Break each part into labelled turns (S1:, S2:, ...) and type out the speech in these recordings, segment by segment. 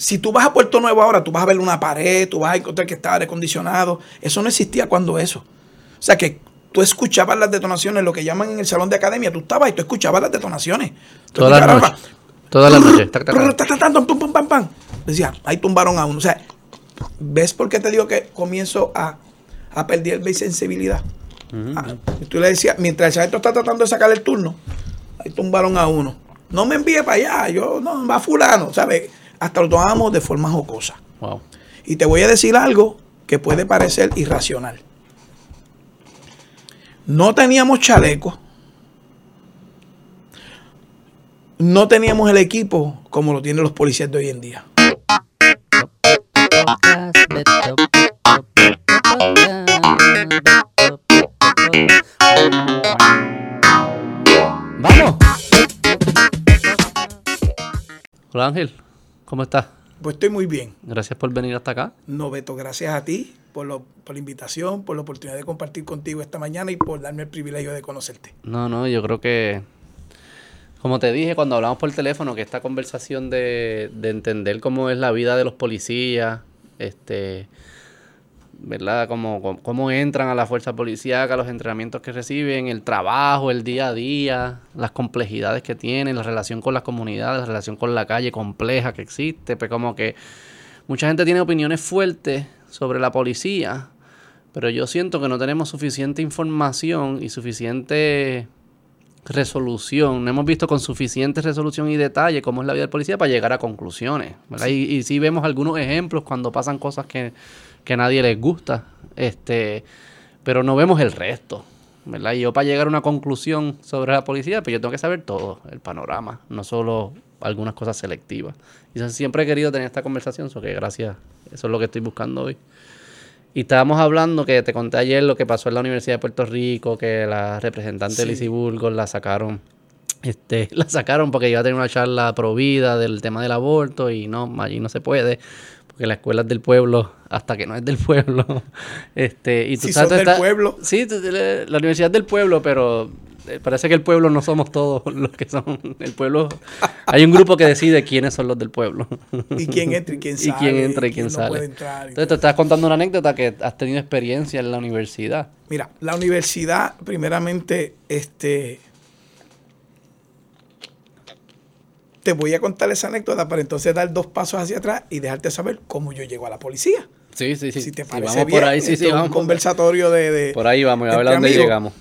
S1: si tú vas a Puerto Nuevo ahora, tú vas a ver una pared, tú vas a encontrar que estaba acondicionado. Eso no existía cuando eso. O sea que tú escuchabas las detonaciones, lo que llaman en el salón de academia, tú estabas y tú escuchabas las detonaciones.
S2: Todas las noches. Todas las noches.
S1: Decía, ahí tumbaron a uno. O sea, ¿ves por qué te digo que comienzo a, a perder mi sensibilidad? Ah, tú le decías, mientras el sargento está tratando de sacar el turno, ahí tumbaron a uno. No me envíe para allá, yo no, va fulano, ¿sabes? Hasta lo tomamos de forma jocosa. Y te voy a decir algo que puede parecer irracional. No teníamos chaleco. No teníamos el equipo como lo tienen los policías de hoy en día.
S2: Vamos. Hola Ángel, ¿cómo estás?
S1: Pues estoy muy bien.
S2: Gracias por venir hasta acá.
S1: No, Beto, gracias a ti por, por la invitación, por la oportunidad de compartir contigo esta mañana y por darme el privilegio de conocerte.
S2: No, no, yo creo que, como te dije cuando hablamos por teléfono, que esta conversación de, de entender cómo es la vida de los policías, este, ¿verdad? Cómo, cómo entran a la fuerza policíaca, los entrenamientos que reciben, el trabajo, el día a día, las complejidades que tienen, la relación con las comunidades, la relación con la calle compleja que existe, pues como que mucha gente tiene opiniones fuertes sobre la policía, pero yo siento que no tenemos suficiente información y suficiente resolución, no hemos visto con suficiente resolución y detalle cómo es la vida del policía para llegar a conclusiones. Y, y sí vemos algunos ejemplos cuando pasan cosas que que a nadie les gusta, este, pero no vemos el resto. ¿verdad? Y yo para llegar a una conclusión sobre la policía, pues yo tengo que saber todo, el panorama, no solo algunas cosas selectivas. Y siempre he querido tener esta conversación, eso que gracias, eso es lo que estoy buscando hoy. Y estábamos hablando, que te conté ayer lo que pasó en la Universidad de Puerto Rico, que la representante de Burgos la sacaron, este, la sacaron porque iba a tener una charla provida del tema del aborto y no, allí no se puede que la escuela es del pueblo hasta que no es del pueblo. este, y tú
S1: si sabes, del pueblo.
S2: Sí, la universidad es del pueblo, pero eh, parece que el pueblo no somos todos los que son el pueblo. Hay un grupo que decide quiénes son los del pueblo.
S1: y quién entra y quién sale.
S2: Y quién entra y quién, sale. Entonces te estás contando una anécdota que has tenido experiencia en la universidad.
S1: Mira, la universidad, primeramente, este te voy a contar esa anécdota para entonces dar dos pasos hacia atrás y dejarte saber cómo yo llego a la policía.
S2: Sí, sí, sí.
S1: Si te parece bien, por ahí, sí, sí, vamos un conversatorio de,
S2: Por ahí vamos, a ver a dónde llegamos.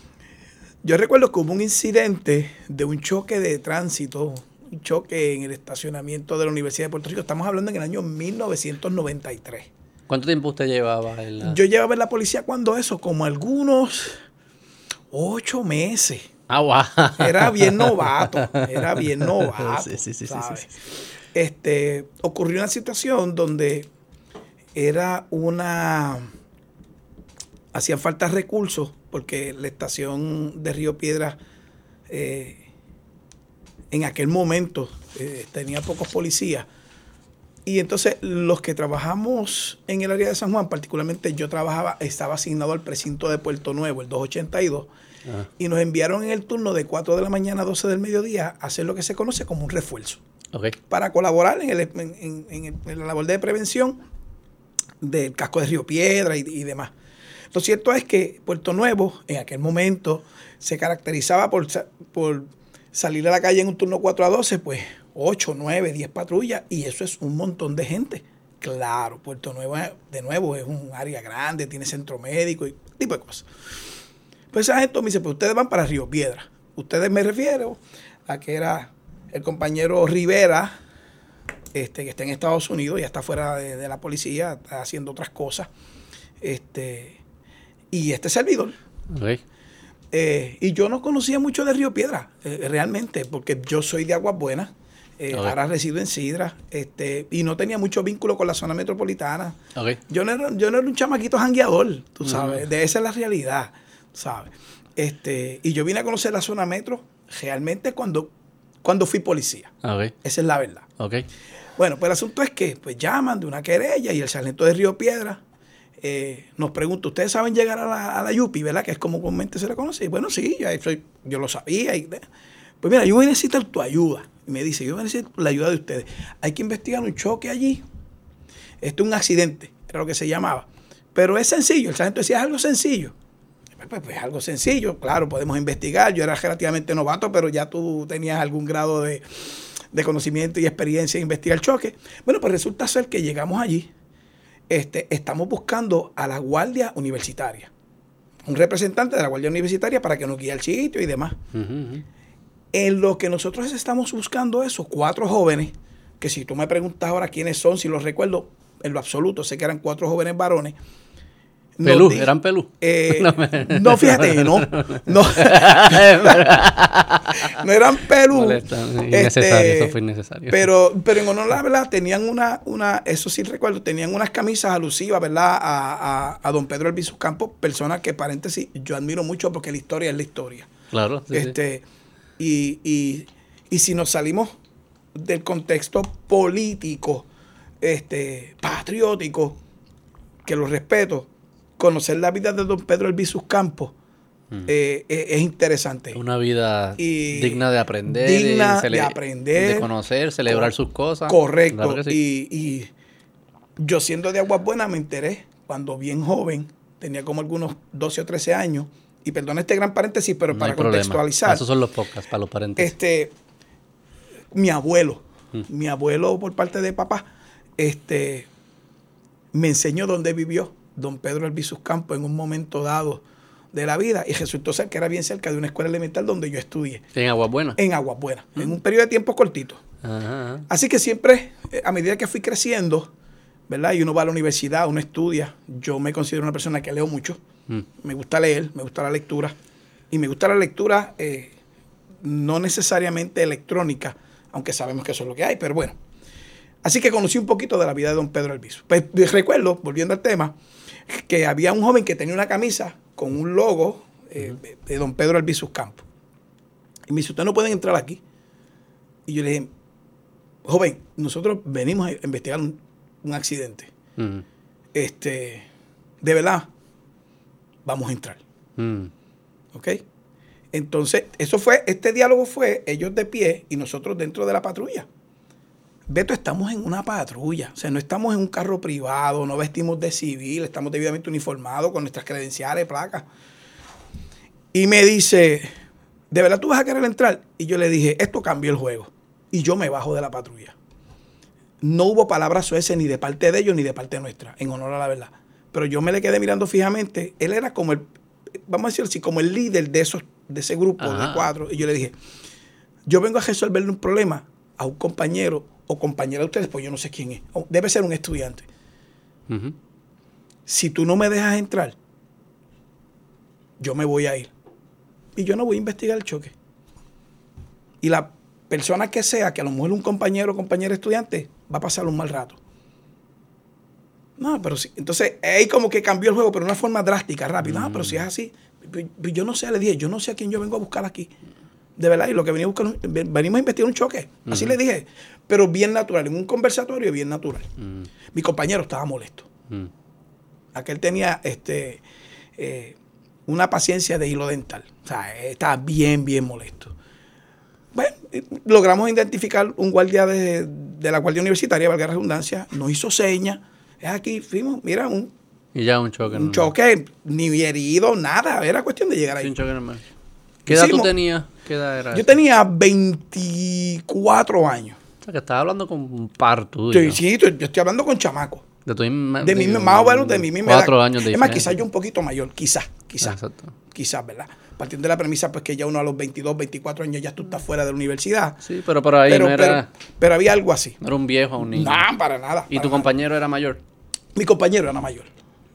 S1: Yo recuerdo que hubo un incidente de un choque de tránsito, un choque en el estacionamiento de la Universidad de Puerto Rico. Estamos hablando en el año 1993.
S2: ¿Cuánto tiempo usted llevaba en la...?
S1: Yo llevaba en la policía cuando eso, como algunos ocho meses.
S2: Ah,
S1: Era bien novato, era bien novato. Sí, sí, sí, Este, ocurrió una situación donde era una... Hacían falta recursos porque la estación de Río Piedra eh, en aquel momento eh, tenía pocos policías. Y entonces los que trabajamos en el área de San Juan, particularmente yo trabajaba, estaba asignado al precinto de Puerto Nuevo, el 282 y nos enviaron en el turno de 4 de la mañana a 12 del mediodía a hacer lo que se conoce como un refuerzo. Para colaborar en, el, en, la labor de prevención del casco de Río Piedra y, demás. Lo cierto es que Puerto Nuevo, en aquel momento, se caracterizaba por, por salir a la calle en un turno 4 a 12, pues 8, 9, 10 patrullas, y eso es un montón de gente. Claro, Puerto Nuevo, de nuevo, es un área grande, tiene centro médico y tipo de cosas. Pues esa gente me dice, pues ustedes van para Río Piedra. Ustedes me refiero a que era el compañero Rivera, este, que está en Estados Unidos, ya está fuera de, la policía, está haciendo otras cosas. Este, y este servidor. Eh, y yo no conocía mucho de Río Piedra, eh, realmente, porque yo soy de Aguas Buenas. Eh, ahora resido en Sidra, este, y no tenía mucho vínculo con la zona metropolitana. Yo, no era, yo no era un chamaquito jangueador, tú sabes, de esa es la realidad. ¿Sabes? Este, y yo vine a conocer la zona metro realmente cuando, cuando fui policía. Esa es la verdad. Bueno, pues el asunto es que pues llaman de una querella y el sargento de Río Piedra eh, nos pregunta, ¿ustedes saben llegar a la, a la Yupi, verdad? Que es como comúnmente se le conoce. Y bueno, sí, yo, yo lo sabía. Y, pues mira, yo voy a necesitar tu ayuda. y me dice, yo necesito la ayuda de ustedes. Hay que investigar un choque allí. Esto es un accidente, era lo que se llamaba. Pero es sencillo, el sargento decía, es algo sencillo. Pues, pues algo sencillo, claro, podemos investigar. Yo era relativamente novato, pero ya tú tenías algún grado de, de conocimiento y experiencia en investigar el choque. Bueno, pues resulta ser que llegamos allí, este, estamos buscando a la guardia universitaria, un representante de la guardia universitaria para que nos guíe al sitio y demás. En lo que nosotros estamos buscando esos cuatro jóvenes, que si tú me preguntas ahora quiénes son, si los recuerdo, en lo absoluto, sé que eran cuatro jóvenes varones,
S2: Pelú, eran pelú.
S1: Eh, no, fíjate, no. No, no eran pelú.
S2: Innecesario, eso fue innecesario.
S1: Pero, pero en honor a la verdad, tenían una, una, eso sí recuerdo, tenían unas camisas alusivas, ¿verdad? A, a, don Pedro Elvisus Campos, persona que, paréntesis, yo admiro mucho porque la historia es la historia.
S2: Claro.
S1: este, Y, y, y si nos salimos del contexto político, este, patriótico, que lo respeto, conocer la vida de don Pedro Elvisus Campos mm. eh, eh, es interesante.
S2: Una vida digna de aprender.
S1: Digna de, aprender.
S2: De conocer, celebrar sus cosas.
S1: Correcto. y, yo siendo de Aguas Buenas me enteré cuando bien joven, tenía como algunos 12 o 13 años, y perdón este gran paréntesis, pero para contextualizar.
S2: Esos son los podcasts, para los paréntesis.
S1: Este, mi abuelo, mm. mi abuelo por parte de papá, este, me enseñó dónde vivió don Pedro Elvisus Campos en un momento dado de la vida y resultó ser que era bien cerca de una escuela elemental donde yo estudié.
S2: ¿En Aguas Buenas?
S1: En Aguas Buenas, en un periodo de tiempo cortito. Así que siempre, eh, a medida que fui creciendo, ¿verdad? Y uno va a la universidad, uno estudia. Yo me considero una persona que leo mucho. Mm. Me gusta leer, me gusta la lectura. Y me gusta la lectura eh, no necesariamente electrónica, aunque sabemos que eso es lo que hay, pero bueno. Así que conocí un poquito de la vida de don Pedro Elviso. Pues recuerdo, volviendo al tema, que había un joven que tenía una camisa con un logo eh, de don Pedro Albizus Campos. Y me dice, ustedes no pueden entrar aquí. Y yo le dije, joven, nosotros venimos a investigar un, accidente. Este, de verdad, vamos a entrar. ¿Ok? Entonces, eso fue, este diálogo fue ellos de pie y nosotros dentro de la patrulla. Beto, estamos en una patrulla, o sea, no estamos en un carro privado, no vestimos de civil, estamos debidamente uniformados con nuestras credenciales, placas. Y me dice, ¿de verdad tú vas a querer entrar? Y yo le dije, esto cambió el juego. Y yo me bajo de la patrulla. No hubo palabras sueces ni de parte de ellos ni de parte nuestra, en honor a la verdad. Pero yo me le quedé mirando fijamente. Él era como el, vamos a decir así, como el líder de, esos, de ese grupo de cuatro. Y yo le dije, yo vengo a resolverle un problema a un compañero o compañera de ustedes, pues yo no sé quién es. Debe ser un estudiante. Si tú no me dejas entrar, yo me voy a ir. Y yo no voy a investigar el choque. Y la persona que sea, que a lo mejor un compañero o compañera estudiante, va a pasar un mal rato. No, pero sí. Entonces, ahí como que cambió el juego, pero de una forma drástica, rápida. No, pero si es así, yo no sé, le dije, yo no sé a quién yo vengo a buscar aquí de verdad, y lo que venimos a buscar, venimos a investigar un choque. Así le dije, pero bien natural, en un conversatorio bien natural. Mi compañero estaba molesto. Aquel tenía este, eh, una paciencia de hilo dental. O sea, estaba bien, bien molesto. Bueno, logramos identificar un guardia de, la Guardia Universitaria, valga la redundancia, nos hizo señas. Es aquí, fuimos, mira, un.
S2: Y ya un choque.
S1: Un choque, ni herido, nada. Era cuestión de llegar ahí.
S2: un choque normal. ¿Qué edad tú tenías? ¿Qué edad era
S1: Yo tenía 24 años.
S2: Sea, que estaba hablando con un par tuyo.
S1: Sí, sí, yo estoy hablando con chamaco.
S2: De tu misma
S1: De, mi, más o menos de mi misma
S2: Cuatro años de
S1: Es más, quizás yo un poquito mayor. Quizás, quizás. Exacto. Quizás, ¿verdad? Partiendo de la premisa, pues que ya uno a los 22, 24 años ya tú estás fuera de la universidad.
S2: Sí, pero por ahí no era...
S1: Pero, había algo así.
S2: No era un viejo o un niño.
S1: No, para nada.
S2: ¿Y tu compañero era mayor?
S1: Mi compañero era mayor.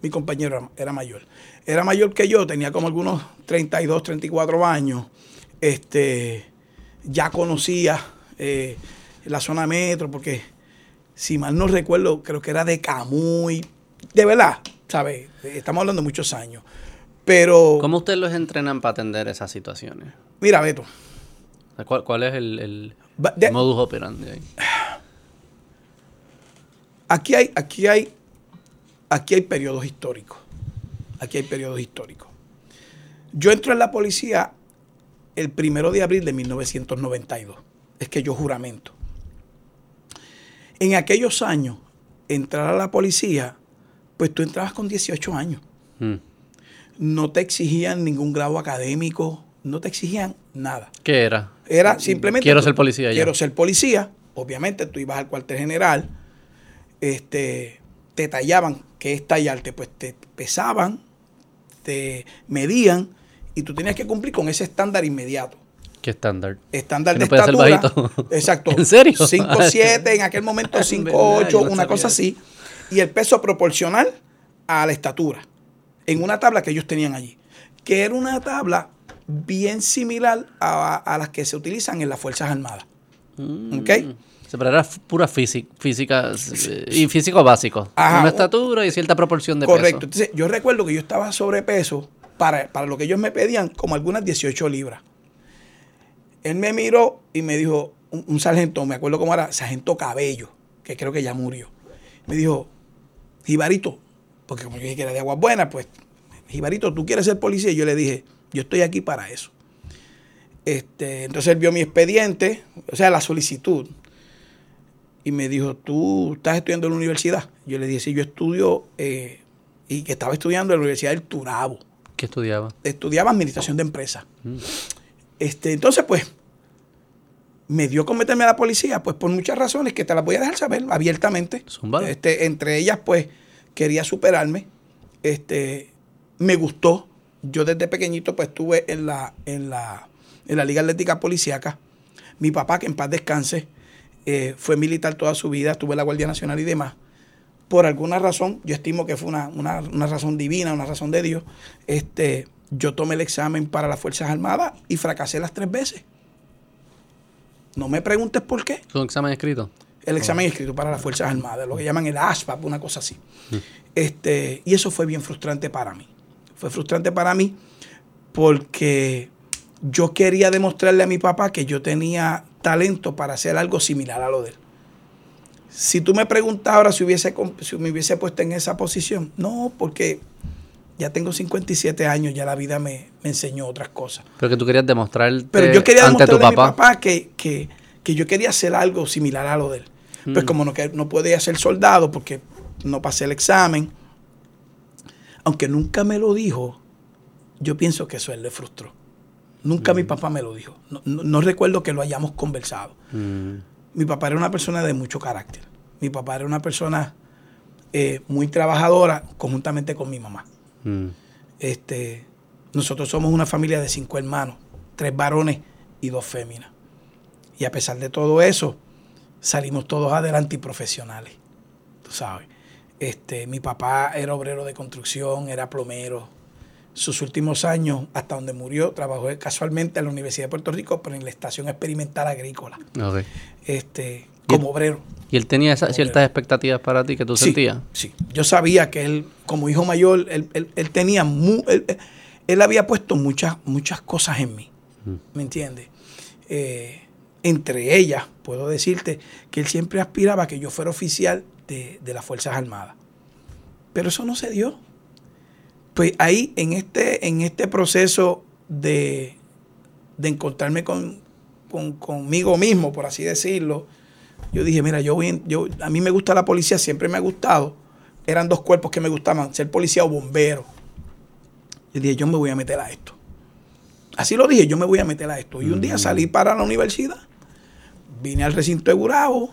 S1: Mi compañero era mayor. Era mayor que yo, tenía como algunos 32, 34 años este, ya conocía eh, la zona metro, porque si mal no recuerdo, creo que era de Camuy. De verdad, ¿sabes? Estamos hablando de muchos años. Pero.
S2: ¿Cómo ustedes los entrenan para atender esas situaciones?
S1: Mira, Beto.
S2: ¿Cuál, es el, modus operandi ahí?
S1: Aquí hay, aquí hay, aquí hay periodos históricos. Aquí hay periodos históricos. Yo entro en la policía el primero de abril de 1992. es que yo juramento. En aquellos años, entrar a la policía, pues tú entrabas con 18 años. Mm. No te exigían ningún grado académico, no te exigían nada.
S2: ¿Qué era?
S1: Era simplemente...
S2: Quiero ser policía.
S1: Ya. Quiero ser policía. Obviamente tú ibas al cuartel general, este, te tallaban. ¿Qué es tallarte? Pues te pesaban, te medían y tú tenías que cumplir con ese estándar inmediato.
S2: ¿Qué estándar?
S1: Estándar de estatura. Exacto.
S2: ¿En serio?
S1: 5'7, en aquel momento 5'8, una cosa así. Y el peso proporcional a la estatura. En una tabla que ellos tenían allí. Que era una tabla bien similar a, las que se utilizan en las Fuerzas Armadas. Mm. ¿Ok?
S2: Pero era pura física, física y físico básico. una estatura y cierta proporción de
S1: peso. Correcto. Entonces, yo recuerdo que yo estaba sobrepeso para, para lo que ellos me pedían, como algunas 18 libras. Él me miró y me dijo, un, sargento, me acuerdo cómo era, sargento Cabello, que creo que ya murió. Me dijo, Jibarito, porque como yo dije que era de aguas buenas, pues, Jibarito, ¿tú quieres ser policía? Y yo le dije, yo estoy aquí para eso. Este, entonces él vio mi expediente, o sea, la solicitud, y me dijo, ¿tú estás estudiando en la universidad? Yo le dije, sí, yo estudio, eh, y que estaba estudiando en la Universidad del Turabo.
S2: ¿Qué estudiaba?
S1: Estudiaba administración de empresas. Mm. Este, entonces, pues, me dio con meterme a la policía, pues por muchas razones que te las voy a dejar saber abiertamente. Este, entre ellas, pues, quería superarme. Este, me gustó. Yo desde pequeñito, pues, estuve en la, en la, en la Liga Atlética Policiaca. Mi papá, que en paz descanse, eh, fue militar toda su vida, estuve en la Guardia Nacional y demás. Por alguna razón, yo estimo que fue una, una, una razón divina, una razón de Dios, este, yo tomé el examen para las Fuerzas Armadas y fracasé las tres veces. No me preguntes por qué.
S2: ¿Es un examen escrito?
S1: El examen escrito para las Fuerzas Armadas, lo que llaman el ASPAP, una cosa así. Mm. Este, y eso fue bien frustrante para mí. Fue frustrante para mí porque yo quería demostrarle a mi papá que yo tenía talento para hacer algo similar a lo de él. Si tú me preguntas ahora si, hubiese, si me hubiese puesto en esa posición, no, porque ya tengo 57 años, ya la vida me, enseñó otras cosas.
S2: Pero que tú querías demostrar
S1: Pero yo quería demostrarle a mi papá que, yo quería hacer algo similar a lo de él. Pues mm. como no, que no podía ser soldado porque no pasé el examen, aunque nunca me lo dijo, yo pienso que eso él le frustró. Nunca mi mm. papá me lo dijo. No, recuerdo que lo hayamos conversado. Mm. Mi papá era una persona de mucho carácter. Mi papá era una persona eh, muy trabajadora conjuntamente con mi mamá. Mm. Este, nosotros somos una familia de cinco hermanos, tres varones y dos féminas. Y a pesar de todo eso, salimos todos adelante y profesionales. Tú sabes. Este, mi papá era obrero de construcción, era plomero. Sus últimos años, hasta donde murió, trabajó casualmente en la Universidad de Puerto Rico, pero en la Estación Experimental Agrícola. Este, como obrero.
S2: ¿Y él tenía ciertas expectativas para ti que tú sentías?
S1: Sí, yo sabía que él, como hijo mayor, él, tenía, él, había puesto muchas, muchas cosas en mí, mm. ¿me entiendes? Eh, entre ellas, puedo decirte que él siempre aspiraba a que yo fuera oficial de, las Fuerzas Armadas. Pero eso no se dio. Pues ahí, en este, en este proceso de, encontrarme con, conmigo mismo, por así decirlo, yo dije, mira, yo, voy yo a mí me gusta la policía, siempre me ha gustado. Eran dos cuerpos que me gustaban, ser policía o bombero. Y dije, yo me voy a meter a esto. Así lo dije, yo me voy a meter a esto. Y un día salí para la universidad, vine al recinto de Gurabo,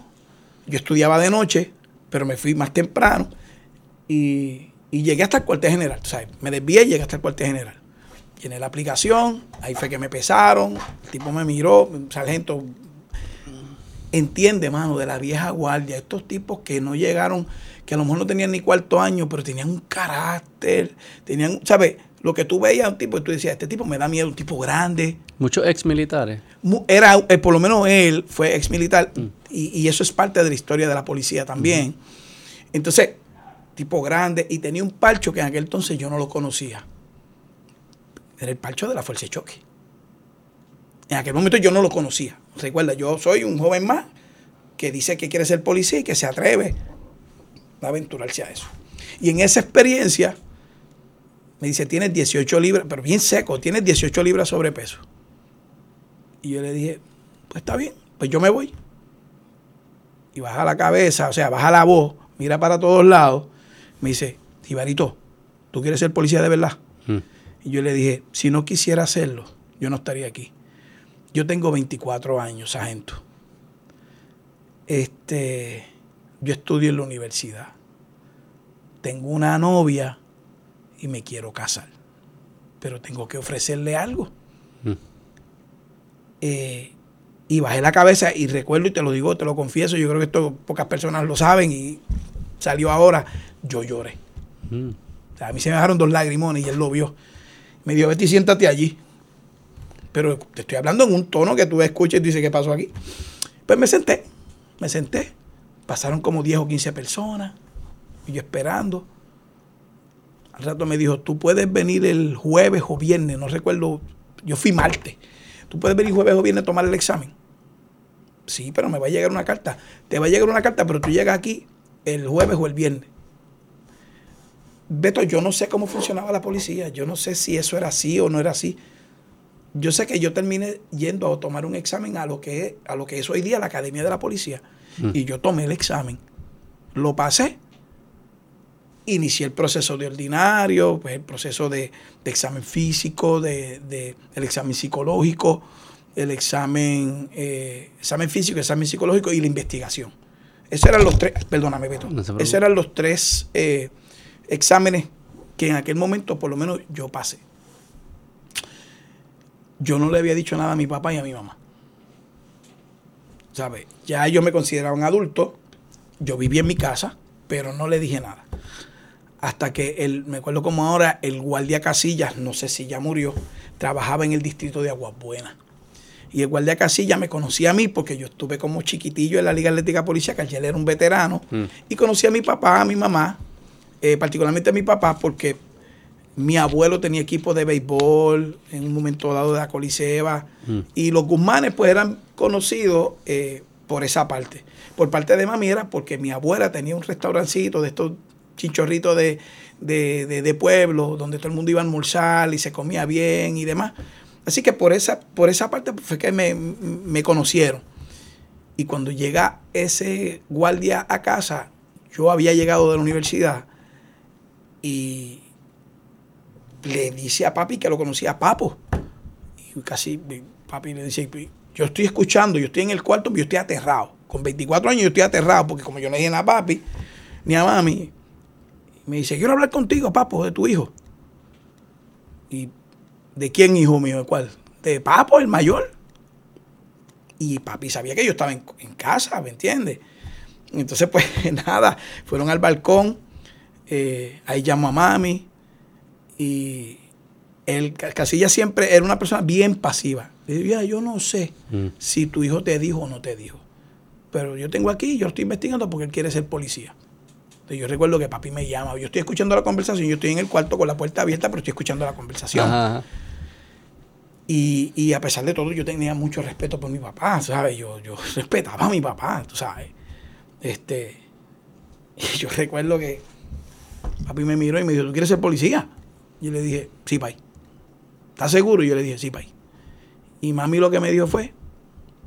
S1: yo estudiaba de noche, pero me fui más temprano y, llegué hasta el cuartel general. O sea, me desvié y llegué hasta el cuartel general. Llené la aplicación, ahí fue que me pesaron, el tipo me miró, sargento, entiende, mano, de la vieja guardia, estos tipos que no llegaron, que a lo mejor no tenían ni cuarto año, pero tenían un carácter, tenían, ¿sabes? Lo que tú veías un tipo y tú decías, este tipo me da miedo, un tipo grande.
S2: Muchos ex militares.
S1: Era, eh, por lo menos él fue ex militar mm. y, eso es parte de la historia de la policía también. Entonces, tipo grande y tenía un palcho que en aquel entonces yo no lo conocía. Era el palcho de la fuerza de choque. En aquel momento yo no lo conocía. Recuerda, yo soy un joven más que dice que quiere ser policía y que se atreve a aventurarse a eso. Y en esa experiencia me dice, tienes 18 libras, pero bien seco, tienes 18 libras sobrepeso. Y yo le dije, pues está bien, pues yo me voy. Y baja la cabeza, o sea, baja la voz, mira para todos lados, me dice, Ibarito, ¿tú quieres ser policía de verdad? Mm. Y yo le dije, si no quisiera hacerlo, yo no estaría aquí. Yo tengo 24 años, sargento. Este, yo estudio en la universidad. Tengo una novia y me quiero casar. Pero tengo que ofrecerle algo. Mm. Eh, y bajé la cabeza y recuerdo y te lo digo, te lo confieso, yo creo que esto pocas personas lo saben y salió ahora, yo lloré. Mm. a mí se me dejaron dos lagrimones y él lo vio. Me dijo, vete y siéntate allí. Pero te estoy hablando en un tono que tú escuchas y dices, ¿qué pasó aquí? Pues me senté, me senté. Pasaron como 10 o 15 personas y yo esperando. Al rato me dijo, tú puedes venir el jueves o viernes, no recuerdo, yo fui martes. Tú puedes venir jueves o viernes a tomar el examen. Sí, pero me va a llegar una carta. Te va a llegar una carta, pero tú llegas aquí el jueves o el viernes. Beto, yo no sé cómo funcionaba la policía. Yo no sé si eso era así o no era así. Yo sé que yo terminé yendo a tomar un examen a lo que es, a lo que es hoy día la Academia de la Policía. Mm. Y yo tomé el examen. Lo pasé. Inicié el proceso de ordinario, pues el proceso de, examen físico, de, el examen psicológico, el examen, eh, examen físico, examen psicológico y la investigación. Esos eran los tres, perdóname Beto, esos eran los tres eh, exámenes que en aquel momento por lo menos yo pasé. Yo no le había dicho nada a mi papá y a mi mamá. ¿Sabes? Ya ellos me consideraban adulto, yo vivía en mi casa, pero no le dije nada. Hasta que el, me acuerdo como ahora, el guardia Casillas, no sé si ya murió, trabajaba en el distrito de Aguas Buenas. Y el guardia Casilla me conocía a mí porque yo estuve como chiquitillo en la Liga Atlética Policía, que él era un veterano. Mm. Y conocía a mi papá, a mi mamá, eh, particularmente a mi papá, porque mi abuelo tenía equipo de béisbol en un momento dado de la Coliseba. Mm. Y los Guzmanes pues eran conocidos eh, por esa parte. Por parte de mami era porque mi abuela tenía un restaurancito de estos chichorritos de, de, pueblo, donde todo el mundo iba a almorzar y se comía bien y demás. Así que por esa, por esa parte fue que me, me conocieron. Y cuando llega ese guardia a casa, yo había llegado de la universidad y le dice a papi que lo conocía a Papo. Y casi papi le dice, yo estoy escuchando, yo estoy en el cuarto, pero yo estoy aterrado. Con 24 años yo estoy aterrado porque como yo no dije a papi ni a mami, me dice, quiero hablar contigo, Papo, de tu hijo. ¿Y de quién, hijo mío? ¿De cuál? De Papo, el mayor. Y papi sabía que yo estaba en, casa, ¿me entiendes? Entonces, pues nada, fueron al balcón, eh, ahí llamó a mami, y el Casilla siempre era una persona bien pasiva. Le decía, yo no sé mm. si tu hijo te dijo o no te dijo. Pero yo tengo aquí, yo estoy investigando porque él quiere ser policía. Entonces yo recuerdo que papi me llama, yo estoy escuchando la conversación, yo estoy en el cuarto con la puerta abierta, pero estoy escuchando la conversación. Y, y, a pesar de todo, yo tenía mucho respeto por mi papá, ¿sabes? Yo, yo respetaba a mi papá, tú sabes. Este, y yo recuerdo que papi me miró y me dijo, ¿tú quieres ser policía? Yo le dije, sí, pai. ¿Estás seguro? Y yo le dije, sí, pai. Y mami lo que me dijo fue,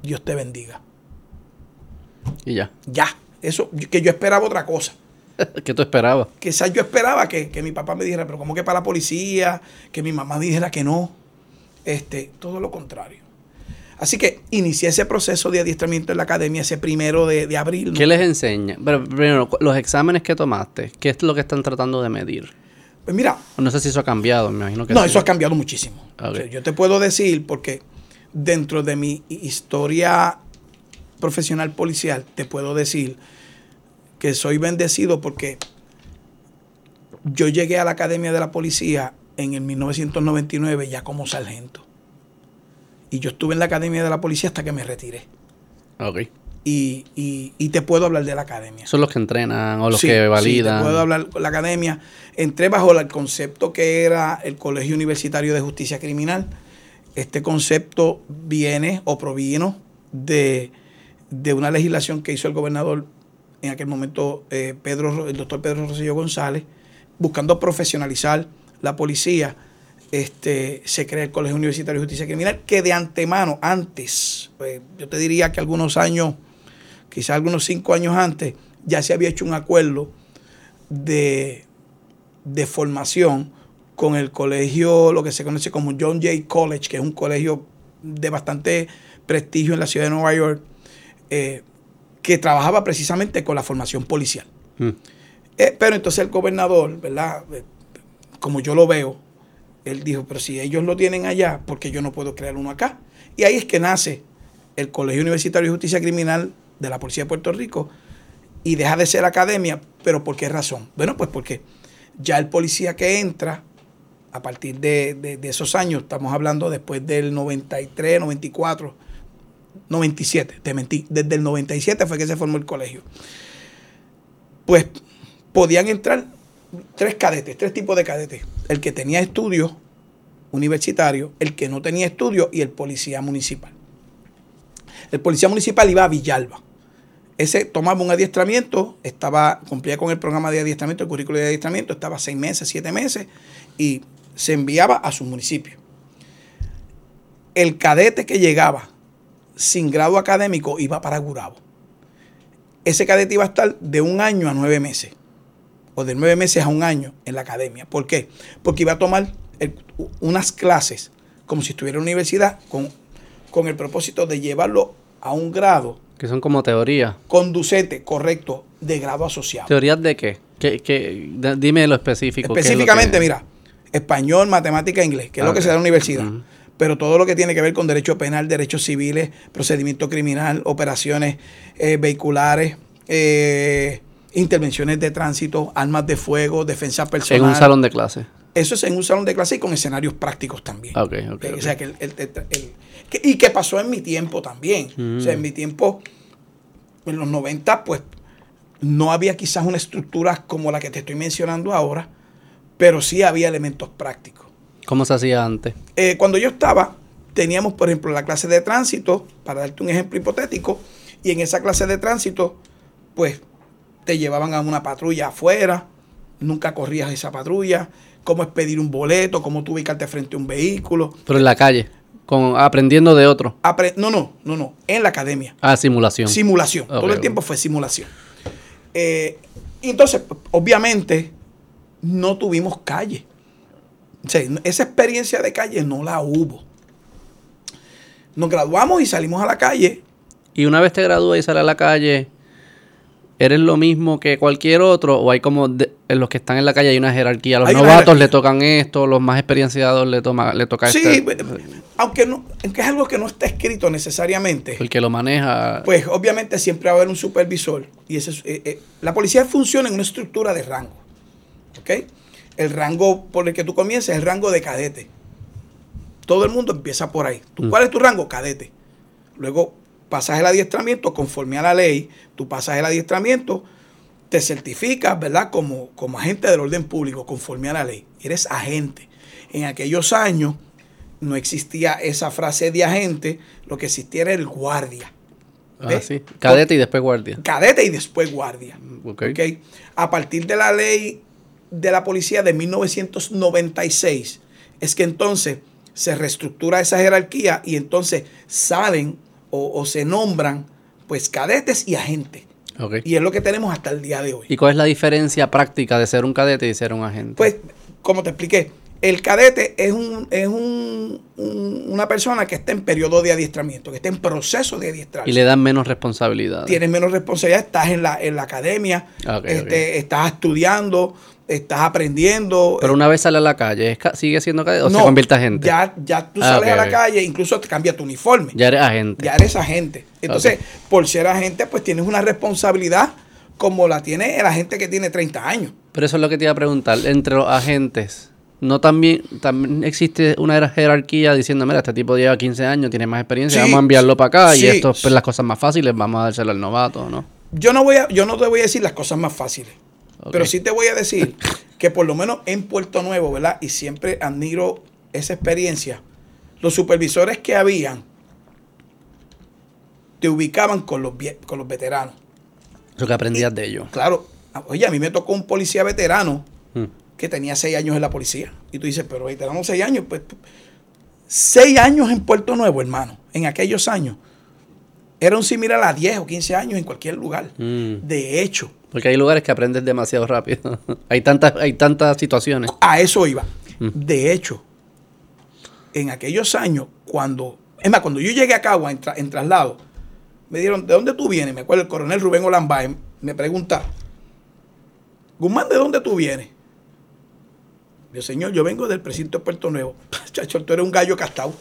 S1: Dios te bendiga.
S2: Y ya.
S1: Ya. Eso, que yo esperaba otra cosa.
S2: ¿Qué tú esperabas?
S1: Quizás yo esperaba que, mi papá me dijera, pero ¿cómo que para la policía? Que mi mamá dijera que no. Este, todo lo contrario. Así que inicié ese proceso de adiestramiento en la academia ese primero de, abril.
S2: ¿Qué les enseña? Pero primero, los exámenes que tomaste, ¿qué es lo que están tratando de medir?
S1: Pues mira.
S2: No sé si eso ha cambiado, me imagino que
S1: No, eso ha cambiado muchísimo. yo te puedo decir, porque dentro de mi historia profesional policial, te puedo decir que soy bendecido porque yo llegué a la Academia de la Policía en el 1999 ya como sargento. Y yo estuve en la Academia de la Policía hasta que me retiré.
S2: Ok
S1: y, y, te puedo hablar de la academia.
S2: Son los que entrenan o los que validan.
S1: Sí, te puedo hablar de la academia. Entré bajo el concepto que era el Colegio Universitario de Justicia Criminal. Este concepto viene o provino de, una legislación que hizo el gobernador en aquel momento, eh, Pedro, el doctor Pedro Rosselló González, buscando profesionalizar la policía este, se crea el Colegio Universitario de Justicia Criminal, que de antemano, antes, pues, yo te diría que algunos años, quizás algunos cinco años antes, ya se había hecho un acuerdo de, de formación con el colegio, lo que se conoce como John Jay College, que es un colegio de bastante prestigio en la ciudad de Nueva York, eh, que trabajaba precisamente con la formación policial. Mm. Eh, pero entonces el gobernador, ¿verdad? Eh, como yo lo veo, él dijo, pero si ellos lo tienen allá, ¿por qué yo no puedo crear uno acá? Y ahí es que nace el Colegio Universitario de Justicia Criminal de la Policía de Puerto Rico y deja de ser academia, pero ¿por qué razón? Bueno, pues porque ya el policía que entra a partir de, esos años, estamos hablando después del 93, 94, 97, te mentí, desde el 97 fue que se formó el colegio. Pues podían entrar tres cadetes, tres tipos de cadetes. El que tenía estudios universitarios, el que no tenía estudios y el policía municipal. El policía municipal iba a Villalba. Ese tomaba un adiestramiento, estaba, cumplía con el programa de adiestramiento, el currículo de adiestramiento, estaba seis meses, siete meses, y se enviaba a su municipio. El cadete que llegaba sin grado académico iba para Gurabo. Ese cadete iba a estar de un año a nueve meses o de nueve meses a un año en la academia. ¿Por qué? Porque iba a tomar unas clases como si estuviera en la universidad con, con el propósito de llevarlo a un grado.
S2: Que son como teorías.
S1: Conducente, correcto, de grado asociado.
S2: ¿Teorías de qué? ¿Qué, dime lo específico.
S1: Específicamente, mira, español, matemática, inglés, que es lo que se da en la universidad. Pero todo lo que tiene que ver con derecho penal, derechos civiles, procedimiento criminal, operaciones eh, vehiculares, eh, intervenciones de tránsito, armas de fuego, defensa personal.
S2: En un salón de clase.
S1: Eso es en un salón de clase y con escenarios prácticos también.
S2: Okay, okay,
S1: O sea, que el, y que pasó en mi tiempo también. O sea, en mi tiempo, en los 90, pues no había quizás una estructura como la que te estoy mencionando ahora, pero sí había elementos prácticos.
S2: ¿Cómo se hacía antes?
S1: Eh, cuando yo estaba, teníamos, por ejemplo, la clase de tránsito, para darte un ejemplo hipotético, y en esa clase de tránsito, pues te llevaban a una patrulla afuera, nunca corrías esa patrulla, cómo es pedir un boleto, cómo tú ubicarte frente a un vehículo.
S2: Pero en la calle, con, aprendiendo de otro.
S1: no, no, no, no, en la academia.
S2: Ah, simulación.
S1: Simulación, todo el tiempo fue simulación. Eh, entonces, obviamente, no tuvimos calle. O sea, esa experiencia de calle no la hubo. Nos graduamos y salimos a la calle.
S2: Y una vez te gradúas y sales a la calle, ¿Eres lo mismo que cualquier otro? ¿O hay como en los que están en la calle hay una jerarquía? Los novatos le tocan esto, los más experienciados le, toma, le toca
S1: esto. Sí, aunque, no, aunque es algo que no está escrito necesariamente.
S2: El que lo maneja.
S1: Pues obviamente siempre va a haber un supervisor. Y ese, eh, eh, la policía funciona en una estructura de rango. ¿Ok? El rango por el que tú comienzas es el rango de cadete. Todo el mundo empieza por ahí. ¿Tú, mm. ¿Cuál es tu rango? Cadete. Luego pasas el adiestramiento conforme a la ley, tú pasas el adiestramiento, te certificas, ¿verdad? Como, como agente del orden público, conforme a la ley. Eres agente. En aquellos años no existía esa frase de agente, lo que existía era el guardia.
S2: Ah, sí. Cadete y después guardia.
S1: Cadete y después guardia. Okay. A partir de la ley de la policía de 1996, es que entonces se reestructura esa jerarquía y entonces salen o, se nombran pues cadetes y agentes. Y es lo que tenemos hasta el día de hoy.
S2: ¿Y cuál es la diferencia práctica de ser un cadete y ser un agente?
S1: Pues, como te expliqué, el cadete es, un, es un, una persona que está en periodo de adiestramiento, que está en proceso de adiestramiento.
S2: Y le dan menos responsabilidad.
S1: Tienes menos responsabilidad, estás en la, en la academia, este, estás estudiando, estás aprendiendo.
S2: Pero una vez sale a la calle, ¿sigue siendo cadete o se convierte agente?
S1: Ya, ya tú ah, sales a la calle, incluso te cambia tu uniforme.
S2: Ya eres agente.
S1: Ya eres agente. Entonces, por ser agente, pues tienes una responsabilidad como la tiene el agente que tiene 30 años.
S2: Pero eso es lo que te iba a preguntar. Entre los agentes, ¿no también, también existe una jerarquía diciendo, mira, este tipo lleva 15 años, tiene más experiencia, vamos a enviarlo para acá y esto es pues, las cosas más fáciles, vamos a dárselo al novato, ¿no?
S1: Yo no, voy a, yo no te voy a decir las cosas más fáciles. Pero sí te voy a decir que por lo menos en Puerto Nuevo, ¿verdad? Y siempre admiro esa experiencia. Los supervisores que habían te ubicaban con los, con los veteranos.
S2: Lo que aprendías de ellos.
S1: Claro. Oye, a mí me tocó un policía veterano, hmm. Que tenía seis años en la policía. Y tú dices, pero ahí tenemos seis años. Pues, seis años en Puerto Nuevo, hermano, en aquellos años. Era un similar a 10 o 15 años en cualquier lugar. Mm. De hecho.
S2: Porque hay lugares que aprendes demasiado rápido. hay, tantas, hay tantas situaciones.
S1: A eso iba. Mm. De hecho, en aquellos años, cuando. Es más, cuando yo llegué a Cagua en, en traslado, me dieron, ¿de dónde tú vienes? Me acuerdo el coronel Rubén Olambay me pregunta, Guzmán, ¿de dónde tú vienes? Yo, señor, yo vengo del precinto de Puerto Nuevo. Chacho, tú eres un gallo castado.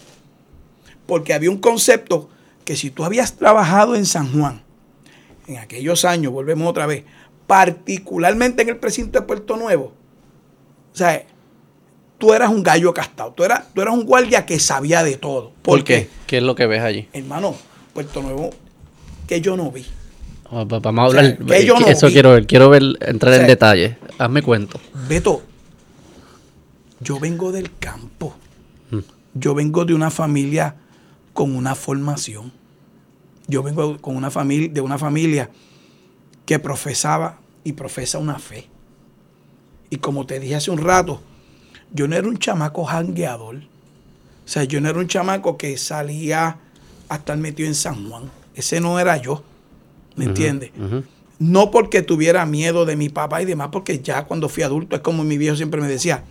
S1: Porque había un concepto que si tú habías trabajado en San Juan, en aquellos años, volvemos otra vez, particularmente en el precinto de Puerto Nuevo, o sea, tú eras un gallo castado, tú eras, tú eras un guardia que sabía de todo.
S2: ¿Por, qué? ¿Qué es lo que ves allí?
S1: Hermano, Puerto Nuevo, que yo no vi.
S2: Vamos a hablar. eso quiero ver, quiero ver, entrar en detalle. Hazme cuento.
S1: Beto, yo vengo del campo. Mm. Yo vengo de una familia con una formación. Yo vengo con una familia, de una familia que profesaba y profesa una fe. Y como te dije hace un rato, yo no era un chamaco jangueador. O sea, yo no era un chamaco que salía a estar metido en San Juan. Ese no era yo. ¿Me entiendes? No porque tuviera miedo de mi papá y demás, porque ya cuando fui adulto, es como mi viejo siempre me decía,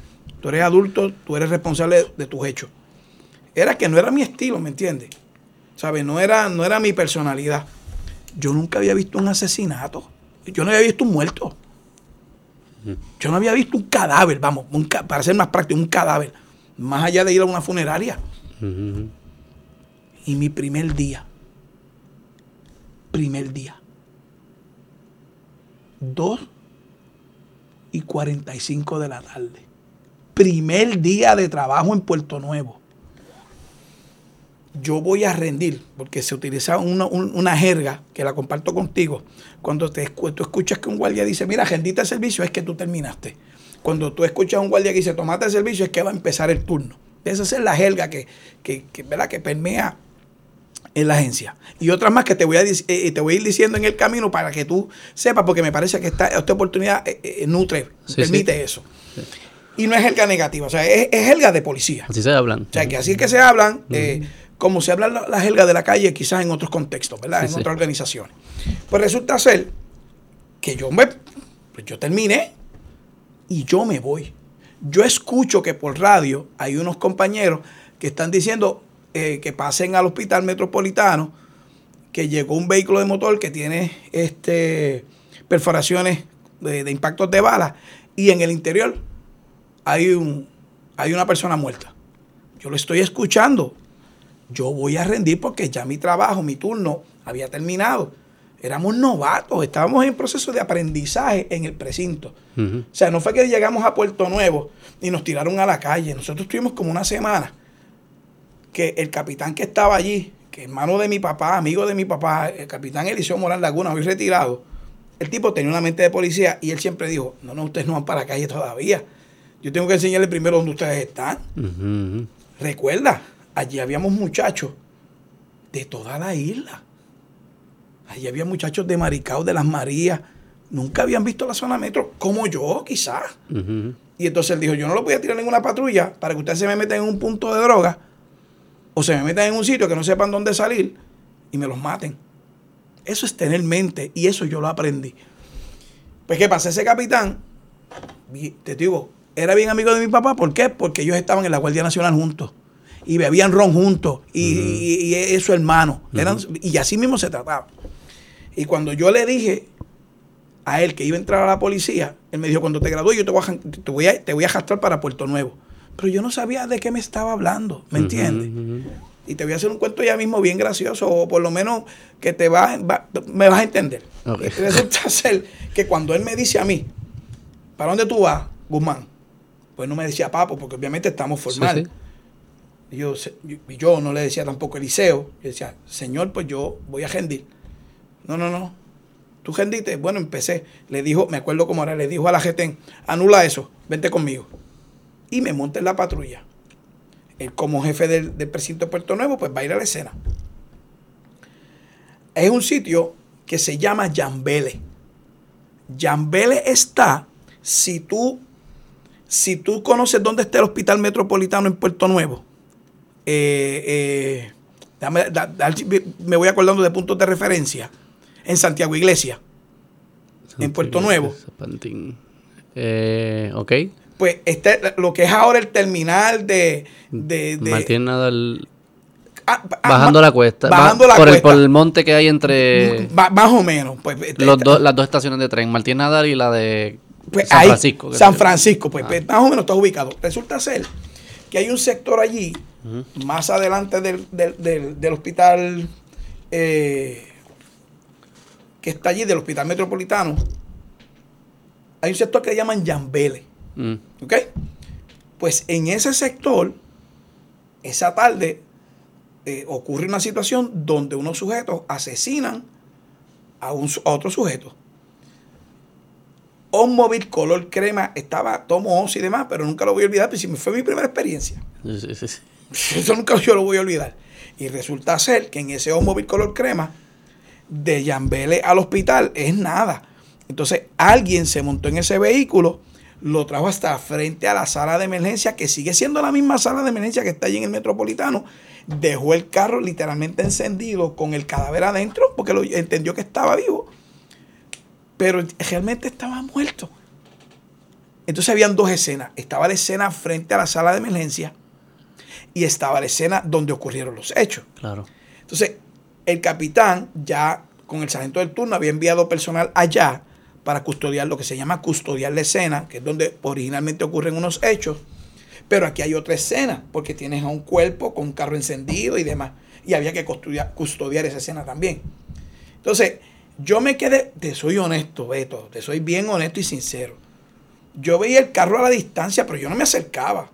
S1: tú eres adulto, tú eres responsable de, tus hechos. Era que no era mi estilo, ¿me entiendes? ¿Sabes? No era, no era mi personalidad. Yo nunca había visto un asesinato. Yo no había visto un muerto. Yo no había visto un cadáver, vamos, para ser más práctico, un cadáver. Más allá de ir a una funeraria. Y mi primer día, primer día, 2 y 45 de la tarde primer día de trabajo en Puerto Nuevo. Yo voy a rendir, porque se utiliza una, jerga que la comparto contigo. Cuando te, tú escuchas que un guardia dice, mira, rendiste el servicio, es que tú terminaste. Cuando tú escuchas a un guardia que dice, tomate el servicio, es que va a empezar el turno. Esa es la jerga que, que, ¿verdad? que permea en la agencia. Y otras más que te voy, a, eh, te voy a ir diciendo en el camino para que tú sepas, porque me parece que esta, esta oportunidad eh, eh, nutre, permite eso. Y no es helga negativa, o sea, es, es helga de policía.
S2: Así se hablan.
S1: O sea, que así es que se hablan, eh, como se habla la, la, helga de la calle, quizás en otros contextos, ¿verdad? en otras organizaciones. Pues resulta ser que yo me, pues yo terminé y yo me voy. Yo escucho que por radio hay unos compañeros que están diciendo eh, que pasen al hospital metropolitano, que llegó un vehículo de motor que tiene este perforaciones de, de impactos de bala y en el interior hay, un, hay una persona muerta. Yo lo estoy escuchando. Yo voy a rendir porque ya mi trabajo, mi turno había terminado. Éramos novatos, estábamos en proceso de aprendizaje en el precinto. O sea, no fue que llegamos a Puerto Nuevo y nos tiraron a la calle. Nosotros estuvimos como una semana que el capitán que estaba allí, que hermano de mi papá, amigo de mi papá, el capitán Eliseo Morán Laguna, hoy retirado, el tipo tenía una mente de policía y él siempre dijo, no, no, ustedes no van para la calle todavía. Yo tengo que enseñarle primero dónde ustedes están. Recuerda, allí habíamos muchachos de toda la isla. Allí había muchachos de Maricao, de las Marías. Nunca habían visto la zona metro, como yo, quizás. Y entonces él dijo, yo no lo voy a tirar en ninguna patrulla para que ustedes se me metan en un punto de droga o se me metan en un sitio que no sepan dónde salir y me los maten. Eso es tener mente y eso yo lo aprendí. Pues, ¿qué pasa? Ese capitán, te digo, era bien amigo de mi papá. ¿Por qué? Porque ellos estaban en la Guardia Nacional juntos. Y bebían ron juntos. Y, eso, su hermano. y así mismo se trataba. Y cuando yo le dije a él que iba a entrar a la policía, él me dijo, cuando te gradúes yo te voy a, te voy a, te voy a arrastrar para Puerto Nuevo. Pero yo no sabía de qué me estaba hablando, ¿me entiendes? Y te voy a hacer un cuento ya mismo bien gracioso, o por lo menos que te va, me vas a entender. Resulta ser que cuando él me dice a mí, ¿para dónde tú vas, Guzmán? Pues no me decía papo, porque obviamente estamos formal. Y yo, yo no le decía tampoco Eliseo. Yo decía, Señor, pues yo voy a rendir. No, no, no. ¿Tú rendiste? Bueno, empecé. Le dijo, me acuerdo cómo era, le dijo a la GETEN, anula eso, vente conmigo. Y me monté en la patrulla. Él como jefe del, del precinto de Puerto Nuevo, pues va a ir a la escena. Es un sitio que se llama Yambele. Yambele está si tú Si tú conoces dónde está el Hospital Metropolitano en Puerto Nuevo, eh, eh, me voy acordando de puntos de referencia, en Santiago Iglesia, en Puerto Nuevo.
S2: Eh, ok.
S1: Pues este, lo que es ahora el terminal de... de,
S2: Martín Nadal... Ah, ah, bajando la cuesta. Bajando la por cuesta. El, por el monte que hay entre...
S1: más o menos. Pues,
S2: este, las dos estaciones de tren, Martín Nadal y la de
S1: pues San Francisco. San Francisco, pues, pues, más o menos está ubicado. Resulta ser que hay un sector allí, más adelante del, hospital eh, que está allí, del hospital metropolitano, hay un sector que le llaman Yambele. Mm. ¿Ok? Pues en ese sector, esa tarde, eh, ocurre una situación donde unos sujetos asesinan a, un, a otro sujeto. Un móvil color crema estaba tomo y demás, pero nunca lo voy a olvidar, pues fue mi primera experiencia. Sí, sí, sí. Eso nunca yo lo voy a olvidar. Y resulta ser que en ese móvil color crema, de Yambele al hospital, es nada. Entonces alguien se montó en ese vehículo, lo trajo hasta frente a la sala de emergencia, que sigue siendo la misma sala de emergencia que está allí en el metropolitano. Dejó el carro literalmente encendido con el cadáver adentro, porque lo, entendió que estaba vivo. Pero realmente estaba muerto. Entonces habían dos escenas. Estaba la escena frente a la sala de emergencia y estaba la escena donde ocurrieron los hechos.
S2: Claro.
S1: Entonces, el capitán ya con el sargento del turno había enviado personal allá para custodiar lo que se llama custodiar la escena, que es donde originalmente ocurren unos hechos. Pero aquí hay otra escena, porque tienes a un cuerpo con un carro encendido y demás. Y había que custodiar, custodiar esa escena también. Entonces, yo me quedé, te soy honesto, Beto, te soy bien honesto y sincero. Yo veía el carro a la distancia, pero yo no me acercaba.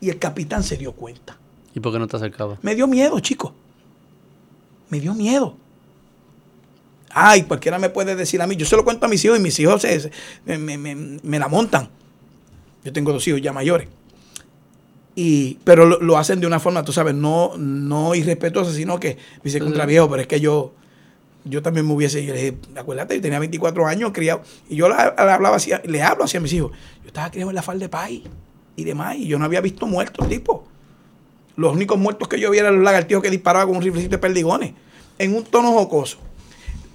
S1: Y el capitán se dio cuenta.
S2: ¿Y por qué no te acercaba?
S1: Me dio miedo, chico. Me dio miedo. Ay, cualquiera me puede decir a mí. Yo se lo cuento a mis hijos y mis hijos me, la montan. Yo tengo dos hijos ya mayores. Y, pero lo, hacen de una forma, tú sabes, no, no irrespetuosa, sino que me dice contra viejo, pero es que yo, yo también me hubiese, yo le dije, acuérdate, yo tenía 24 años criado, y yo le, hablaba así, le hablo así a mis hijos. Yo estaba criado en la falda de país y demás, y yo no había visto muertos, tipo. Los únicos muertos que yo vi eran los lagartijos que disparaban con un riflecito de perdigones, en un tono jocoso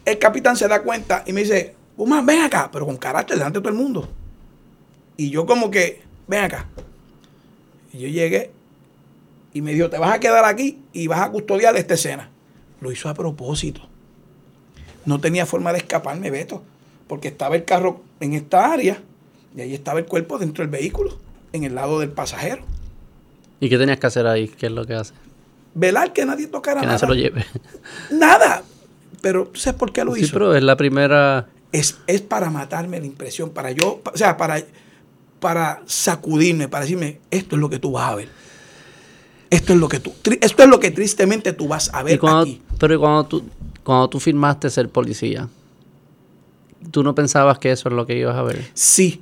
S1: el capitán se da cuenta y me dice, Puma, ven acá, pero con carácter delante de todo el mundo. Y yo como que, ven acá. Y yo llegué y me dijo, te vas a quedar aquí y vas a custodiar esta escena. Lo hizo a propósito. No tenía forma de escaparme, Beto, porque estaba el carro en esta área y ahí estaba el cuerpo dentro del vehículo, en el lado del pasajero.
S2: ¿Y qué tenías que hacer ahí? ¿Qué es lo que hace?
S1: Velar que nadie tocara nada.
S2: Que nadie se lo lleve.
S1: Nada. Pero ¿tú sabes por qué lo hizo?
S2: Sí, pero es la primera...
S1: Es, para matarme la impresión, para yo, o sea, para, para sacudirme, para decirme, esto es lo que tú vas a ver. Esto es lo que tú, esto es lo que tristemente tú vas a ver aquí.
S2: Pero cuando tú, cuando tú firmaste ser policía, ¿tú no pensabas que eso es lo que ibas a ver?
S1: Sí.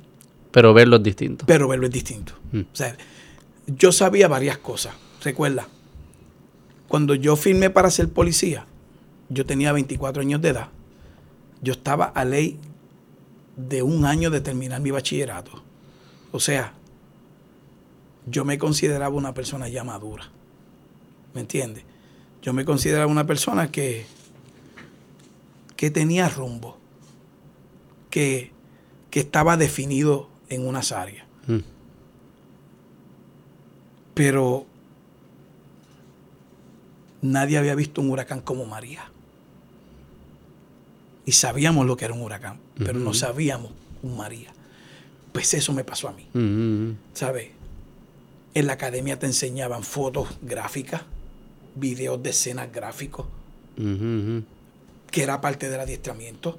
S2: Pero verlo es distinto.
S1: Pero verlo es distinto. Mm. O sea, yo sabía varias cosas. Recuerda, cuando yo firmé para ser policía, yo tenía 24 años de edad. Yo estaba a ley de un año de terminar mi bachillerato. O sea, yo me consideraba una persona ya madura. ¿Me entiendes? Yo me consideraba una persona que, que tenía rumbo, que, que estaba definido en unas áreas. Mm. Pero nadie había visto un huracán como María y sabíamos lo que era un huracán, pero no sabíamos un María. Pues eso me pasó a mí. ¿Sabes? En la academia te enseñaban fotos gráficas, videos de escenas gráficos, que era parte del adiestramiento.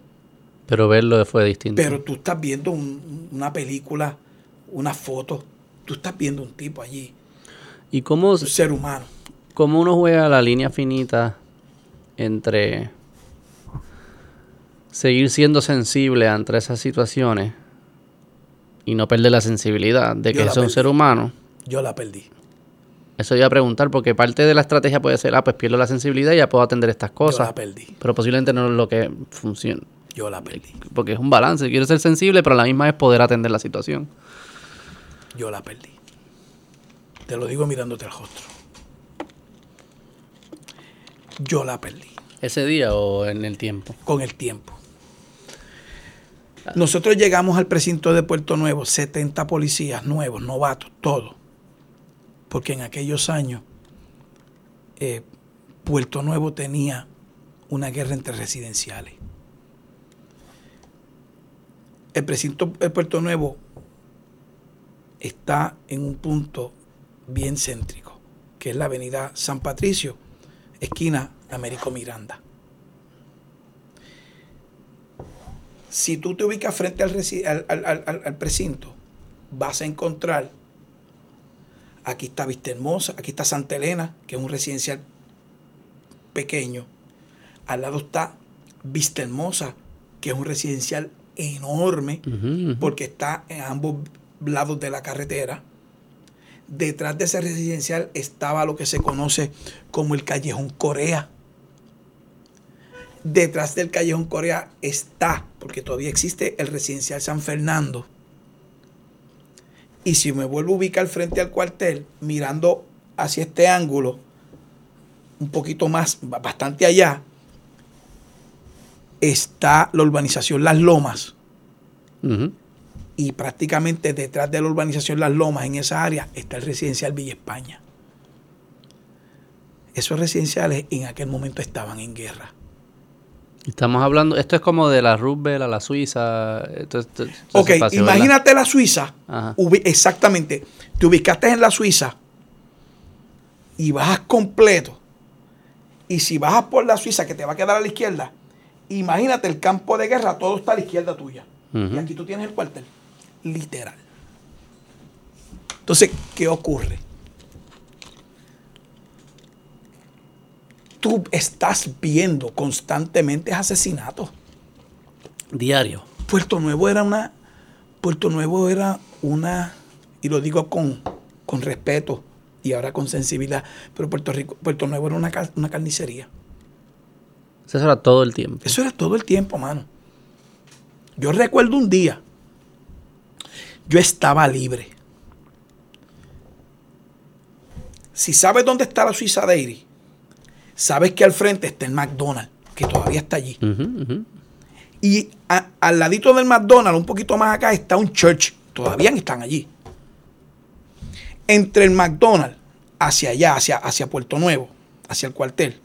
S2: Pero verlo fue distinto.
S1: Pero tú estás viendo una película, una foto, tú estás viendo un tipo allí.
S2: ¿Y cómo,
S1: un ser humano.
S2: ¿Cómo uno juega la línea finita entre seguir siendo sensible ante esas situaciones y no perder la sensibilidad de que es un ser humano.
S1: Yo la perdí.
S2: Eso iba a preguntar, porque parte de la estrategia puede ser, ah, pues pierdo la sensibilidad y ya puedo atender estas cosas. Yo
S1: la perdí.
S2: Pero posiblemente no es lo que funciona.
S1: Yo la perdí.
S2: Porque es un balance. Quiero ser sensible, pero a la misma vez poder atender la situación.
S1: yo la perdí. Te lo digo mirándote al rostro. Yo la perdí.
S2: ¿Ese día o en el tiempo?
S1: Con el tiempo. Nosotros llegamos al precinto de Puerto Nuevo, 70 policías nuevos, novatos, todos. Porque en aquellos años eh, Puerto Nuevo tenía una guerra entre residenciales. El precinto de Puerto Nuevo está en un punto bien céntrico, que es la avenida San Patricio, esquina Américo Miranda. Si tú te ubicas frente al, al, precinto, vas a encontrar, aquí está Vista Hermosa, aquí está Santa Elena, que es un residencial pequeño. Al lado está Vista Hermosa, que es un residencial enorme, porque está en ambos lados de la carretera. Detrás de ese residencial estaba lo que se conoce como el Callejón Corea Detrás del Callejón Corea está, porque todavía existe el residencial San Fernando. Y si me vuelvo a ubicar frente al cuartel, mirando hacia este ángulo, un poquito más, bastante allá, está la urbanización Las Lomas. Y prácticamente detrás de la urbanización Las Lomas, en esa área, está el residencial Villa España. Esos residenciales en aquel momento estaban en guerra.
S2: Estamos hablando, esto es como de la Roosevelt a la Suiza.
S1: ok, imagínate la Suiza. exactamente. Te ubicaste en la Suiza y bajas completo. Y si bajas por la Suiza, que te va a quedar a la izquierda, imagínate el campo de guerra, todo está a la izquierda tuya. Y aquí tú tienes el cuartel. Literal. Entonces, ¿qué ocurre? Tú estás viendo constantemente asesinatos.
S2: Diario.
S1: Puerto Nuevo era una. Puerto Nuevo era una. Y lo digo con, con respeto y ahora con sensibilidad. Pero Puerto Rico, Puerto Nuevo era una, una carnicería.
S2: Eso era todo el tiempo.
S1: Eso era todo el tiempo, mano. Yo recuerdo un día. Yo estaba libre. Si sabes dónde está la Suiza Dairy, sabes que al frente está el McDonald's, que todavía está allí. Y al ladito del McDonald's, un poquito más acá, está un church. Todavía están allí. Entre el McDonald's, hacia allá, hacia, hacia Puerto Nuevo, hacia el cuartel,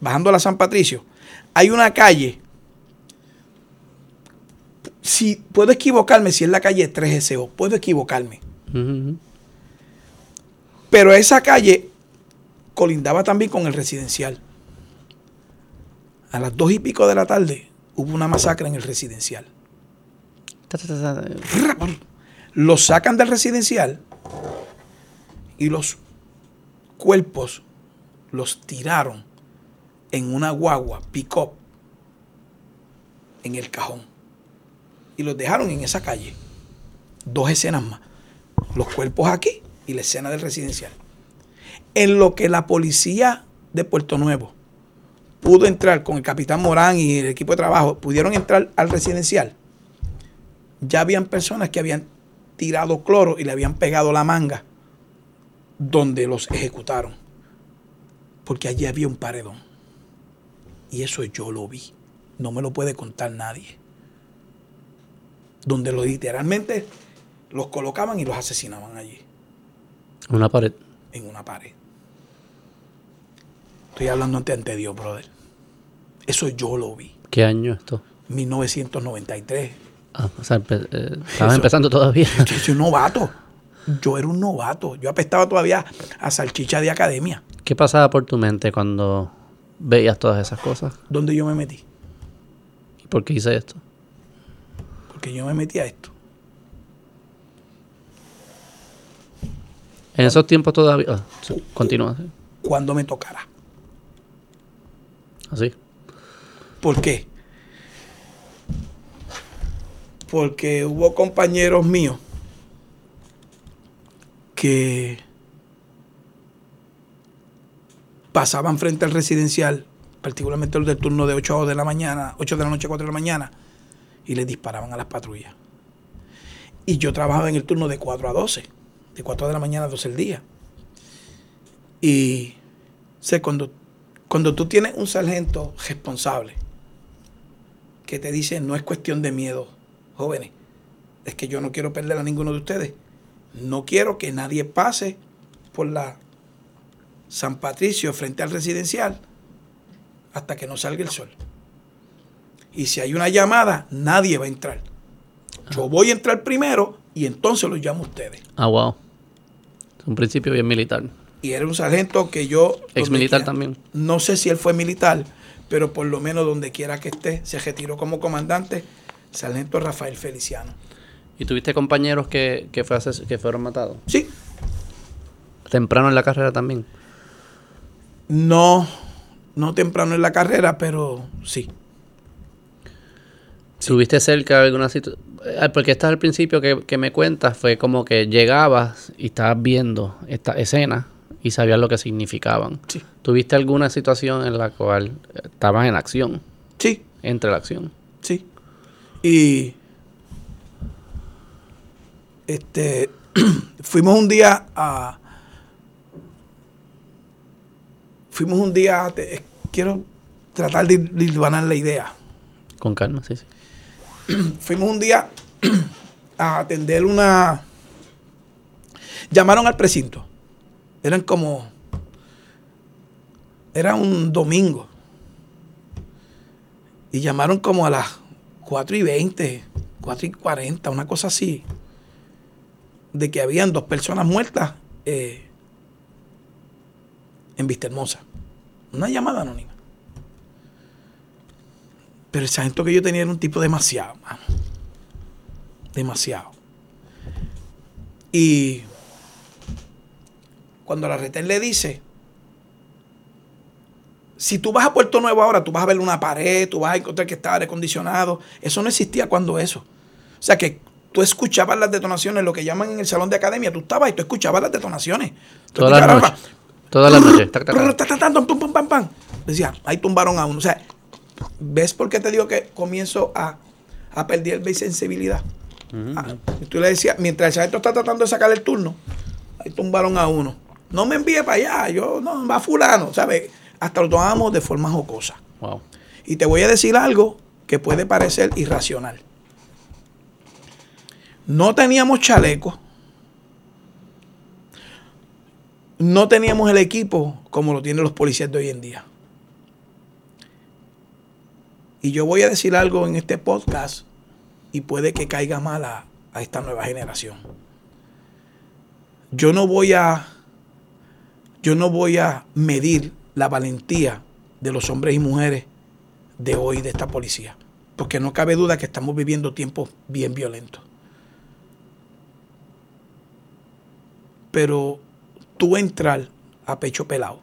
S1: bajando a la San Patricio, hay una calle. Si puedo equivocarme, si es la calle 3SO, puedo equivocarme. Pero esa calle colindaba también con el residencial. A las dos y pico de la tarde hubo una masacre en el residencial. Los sacan del residencial y los cuerpos los tiraron en una guagua pick-up en el cajón y los dejaron en esa calle. Dos escenas más. Los cuerpos aquí y la escena del residencial en lo que la policía de Puerto Nuevo pudo entrar con el capitán Morán y el equipo de trabajo, pudieron entrar al residencial, ya habían personas que habían tirado cloro y le habían pegado la manga donde los ejecutaron. Porque allí había un paredón. Y eso yo lo vi. No me lo puede contar nadie. Donde lo literalmente los colocaban y los asesinaban allí.
S2: Una pared.
S1: En una pared. Estoy hablando ante, Dios, brother. Eso yo lo vi.
S2: ¿Qué año esto?
S1: 1993.
S2: Ah, o sea, eh, estabas empezando todavía.
S1: Yo soy un novato. Yo era un novato. Yo apestaba todavía a salchicha de academia.
S2: ¿Qué pasaba por tu mente cuando veías todas esas cosas?
S1: ¿Dónde yo me metí?
S2: ¿Y por qué hice esto?
S1: Porque yo me metí a esto.
S2: En esos tiempos todavía. Ah, continúa.
S1: Cuando me tocara.
S2: Así.
S1: ¿Por qué? Porque hubo compañeros míos que pasaban frente al residencial, particularmente los del turno de 8 de la mañana, 8 de la noche a 4 de la mañana, y les disparaban a las patrullas. Y yo trabajaba en el turno de 4 a 12. de 4 de la mañana a 12 del día. Y sé, cuando, cuando tú tienes un sargento responsable que te dice no es cuestión de miedo, jóvenes, es que yo no quiero perder a ninguno de ustedes. No quiero que nadie pase por la San Patricio frente al residencial hasta que no salga el sol. Y si hay una llamada, nadie va a entrar. Yo voy a entrar primero y entonces los llamo a ustedes.
S2: Ah, wow. Es un principio bien militar.
S1: Y era un sargento que yo...
S2: Ex militar también.
S1: No sé si él fue militar, pero por lo menos donde quiera que esté, se retiró como comandante, sargento Rafael Feliciano.
S2: ¿Y tuviste compañeros que, que, fue que fueron matados?
S1: Sí.
S2: ¿Temprano en la carrera también?
S1: No, no temprano en la carrera, pero sí.
S2: ¿Tuviste cerca alguna situación? Eh, porque estás al principio que, que, me cuentas fue como que llegabas y estabas viendo esta escena y sabías lo que significaban.
S1: Sí.
S2: ¿Tuviste alguna situación en la cual estabas en acción?
S1: Sí.
S2: Entre la acción.
S1: Sí. Y este fuimos un día a fuimos un día a, quiero tratar de ilvanar la idea.
S2: Con calma, sí, sí.
S1: fuimos un día a atender una... Llamaron al precinto. Eran como... Era un domingo. Y llamaron como a las 4 y 20, 4 y 40, una cosa así. De que habían dos personas muertas eh, en Vista Hermosa. Una llamada anónima. Pero el sargento que yo tenía era un tipo demasiado, mano. Demasiado. Y cuando la retén le dice, si tú vas a Puerto Nuevo ahora, tú vas a ver una pared, tú vas a encontrar que estaba acondicionado. Eso no existía cuando eso. O sea que tú escuchabas las detonaciones, lo que llaman en el salón de academia, tú estabas y tú escuchabas las detonaciones.
S2: Todas las noches. Todas las noches.
S1: Decía, ahí tumbaron a uno. O sea, ¿Ves por qué te digo que comienzo a, a perder mi sensibilidad? Ah, tú le decías, mientras el sargento está tratando de sacar el turno, ahí tumbaron a uno. No me envíe para allá, yo no, va fulano, ¿sabes? Hasta lo tomamos de forma jocosa. Y te voy a decir algo que puede parecer irracional. No teníamos chaleco. No teníamos el equipo como lo tienen los policías de hoy en día. Y yo voy a decir algo en este podcast y puede que caiga mal a, esta nueva generación. Yo no voy a yo no voy a medir la valentía de los hombres y mujeres de hoy de esta policía, porque no cabe duda que estamos viviendo tiempos bien violentos. Pero tú entrar a pecho pelado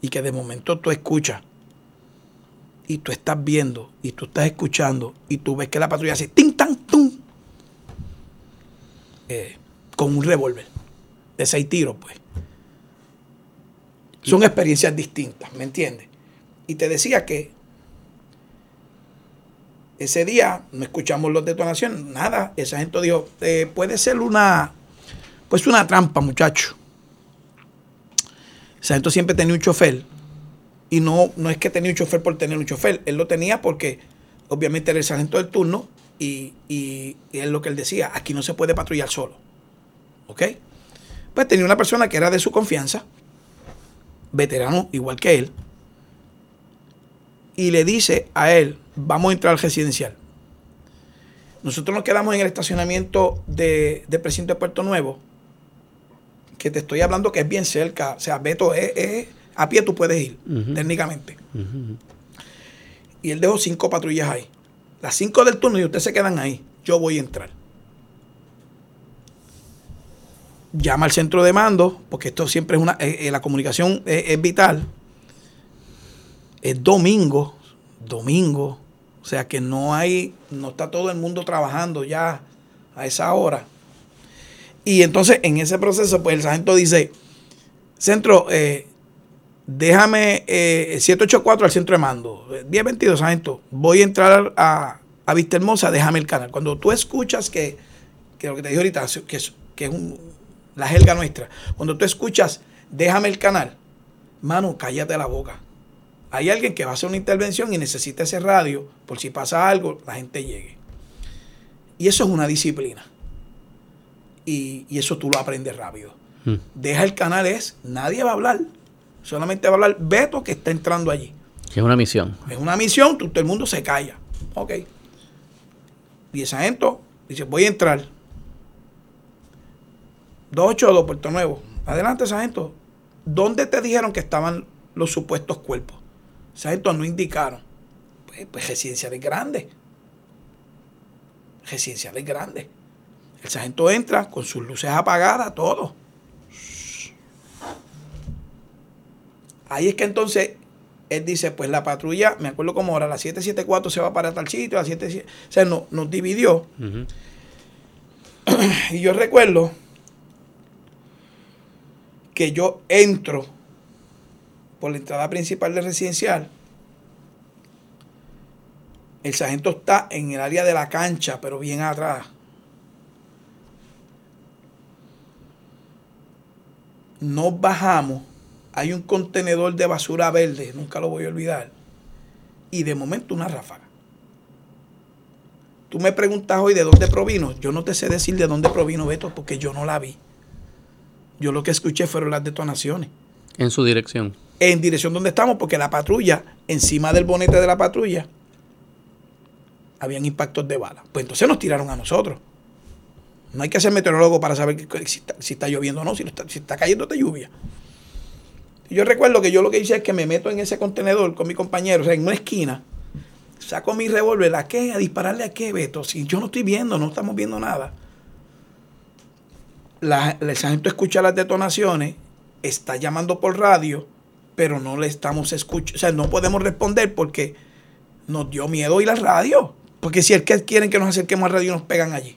S1: y que de momento tú escuchas y tú estás viendo y tú estás escuchando y tú ves que la patrulla hace tin tan tum eh, con un revólver de seis tiros, pues. Son experiencias distintas, ¿me entiendes? Y te decía que ese día no escuchamos las detonaciones, nada. Esa gente dijo, eh, puede ser una, pues una trampa, muchacho. Esa gente siempre tenía un chofer y no, no es que tenía un chofer por tener un chofer, él lo tenía porque obviamente era el sargento del turno y, y, es lo que él decía, aquí no se puede patrullar solo. ¿Ok? Pues tenía una persona que era de su confianza, veterano igual que él, y le dice a él, vamos a entrar al residencial. Nosotros nos quedamos en el estacionamiento de, de precinto de Puerto Nuevo, que te estoy hablando que es bien cerca, o sea, Beto es a pie tú puedes ir, técnicamente. Y él dejó cinco patrullas ahí. Las cinco del turno y ustedes se quedan ahí. Yo voy a entrar. Llama al centro de mando, porque esto siempre es una. Eh, eh, la comunicación es, vital. Es domingo. Domingo. O sea que no hay. No está todo el mundo trabajando ya a esa hora. Y entonces en ese proceso, pues el sargento dice: Centro, eh, déjame eh, 784 al centro de mando, 1022, sargento, voy a entrar a, a Vista Hermosa, déjame el canal. Cuando tú escuchas que, que lo que te dije ahorita, que es, que es la jerga nuestra. Cuando tú escuchas, déjame el canal, mano, cállate la boca. Hay alguien que va a hacer una intervención y necesita ese radio por si pasa algo, la gente llegue. Y eso es una disciplina. Y, eso tú lo aprendes rápido. Hmm. Deja el canal, es, nadie va a hablar. Solamente va a hablar Beto que está entrando allí.
S2: Es una misión.
S1: Es una misión, todo el mundo se calla. Ok. Y el sargento dice, voy a entrar. 282 Puerto Nuevo. Adelante, sargento. ¿Dónde te dijeron que estaban los supuestos cuerpos? Sargento, no indicaron. Pues, pues residenciales grandes. Residenciales grandes. El sargento entra con sus luces apagadas, todo. Ahí es que entonces él dice, pues la patrulla, me acuerdo como ahora, la 774 se va para tal sitio, la 7, o sea, no, nos dividió. y yo recuerdo que yo entro por la entrada principal del residencial. El sargento está en el área de la cancha, pero bien atrás. Nos bajamos hay un contenedor de basura verde, nunca lo voy a olvidar, y de momento una ráfaga. Tú me preguntas hoy de dónde provino, yo no te sé decir de dónde provino Beto porque yo no la vi. Yo lo que escuché fueron las detonaciones.
S2: En su dirección.
S1: En dirección donde estamos, porque la patrulla, encima del bonete de la patrulla, habían impactos de bala. Pues entonces nos tiraron a nosotros. No hay que ser meteorólogo para saber si, está, lloviendo o no, si, está, si está cayendo de lluvia yo recuerdo que yo lo que hice es que me meto en ese contenedor con mi compañero, o sea, en una esquina, saco mi revólver, ¿a qué? ¿A dispararle a qué, Beto? Si yo no estoy viendo, no estamos viendo nada. La, el sargento escucha las detonaciones, está llamando por radio, pero no le estamos escuchando, o sea, no podemos responder porque nos dio miedo ir al radio. Porque si es que quieren que nos acerquemos al radio, nos pegan allí.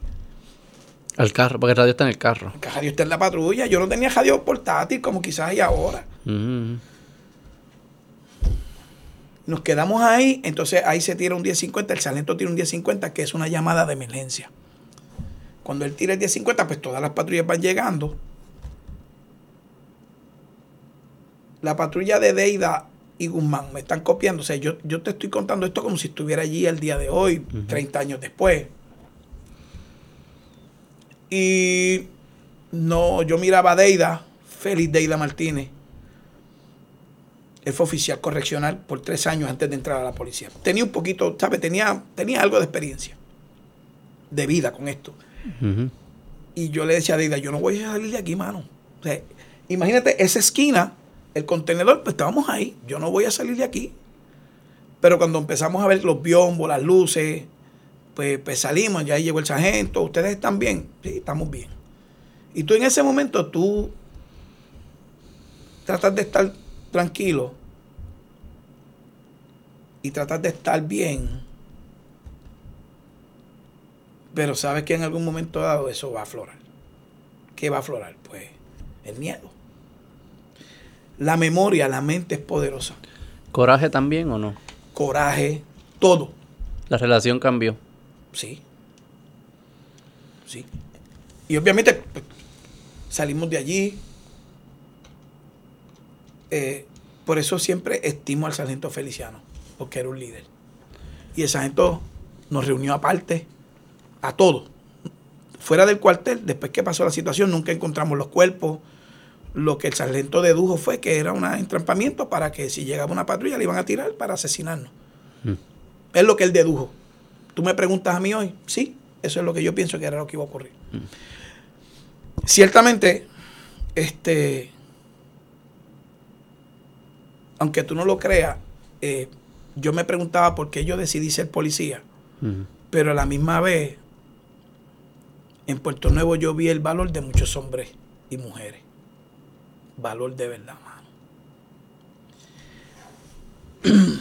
S2: Al carro, porque el radio está en el carro.
S1: El radio está en la patrulla. Yo no tenía radio portátil como quizás hay ahora. Nos quedamos ahí, entonces ahí se tira un 1050, el sargento tira un 1050, que es una llamada de emergencia. Cuando él tira el 1050, pues todas las patrullas van llegando. La patrulla de Deida y Guzmán me están copiando. O sea, yo, yo te estoy contando esto como si estuviera allí el día de hoy, 30 años después. Y no, yo miraba a Deida, Félix Deida Martínez. Él fue oficial correccional por tres años antes de entrar a la policía. Tenía un poquito, ¿sabes? Tenía, tenía algo de experiencia, de vida con esto. Y yo le decía a Deida, yo no voy a salir de aquí, mano. imagínate esa esquina, el contenedor, pues estábamos ahí. Yo no voy a salir de aquí. Pero cuando empezamos a ver los biombos, las luces, pues, pues, salimos, ya llegó el sargento, ustedes están bien, sí, estamos bien. Y tú en ese momento tú tratas de estar tranquilo y tratas de estar bien, pero sabes que en algún momento dado eso va a aflorar. ¿Qué va a aflorar? Pues el miedo. La memoria, la mente es poderosa.
S2: ¿Coraje también o no?
S1: Coraje, todo.
S2: La relación cambió.
S1: Sí. Sí. Y obviamente pues, salimos de allí. Eh, por eso siempre estimo al sargento Feliciano, porque era un líder. Y el sargento nos reunió aparte, a todos. Fuera del cuartel, después que pasó la situación, nunca encontramos los cuerpos. Lo que el sargento dedujo fue que era un entrampamiento para que si llegaba una patrulla le iban a tirar para asesinarnos. Mm. Es lo que él dedujo. Tú me preguntas a mí hoy, sí, eso es lo que yo pienso que era lo que iba a ocurrir. Ciertamente, este, aunque tú no lo creas, eh, yo me preguntaba por qué yo decidí ser policía, pero a la misma vez, en Puerto Nuevo yo vi el valor de muchos hombres y mujeres. Valor de verdad, mano.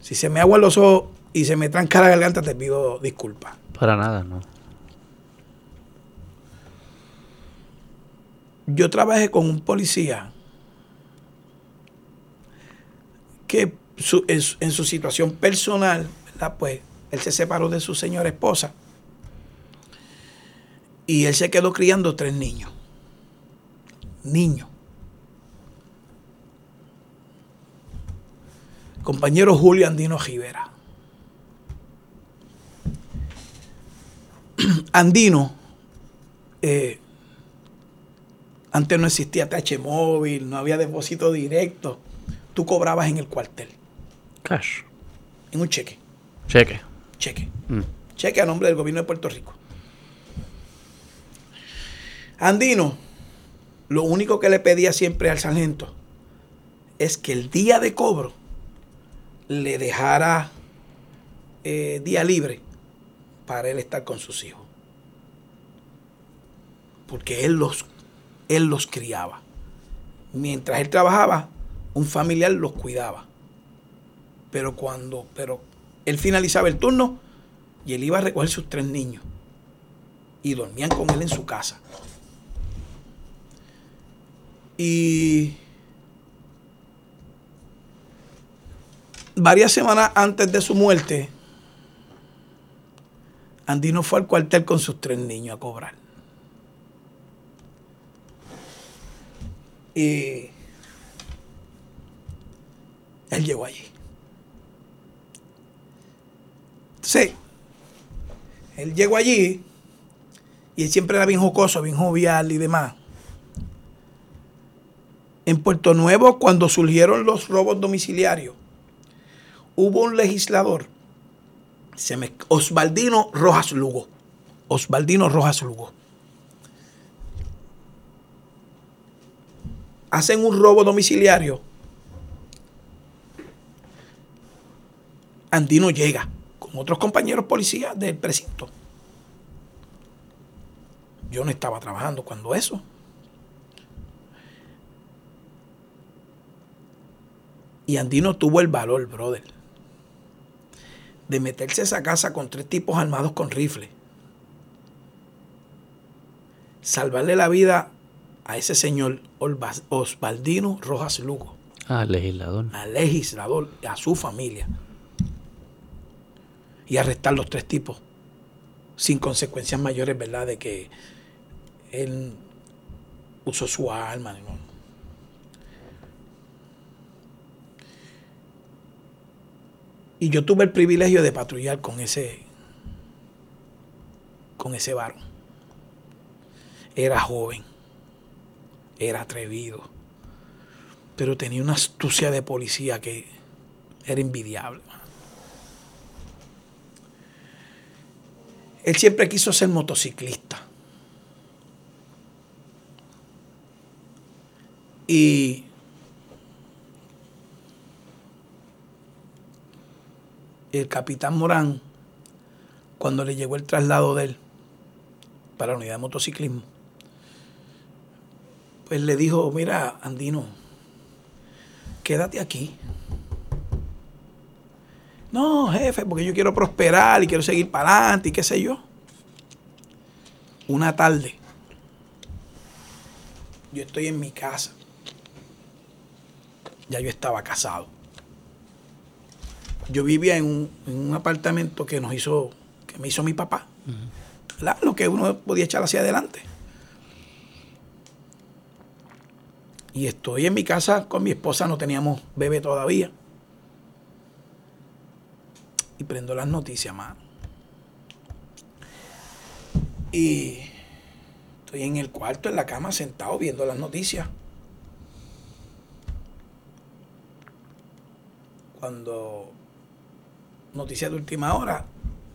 S1: si se me aguan los ojos y se me tranca la garganta, te pido disculpas.
S2: Para nada, no.
S1: Yo trabajé con un policía que en, su situación personal, ¿verdad? Pues él se separó de su señora esposa. Y él se quedó criando tres niños. Niños. Compañero Julio Andino Rivera. Andino, eh, antes no existía TH móvil, no había depósito directo. Tú cobrabas en el cuartel.
S2: Cash.
S1: En un cheque.
S2: Cheque.
S1: Cheque. Mm. Cheque a nombre del gobierno de Puerto Rico. Andino, lo único que le pedía siempre al sargento es que el día de cobro le dejara eh, día libre para él estar con sus hijos. Porque él los, él los criaba. Mientras él trabajaba, un familiar los cuidaba. Pero cuando, pero él finalizaba el turno y él iba a recoger sus tres niños. Y dormían con él en su casa. Y varias semanas antes de su muerte, Andino fue al cuartel con sus tres niños a cobrar. Y él llegó allí. Sí. él llegó allí y él siempre era bien jocoso, bien jovial y demás. En Puerto Nuevo, cuando surgieron los robos domiciliarios, hubo un legislador, se me, Osvaldino Rojas Lugo. Osvaldino Rojas Lugo. Hacen un robo domiciliario. Andino llega con otros compañeros policías del precinto. Yo no estaba trabajando cuando eso. Y Andino tuvo el valor, brother, de meterse a esa casa con tres tipos armados con rifles. Salvarle la vida a ese señor Osvaldino Rojas Lugo.
S2: Al legislador.
S1: Al legislador, a su familia. Y arrestar los tres tipos sin consecuencias mayores, ¿verdad? De que él usó su arma. ¿no? Y yo tuve el privilegio de patrullar con ese, con ese varón. Era joven, era atrevido, pero tenía una astucia de policía que era envidiable. Él siempre quiso ser motociclista. Y el capitán Morán, cuando le llegó el traslado de él para la unidad de motociclismo, pues le dijo, mira, Andino, quédate aquí. No, jefe, porque yo quiero prosperar y quiero seguir para adelante y qué sé yo. Una tarde, yo estoy en mi casa. Ya yo estaba casado yo vivía en un, apartamento que nos hizo, que me hizo mi papá. Lo que uno podía echar hacia adelante. Y estoy en mi casa con mi esposa, no teníamos bebé todavía. Y prendo las noticias, mano. Y estoy en el cuarto, en la cama, sentado viendo las noticias. Cuando noticias de última hora,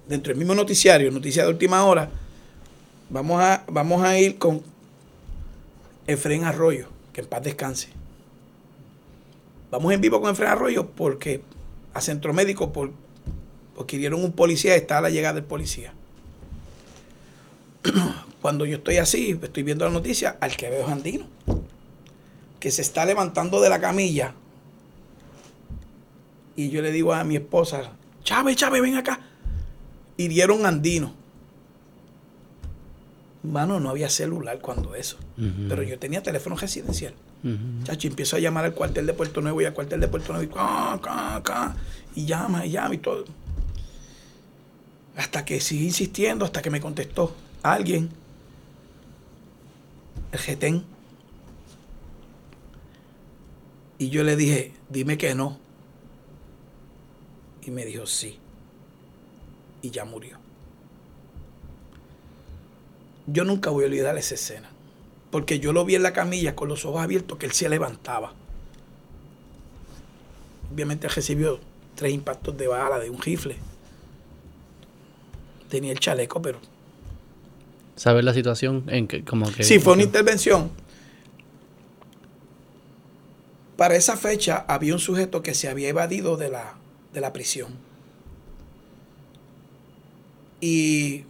S1: dentro del mismo noticiario, noticias de última hora, vamos a, vamos a ir con Efren Arroyo, que en paz descanse. Vamos en vivo con Efren Arroyo porque a Centro Médico, por, porque dieron un policía, está a la llegada del policía. Cuando yo estoy así, estoy viendo la noticia, al que veo es Andino, que se está levantando de la camilla. Y yo le digo a mi esposa, Chávez, Chávez, ven acá. Y dieron andino. Mano, no había celular cuando eso. Pero yo tenía teléfono residencial. Chacho, empiezo a llamar al cuartel de Puerto Nuevo y al cuartel de Puerto Nuevo y, y llama, y llama y todo. Hasta que sigue insistiendo, hasta que me contestó alguien el getén. Y yo le dije, dime que no. Y me dijo, sí. Y ya murió. Yo nunca voy a olvidar esa escena. Porque yo lo vi en la camilla con los ojos abiertos que él se levantaba. Obviamente recibió tres impactos de bala de un rifle. Tenía el chaleco, pero
S2: ¿Sabes la situación? En que, como que,
S1: sí, fue una intervención. Para esa fecha había un sujeto que se había evadido de la, de la prisión. Y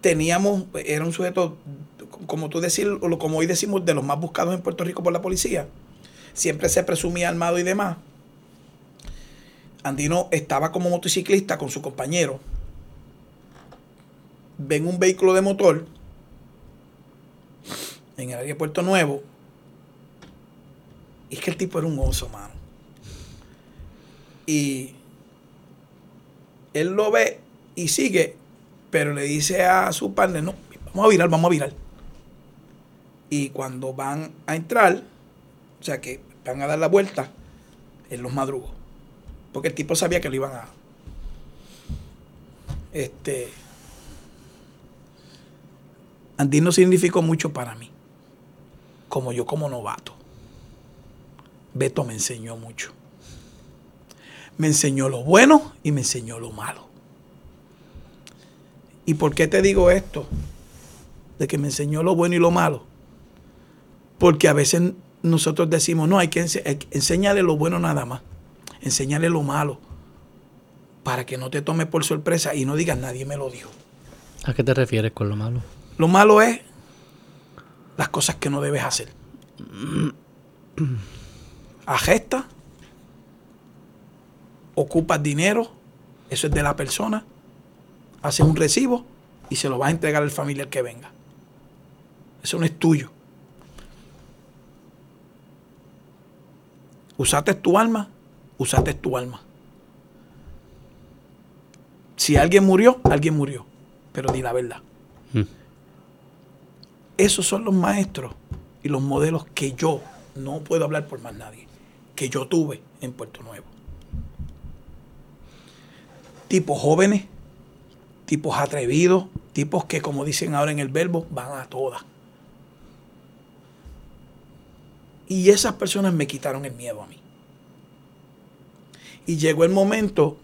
S1: teníamos, era un sujeto, como tú decís, o como hoy decimos, de los más buscados en Puerto Rico por la policía. Siempre se presumía armado y demás. Andino estaba como motociclista con su compañero ven un vehículo de motor en el aeropuerto nuevo. Y es que el tipo era un oso, mano. Y él lo ve y sigue, pero le dice a su partner, no, vamos a virar, vamos a virar. Y cuando van a entrar, o sea que van a dar la vuelta, él los madrugó. Porque el tipo sabía que lo iban a... Este no significó mucho para mí, como yo como novato. Beto me enseñó mucho. Me enseñó lo bueno y me enseñó lo malo. ¿Y por qué te digo esto? De que me enseñó lo bueno y lo malo. Porque a veces nosotros decimos, no, hay que enseñarle lo bueno nada más. Enseñarle lo malo. Para que no te tome por sorpresa y no digas, nadie me lo dijo.
S2: ¿A qué te refieres con lo malo?
S1: Lo malo es las cosas que no debes hacer. Agesta, ocupas dinero, eso es de la persona, haces un recibo y se lo vas a entregar al familiar que venga. Eso no es tuyo. Usaste tu alma, usaste tu alma. Si alguien murió, alguien murió. Pero di la verdad. Mm. Esos son los maestros y los modelos que yo, no puedo hablar por más nadie, que yo tuve en Puerto Nuevo. Tipos jóvenes, tipos atrevidos, tipos que como dicen ahora en el verbo, van a todas. Y esas personas me quitaron el miedo a mí. Y llegó el momento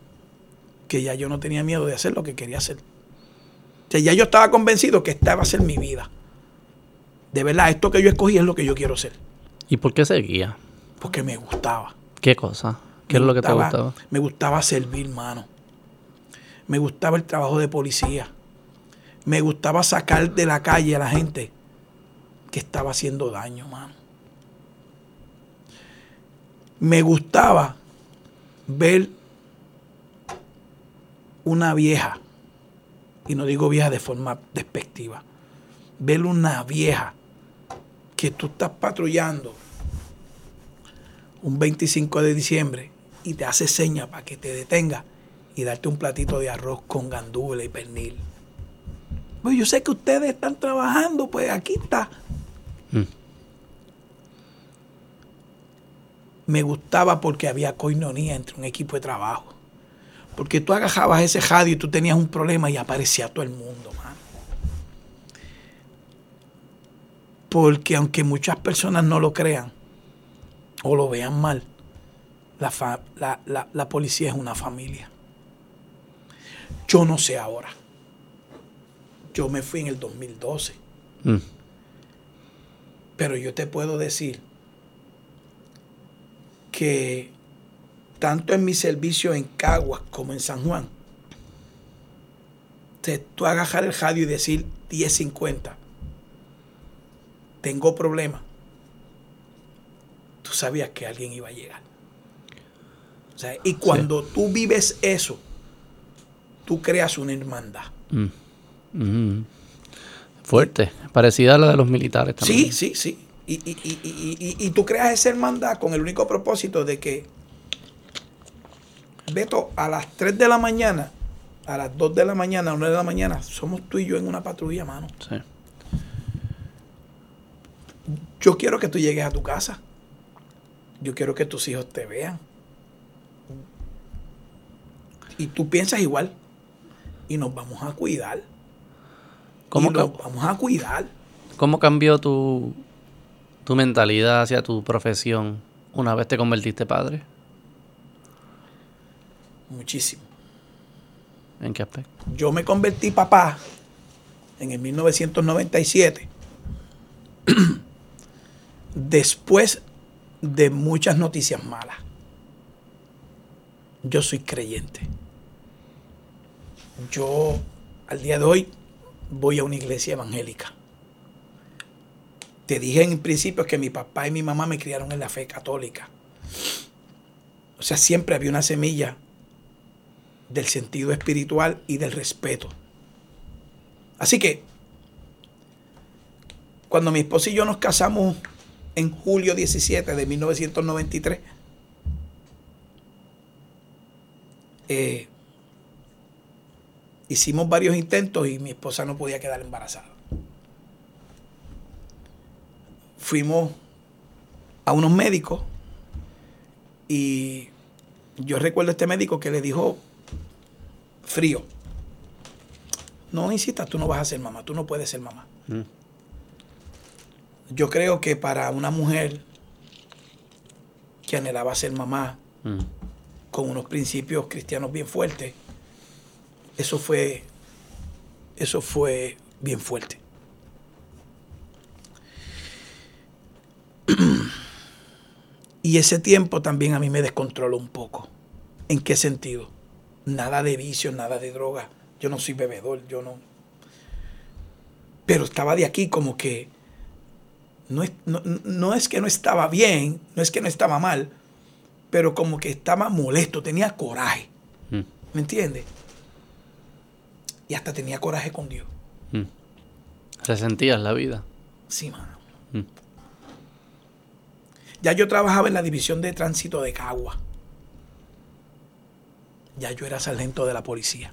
S1: que ya yo no tenía miedo de hacer lo que quería hacer. O sea, ya yo estaba convencido que esta va a ser mi vida de verdad, esto que yo escogí es lo que yo quiero ser.
S2: ¿Y por qué seguía?
S1: Porque me gustaba.
S2: ¿Qué cosa? ¿Qué es lo que te gustaba?
S1: Me gustaba servir, mano. Me gustaba el trabajo de policía. Me gustaba sacar de la calle a la gente que estaba haciendo daño, mano. Me gustaba ver una vieja, y no digo vieja de forma despectiva, ver una vieja que tú estás patrullando un 25 de diciembre y te hace seña para que te detenga y darte un platito de arroz con gandula y pernil. Pues yo sé que ustedes están trabajando, pues aquí está. Mm. Me gustaba porque había coinonía entre un equipo de trabajo. Porque tú agajabas ese radio y tú tenías un problema y aparecía todo el mundo. Porque aunque muchas personas no lo crean o lo vean mal, la, policía es una familia. Yo no sé ahora. Yo me fui en el 2012. Mm. Pero yo te puedo decir que tanto en mi servicio en Caguas como en San Juan, te, tú agajar el radio y decir 1050 tengo problemas, tú sabías que alguien iba a llegar. y cuando tú vives eso, tú creas una hermandad. Mm.
S2: Mm. Fuerte, parecida a la de los militares
S1: también. Sí, sí, sí. Y, y, tú creas esa hermandad con el único propósito de que, Beto, a las 3 de la mañana, a las 2 de la mañana, a 1 de la mañana, somos tú y yo en una patrulla, mano. Sí Yo quiero que tú llegues a tu casa. Yo quiero que tus hijos te vean. Y tú piensas igual. Y nos vamos a cuidar. ¿Cómo nos vamos a cuidar.
S2: ¿Cómo cambió tu, tu mentalidad hacia tu profesión una vez te convertiste padre?
S1: Muchísimo.
S2: ¿En qué aspecto?
S1: Yo me convertí papá en el 1997 después de muchas noticias malas. Yo soy creyente. Yo al día de hoy voy a una iglesia evangélica. Te dije en principio que mi papá y mi mamá me criaron en la fe católica. O sea, siempre había una semilla del sentido espiritual y del respeto. Así que, cuando mi esposa y yo nos casamos en julio 17 de 1993, eh, hicimos varios intentos y mi esposa no podía quedar embarazada. Fuimos a unos médicos y yo recuerdo a este médico que le dijo frío, no insistas, tú no vas a ser mamá, tú no puedes ser mamá. Mm. Yo creo que para una mujer que anhelaba ser mamá mm. con unos principios cristianos bien fuertes, eso fue, eso fue bien fuerte. y ese tiempo también a mí me descontroló un poco. ¿En qué sentido? Nada de vicio, nada de droga. Yo no soy bebedor, yo no. Pero estaba de aquí como que no es, no es que no estaba bien, no es que no estaba mal, pero como que estaba molesto, tenía coraje. Mm. ¿Me entiendes? Y hasta tenía coraje con Dios. Mm.
S2: ¿Resentías la vida?
S1: Sí, mano. Mm. Ya yo trabajaba en la división de tránsito de Cagua. Ya yo era sargento de la policía.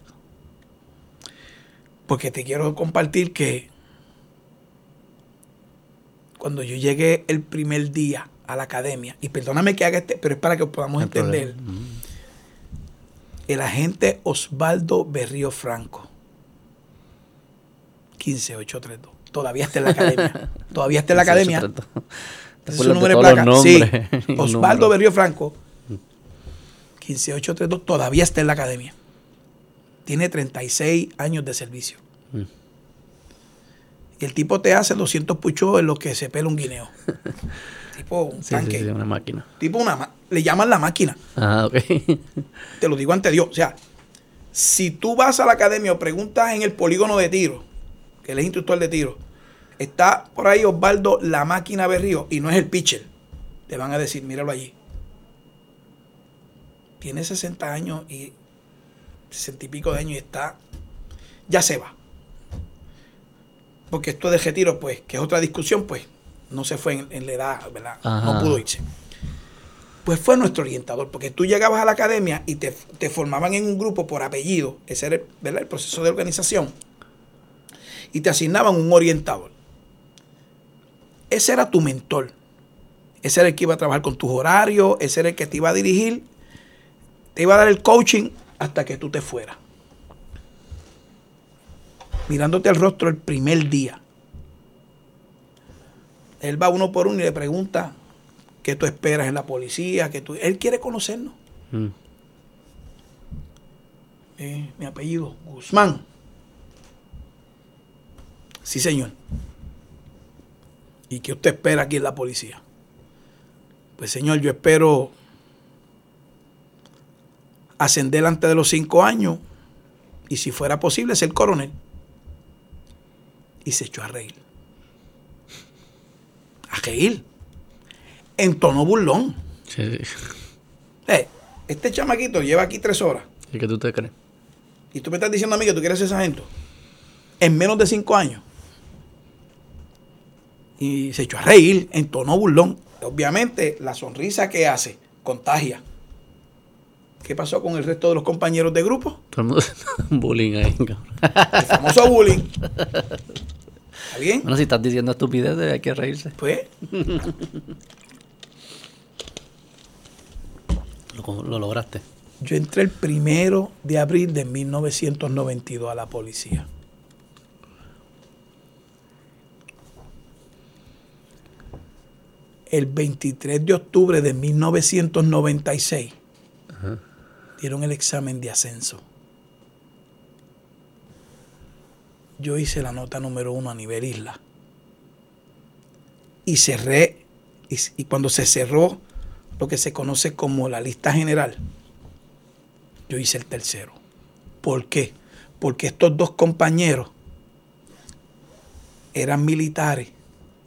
S1: Porque te quiero compartir que cuando yo llegué el primer día a la academia, y perdóname que haga este, pero es para que podamos entender, mm. el agente Osvaldo Berrío Franco 15832. Todavía está en la academia. Todavía está en la academia. es su número de placa. Sí. Osvaldo Berrío Franco. 15832. Todavía está en la academia. Tiene 36 años de servicio. Mm. Y el tipo te hace 200 puchos en lo que se pela un guineo. tipo un tanque.
S2: una máquina.
S1: Tipo una le llaman la máquina.
S2: Ah, ok.
S1: te lo digo ante Dios. O sea, si tú vas a la academia o preguntas en el polígono de tiro, él es instructor de tiro, está por ahí Osvaldo la máquina Berrío y no es el pitcher. Te van a decir, míralo allí. Tiene 60 años y 60 y pico de años y está, ya se va. Porque esto de retiro, pues, que es otra discusión, pues, no se fue en, la edad, ¿verdad? No pudo irse. Pues fue nuestro orientador, porque tú llegabas a la academia y te, te formaban en un grupo por apellido, ese era ¿verdad? el proceso de organización y te asignaban un orientador. Ese era tu mentor. Ese era el que iba a trabajar con tus horarios, ese era el que te iba a dirigir, te iba a dar el coaching hasta que tú te fueras. Mirándote al rostro el primer día. Él va uno por uno y le pregunta qué tú esperas en la policía, que tú... Él quiere conocernos. Mm. Eh, mi apellido, Guzmán. Sí, señor. ¿Y qué usted espera aquí en la policía? Pues, señor, yo espero ascender antes de los cinco años y, si fuera posible, ser coronel. Y se echó a reír. A reír. En tono burlón. Sí. Eh, este chamaquito lleva aquí tres horas.
S2: ¿Y qué tú te crees?
S1: Y tú me estás diciendo a mí que tú quieres ser sargento. En menos de cinco años y se echó a reír en tono burlón. Obviamente, la sonrisa que hace contagia. ¿Qué pasó con el resto de los compañeros de grupo?
S2: Todo el mundo bullying ahí.
S1: El famoso bullying. ¿Está bien?
S2: Bueno, si estás diciendo estupideces, hay que reírse.
S1: Pues.
S2: lo, lo lograste.
S1: Yo entré el primero de abril de 1992 a la policía. El 23 de octubre de 1996 dieron el examen de ascenso. Yo hice la nota número uno a nivel isla. Y cerré, y, y cuando se cerró lo que se conoce como la lista general, yo hice el tercero. ¿Por qué? Porque estos dos compañeros eran militares,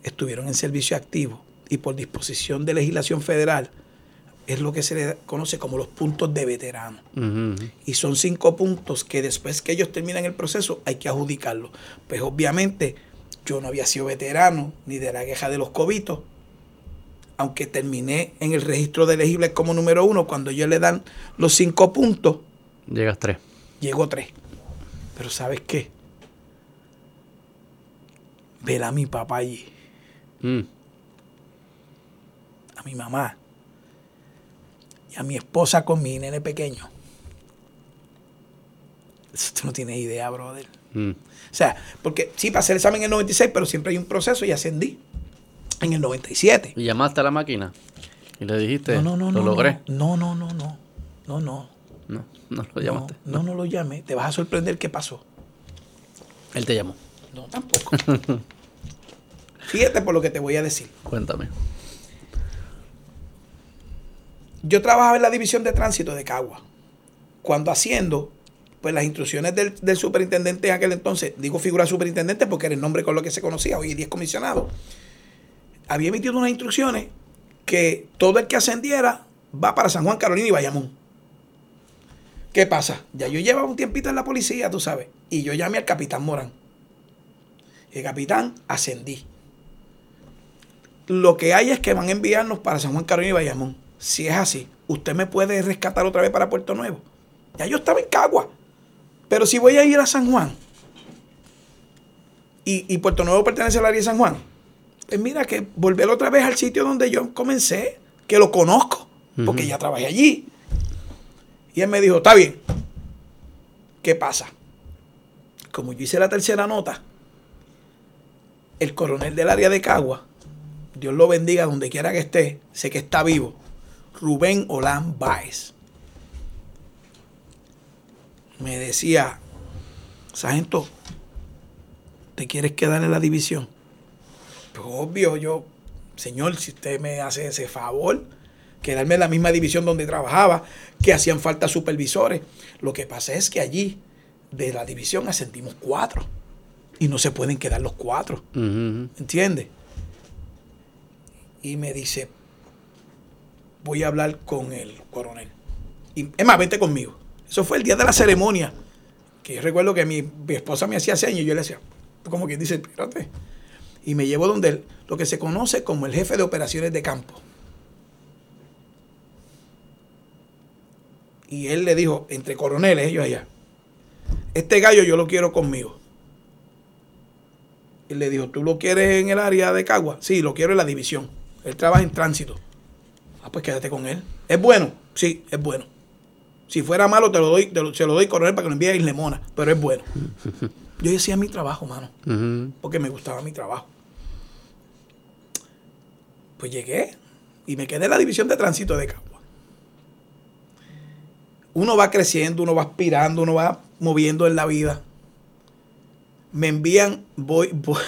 S1: estuvieron en servicio activo y por disposición de legislación federal es lo que se le conoce como los puntos de veterano. Y son cinco puntos que después que ellos terminan el proceso hay que adjudicarlos. Pues obviamente yo no había sido veterano ni de la queja de los cobitos, aunque terminé en el registro de elegibles como número uno, cuando ellos le dan los cinco puntos.
S2: Llegas tres.
S1: Llego tres. Pero ¿sabes qué? Ver a mi papá allí. Mm. Mi mamá a mi esposa con mi nene pequeño. Eso tú no tienes idea, brother. Mm. O sea, porque sí, pasé el examen en el 96, pero siempre hay un proceso y ascendí en el 97.
S2: ¿Y llamaste a la máquina? ¿Y le dijiste?
S1: No, no, no.
S2: ¿Lo
S1: no,
S2: logré?
S1: No, no, no, no. No, no.
S2: No, no lo llamaste.
S1: No, no, lo llamé. Te vas a sorprender qué pasó.
S2: Él te llamó.
S1: No, tampoco. Fíjate por lo que te voy a decir.
S2: Cuéntame
S1: yo trabajaba en la división de tránsito de Cagua. Cuando haciendo, pues las instrucciones del, superintendente en aquel entonces, digo figura superintendente porque era el nombre con lo que se conocía, hoy día es comisionado, había emitido unas instrucciones que todo el que ascendiera va para San Juan, Carolina y Bayamón. ¿Qué pasa? Ya yo llevaba un tiempito en la policía, tú sabes, y yo llamé al capitán Morán. El capitán ascendí. Lo que hay es que van a enviarnos para San Juan, Carolina y Bayamón si es así, usted me puede rescatar otra vez para Puerto Nuevo. Ya yo estaba en Cagua. Pero si voy a ir a San Juan y, Puerto Nuevo pertenece al área de San Juan, pues mira que volver otra vez al sitio donde yo comencé, que lo conozco, porque ya trabajé allí. Y él me dijo, está bien. ¿Qué pasa? Como yo hice la tercera nota, el coronel del área de Cagua, Dios lo bendiga donde quiera que esté, sé que está vivo, Rubén Olán Báez. Me decía, Sargento, ¿te quieres quedar en la división? Pues obvio, yo, señor, si usted me hace ese favor, quedarme en la misma división donde trabajaba, que hacían falta supervisores. Lo que pasa es que allí, de la división, ascendimos cuatro. Y no se pueden quedar los cuatro. ¿Entiendes? Y me dice, voy a hablar con el coronel. Y, es más, vente conmigo. Eso fue el día de la ceremonia. Que yo recuerdo que mi, esposa me hacía señas y yo le decía, como quien dice, espérate. Y me llevo donde él, lo que se conoce como el jefe de operaciones de campo. Y él le dijo, entre coroneles, ellos allá, este gallo yo lo quiero conmigo. Y le dijo, ¿tú lo quieres en el área de Cagua? Sí, lo quiero en la división. Él trabaja en tránsito. Ah, pues quédate con él. ¿Es bueno? Sí, es bueno. Si fuera malo, te lo doy, se lo doy coronel para que lo envíe a Islemona, pero es bueno. Yo hacía mi trabajo, mano, porque me gustaba mi trabajo. Pues llegué y me quedé en la división de tránsito de Cagua. Uno va creciendo, uno va aspirando, uno va moviendo en la vida. Me envían, voy, voy,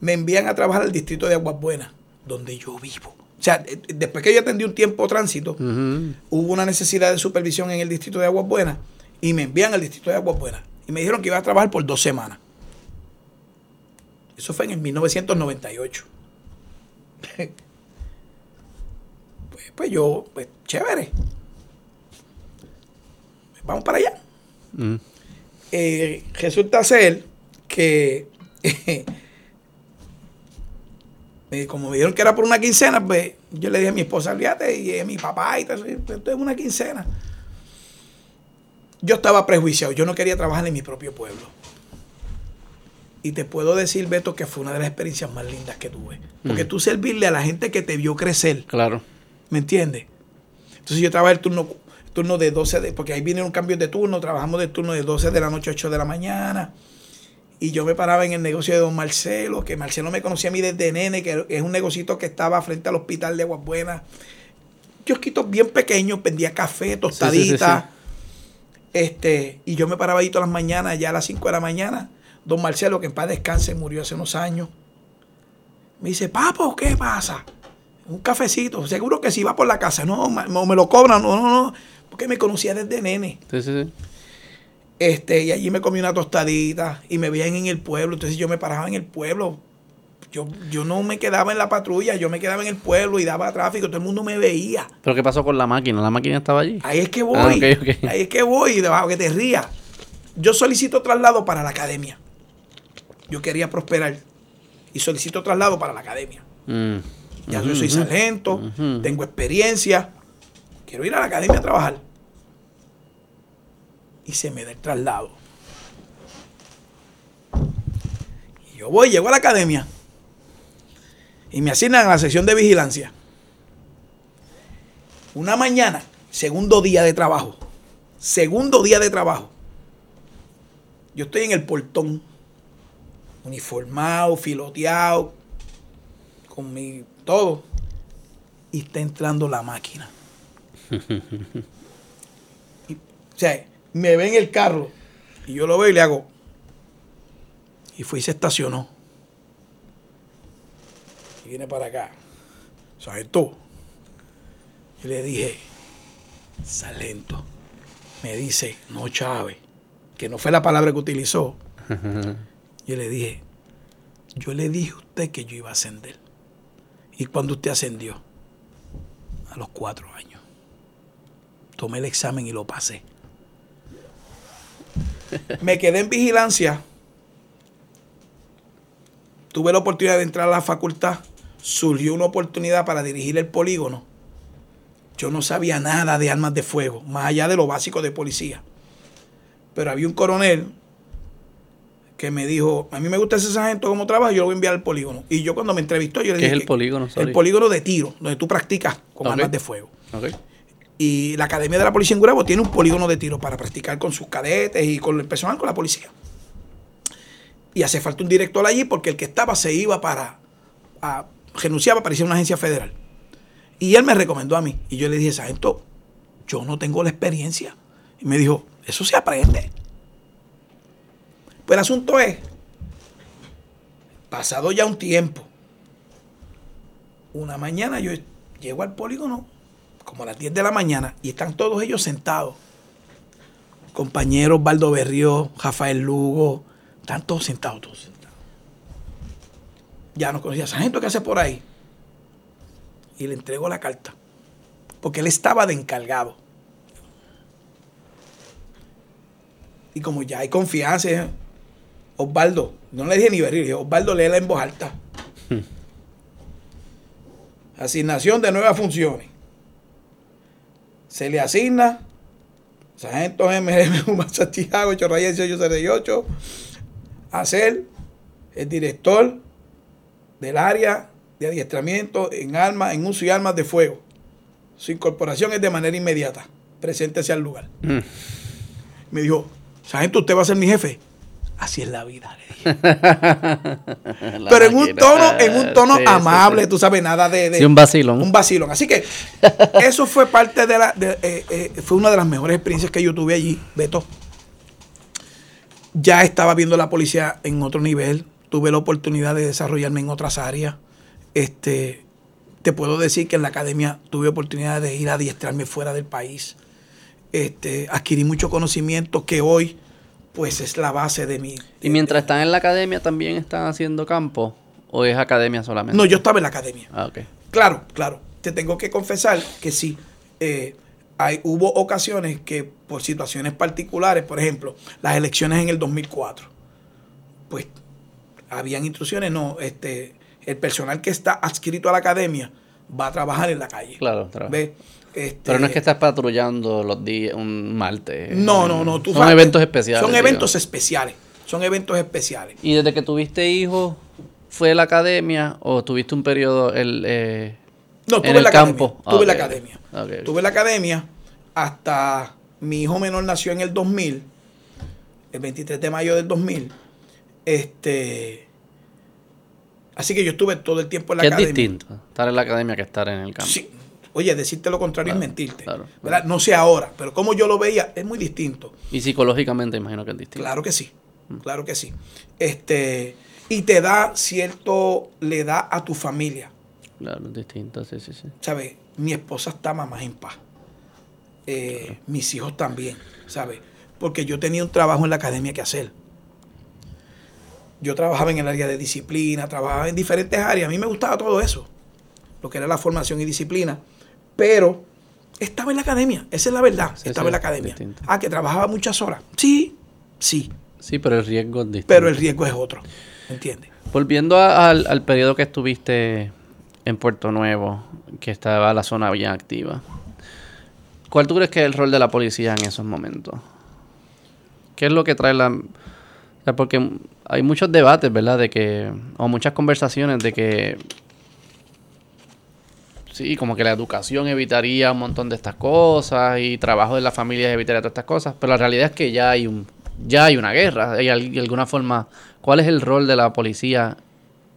S1: me envían a trabajar al distrito de Aguas Buenas, donde yo vivo. O sea, eh, después que yo atendí un tiempo tránsito, hubo una necesidad de supervisión en el distrito de Aguas Buenas y me envían al distrito de Aguas Buenas. Y me dijeron que iba a trabajar por dos semanas. Eso fue en el 1998. pues, pues, yo, pues chévere. Vamos para allá. Eh, resulta ser que Como me dijeron que era por una quincena, pues yo le dije a mi esposa, olvídate, y a mi papá y todo eso, pues, esto es una quincena. Yo estaba prejuiciado, yo no quería trabajar en mi propio pueblo. Y te puedo decir, Beto, que fue una de las experiencias más lindas que tuve. Porque tú servirle a la gente que te vio crecer.
S2: Claro.
S1: ¿Me entiendes? Entonces yo trabajé el turno, turno de 12 de, porque ahí vinieron cambios de turno, trabajamos de turno de 12 de la noche a 8 de la mañana. Y yo me paraba en el negocio de don Marcelo, que Marcelo me conocía a mí desde nene, que es un negocito que estaba frente al hospital de Aguas Buenas. Kiosquitos bien pequeños, vendía café, tostaditas. este, y yo me paraba ahí todas las mañanas, ya a las 5 de la mañana. Don Marcelo, que en paz descanse, murió hace unos años. Me dice, papo, ¿qué pasa? Un cafecito. Seguro que si va por la casa. No, me lo cobran. No, no, no. Porque me conocía desde nene. Sí, sí, sí. Este, y allí me comí una tostadita y me veían en el pueblo. Entonces yo me paraba en el pueblo. Yo, yo no me quedaba en la patrulla, yo me quedaba en el pueblo y daba tráfico, todo el mundo me veía.
S2: ¿Pero qué pasó con la máquina? ¿La máquina estaba allí?
S1: Ahí es que voy. Ah, Ahí es que voy, debajo que te rías. Yo solicito traslado para la academia. Yo quería prosperar y solicito traslado para la academia. Mm. Ya yo soy sargento, tengo experiencia, quiero ir a la academia a trabajar y se me da el traslado. Y yo voy, llego a la academia y me asignan a la sección de vigilancia. Una mañana, segundo día de trabajo, segundo día de trabajo. Yo estoy en el portón, uniformado, filoteado, con mi todo, y está entrando la máquina. o sea, me ve en el carro y yo lo veo y le hago. Y fue y se estacionó. Y viene para acá. ¿Sabes tú? Y le dije, Salento. Me dice, no Chávez, que no fue la palabra que utilizó. yo le dije, yo le dije a usted que yo iba a ascender. ¿Y cuando usted ascendió? A los cuatro años. Tomé el examen y lo pasé. Me quedé en vigilancia. Tuve la oportunidad de entrar a la facultad. Surgió una oportunidad para dirigir el polígono. Yo no sabía nada de armas de fuego, más allá de lo básico de policía. Pero había un coronel que me dijo, a mí me gusta ese sargento como trabaja, yo lo voy a enviar al polígono. Y yo cuando me entrevistó, yo le dije...
S2: ¿Qué es el polígono?
S1: El polígono de tiro, donde tú practicas con armas de fuego. Y la Academia de la Policía en Gurabo tiene un polígono de tiro para practicar con sus cadetes y con el personal, con la policía. Y hace falta un director allí porque el que estaba se iba para. A, renunciaba para irse a una agencia federal. Y él me recomendó a mí. Y yo le dije, Sargento, yo no tengo la experiencia. Y me dijo, eso se aprende. Pues el asunto es, pasado ya un tiempo, una mañana yo llego al polígono como a las 10 de la mañana, y están todos ellos sentados. Compañeros Baldo Berrió, Rafael Lugo, están todos sentados, todos sentados. Ya nos conocía, sargento, ¿qué hace por ahí? Y le entrego la carta, porque él estaba de encargado. Y como ya hay confianza, Osvaldo, no le dije ni ver, Osvaldo, léela en voz alta. Hmm. Asignación de nuevas funciones se le asigna Sargento MRM Santiago 8 1868 a ser el director del área de adiestramiento en armas, en uso y armas de fuego. Su incorporación es de manera inmediata. Preséntese al lugar. Mm. Me dijo, Sargento, usted va a ser mi jefe. Así es la vida, le dije. Pero en un tono, en un tono amable, tú sabes, nada de,
S2: de, un vacilón.
S1: Un vacilón. Así que eso fue parte de la, eh, eh, fue una de las mejores experiencias que yo tuve allí, Beto. Ya estaba viendo la policía en otro nivel, tuve la oportunidad de desarrollarme en otras áreas. Este, te puedo decir que en la academia tuve oportunidad de ir a adiestrarme fuera del país. Este, adquirí mucho conocimiento que hoy pues es la base de mi...
S2: ¿Y mientras están en la academia también están haciendo campo? ¿O es academia solamente?
S1: No, yo estaba en la academia.
S2: Ah, ok.
S1: Claro, claro. Te tengo que confesar que sí. Eh, hay, hubo ocasiones que por situaciones particulares, por ejemplo, las elecciones en el 2004, pues habían instrucciones, no, este, el personal que está adscrito a la academia va a trabajar en la calle.
S2: Claro,
S1: claro.
S2: Este, Pero no es que estás patrullando los días, un martes.
S1: No, no, no.
S2: son eventos especiales.
S1: Son eventos especiales. son eventos especiales.
S2: ¿Y desde que tuviste hijos, fue la academia o tuviste un periodo el, eh,
S1: no, tuve en la campo? Tuve la academia. Tuve la academia hasta mi hijo menor nació en el 2000, el 23 de mayo del 2000. Este, así que yo estuve todo el tiempo en la academia.
S2: Es distinto estar en la academia que estar en el campo.
S1: Sí. Oye, decirte lo contrario es mentirte. No sé ahora, pero como yo lo veía, es muy distinto.
S2: Y psicológicamente imagino que es distinto.
S1: Claro que sí. Mm. Claro que sí. Este, y te da cierto, le da a tu familia.
S2: Claro, es distinto, sí, sí, sí.
S1: ¿Sabes? Mi esposa está más en paz. Eh, mis hijos también, ¿sabes? Porque yo tenía un trabajo en la academia que hacer. Yo trabajaba en el área de disciplina, trabajaba en diferentes áreas. A mí me gustaba todo eso, lo que era la formación y disciplina. Pero estaba en la academia, esa es la verdad. estaba en la academia. Ah, que trabajaba muchas horas. Sí, sí.
S2: Sí, pero el riesgo es distinto.
S1: Pero el riesgo es otro, ¿entiendes?
S2: Volviendo al, al periodo que estuviste en Puerto Nuevo, que estaba la zona bien activa. ¿Cuál tú crees que es el rol de la policía en esos momentos? ¿Qué es lo que trae la... porque hay muchos debates, ¿verdad? De que... O muchas conversaciones de que... Sí, como que la educación evitaría un montón de estas cosas y trabajo de la familia evitaría todas estas cosas, pero la realidad es que ya hay un ya hay una guerra, de alguna forma, ¿cuál es el rol de la policía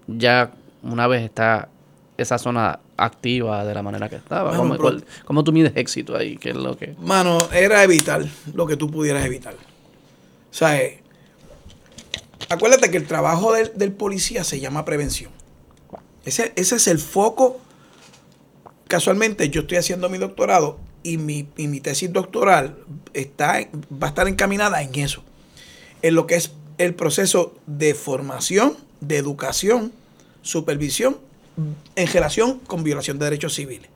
S2: ya una vez está esa zona activa de la manera que estaba? ¿Cómo, tú mides éxito ahí? ¿Qué es lo que...?
S1: Mano, era evitar lo que tú pudieras evitar. O sea, eh, acuérdate que el trabajo del, policía se llama prevención. Ese, ese, es el foco. Casualmente yo estoy haciendo mi doctorado y mi, y mi tesis doctoral está, va a estar encaminada en eso. En lo que es el proceso de formación, de educación, supervisión en relación con violación de derechos civiles.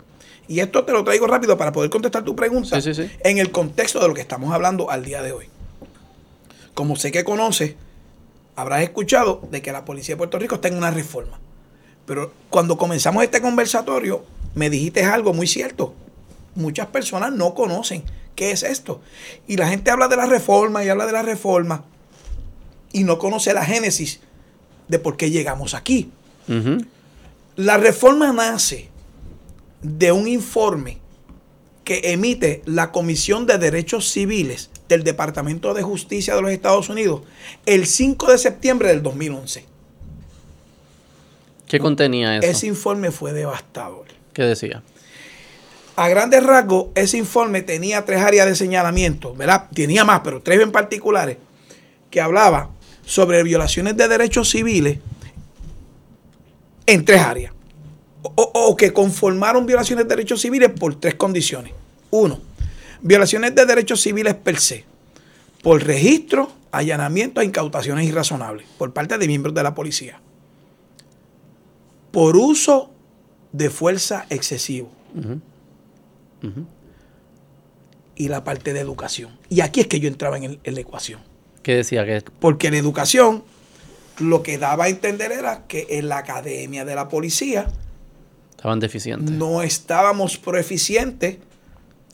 S1: Y esto te lo traigo rápido para poder contestar tu pregunta en el contexto de lo que estamos hablando al día de hoy. Como sé que conoces, habrás escuchado de que la policía de Puerto Rico está en una reforma. Pero cuando comenzamos este conversatorio, me dijiste algo muy cierto. Muchas personas no conocen qué es esto. Y la gente habla de la reforma y habla de la reforma y no conoce la génesis de por qué llegamos aquí. La reforma nace de un informe que emite la Comisión de Derechos Civiles del Departamento de Justicia de los Estados Unidos el 5 de septiembre del 2011.
S2: ¿Qué contenía eso?
S1: Ese informe fue devastador.
S2: ¿Qué decía?
S1: A grandes rasgos, ese informe tenía tres áreas de señalamiento, ¿verdad? Tenía más, pero tres en particulares, que hablaba sobre violaciones de derechos civiles en tres áreas. O, que conformaron violaciones de derechos civiles por tres condiciones. Uno, violaciones de derechos civiles per se, por registro, allanamiento e incautaciones irrazonables por parte de miembros de la policía. Por uso de fuerza excesivo. Y la parte de educación. Y aquí es que yo entraba en, en la ecuación.
S2: ¿Qué decía que?
S1: Porque la educación lo que daba a entender era que en la academia de la policía
S2: estaban deficientes.
S1: No estábamos proeficientes.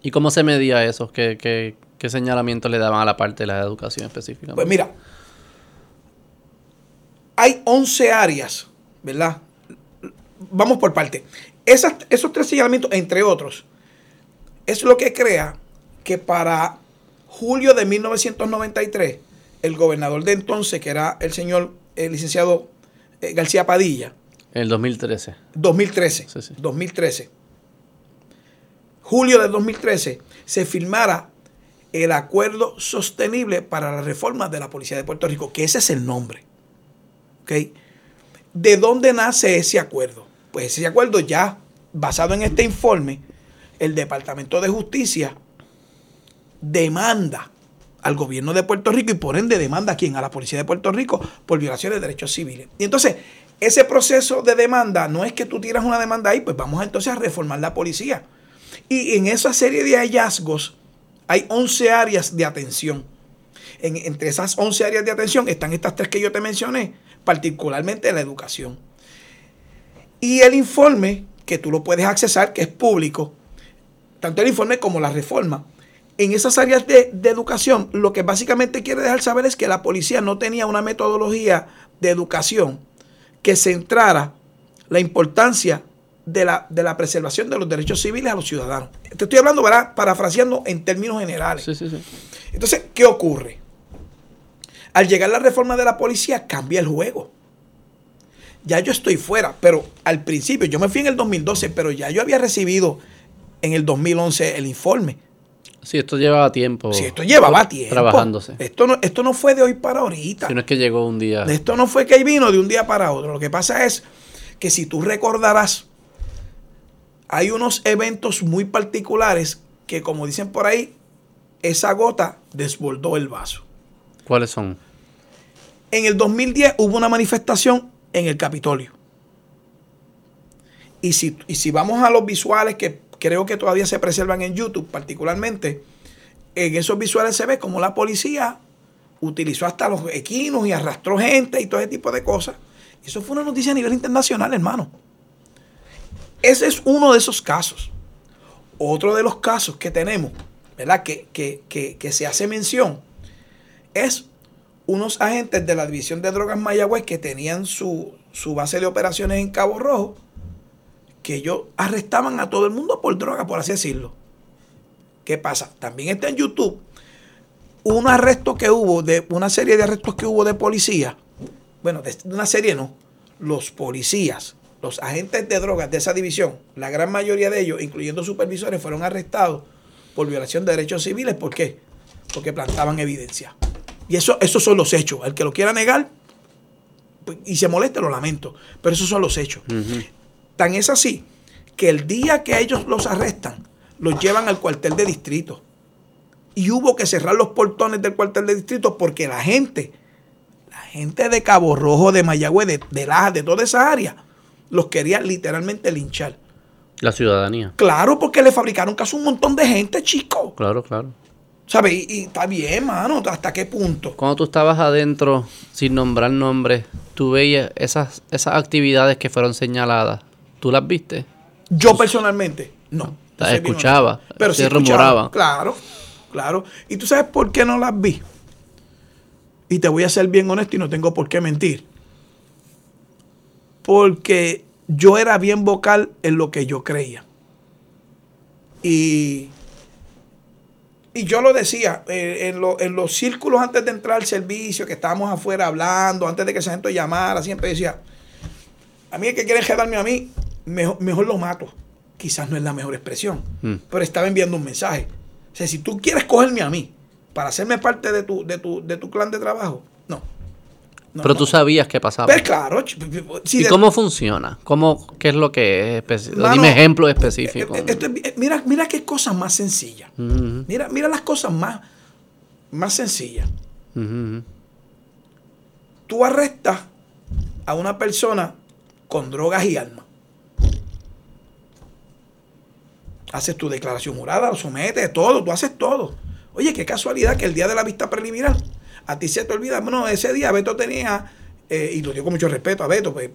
S2: ¿Y cómo se medía eso? ¿Qué, qué, señalamiento le daban a la parte de la educación específica?
S1: Pues mira, hay 11 áreas, ¿verdad? Vamos por parte. esos tres señalamientos, entre otros, es lo que crea que para julio de 1993, el gobernador de entonces, que era el señor el licenciado eh, García Padilla.
S2: En el 2013.
S1: 2013. 2013. Julio de 2013 se firmara el acuerdo sostenible para la reforma de la Policía de Puerto Rico, que ese es el nombre. ¿De dónde nace ese acuerdo? Pues ese acuerdo ya, basado en este informe, el Departamento de Justicia demanda al gobierno de Puerto Rico y por ende demanda a quién? A la policía de Puerto Rico por violación de derechos civiles. Y entonces, ese proceso de demanda no es que tú tiras una demanda ahí, pues vamos entonces a reformar la policía. Y en esa serie de hallazgos hay 11 áreas de atención. entre esas 11 áreas de atención están estas tres que yo te mencioné, particularmente la educación. Y el informe, que tú lo puedes accesar, que es público, tanto el informe como la reforma, en esas áreas de, de, educación, lo que básicamente quiere dejar saber es que la policía no tenía una metodología de educación que centrara la importancia de la, de la preservación de los derechos civiles a los ciudadanos. Te estoy hablando, ¿verdad? Parafraseando en términos generales.
S2: Sí, sí, sí.
S1: Entonces, ¿qué ocurre? Al llegar la reforma de la policía, cambia el juego. Ya yo estoy fuera, pero al principio, yo me fui en el 2012, pero ya yo había recibido en el 2011 el informe.
S2: Sí, esto llevaba tiempo.
S1: Sí, esto llevaba tiempo.
S2: Trabajándose.
S1: Esto no, esto no fue de hoy para ahorita.
S2: Si no es que llegó un día.
S1: Esto no fue que vino de un día para otro. Lo que pasa es que si tú recordarás, hay unos eventos muy particulares que, como dicen por ahí, esa gota desbordó el vaso.
S2: ¿Cuáles son?
S1: En el 2010 hubo una manifestación en el Capitolio. Y si, y si vamos a los visuales que creo que todavía se preservan en YouTube particularmente, en esos visuales se ve como la policía utilizó hasta los equinos y arrastró gente y todo ese tipo de cosas. Eso fue una noticia a nivel internacional, hermano. Ese es uno de esos casos. Otro de los casos que tenemos, ¿verdad? Que, que, que, que se hace mención, es unos agentes de la División de Drogas Mayagüez que tenían su, su base de operaciones en Cabo Rojo, que ellos arrestaban a todo el mundo por droga, por así decirlo. ¿Qué pasa? También está en YouTube un arresto que hubo, de una serie de arrestos que hubo de policía. Bueno, de una serie no. Los policías, los agentes de drogas de esa división, la gran mayoría de ellos, incluyendo supervisores, fueron arrestados por violación de derechos civiles. ¿Por qué? Porque plantaban evidencia. Y eso, esos son los hechos. El que lo quiera negar pues, y se moleste, lo lamento. Pero esos son los hechos. Uh -huh. Tan es así que el día que ellos los arrestan, los llevan al cuartel de distrito. Y hubo que cerrar los portones del cuartel de distrito porque la gente, la gente de Cabo Rojo, de Mayagüez, de, de Lajas, de toda esa área, los quería literalmente linchar.
S2: La ciudadanía.
S1: Claro, porque le fabricaron caso a un montón de gente, chico.
S2: Claro, claro.
S1: ¿Sabes? Y, y, está bien, mano. ¿Hasta qué punto?
S2: Cuando tú estabas adentro, sin nombrar nombres, tú veías esas, esas actividades que fueron señaladas. ¿Tú las viste?
S1: Yo personalmente, no.
S2: Las escuchaba,
S1: pero
S2: se
S1: sí
S2: rumoraban.
S1: Claro, claro. ¿Y tú sabes por qué no las vi? Y te voy a ser bien honesto y no tengo por qué mentir. Porque yo era bien vocal en lo que yo creía. Y, y yo lo decía, eh, en, lo, en, los círculos antes de entrar al servicio, que estábamos afuera hablando, antes de que esa gente llamara, siempre decía, a mí el que quiere quedarme a mí, mejor, mejor, lo mato. Quizás no es la mejor expresión, mm. pero estaba enviando un mensaje. O sea, si tú quieres cogerme a mí para hacerme parte de tu, de tu, de tu clan de trabajo, no.
S2: No, Pero tú sabías qué pasaba.
S1: Pues claro.
S2: Si ¿Y de... cómo funciona? ¿Cómo, ¿Qué es lo que es específico? Dime ejemplos específicos.
S1: Eh, Esto, mira, mira qué cosas más sencillas. Uh -huh. mira, mira las cosas más, más sencillas. Uh -huh. Tú arrestas a una persona con drogas y armas. Haces tu declaración jurada, lo sometes, todo, tú haces todo. Oye, qué casualidad que el día de la vista preliminar a ti se te olvida, bueno, ese día Beto tenía, eh, y lo digo con mucho respeto a Beto, pues,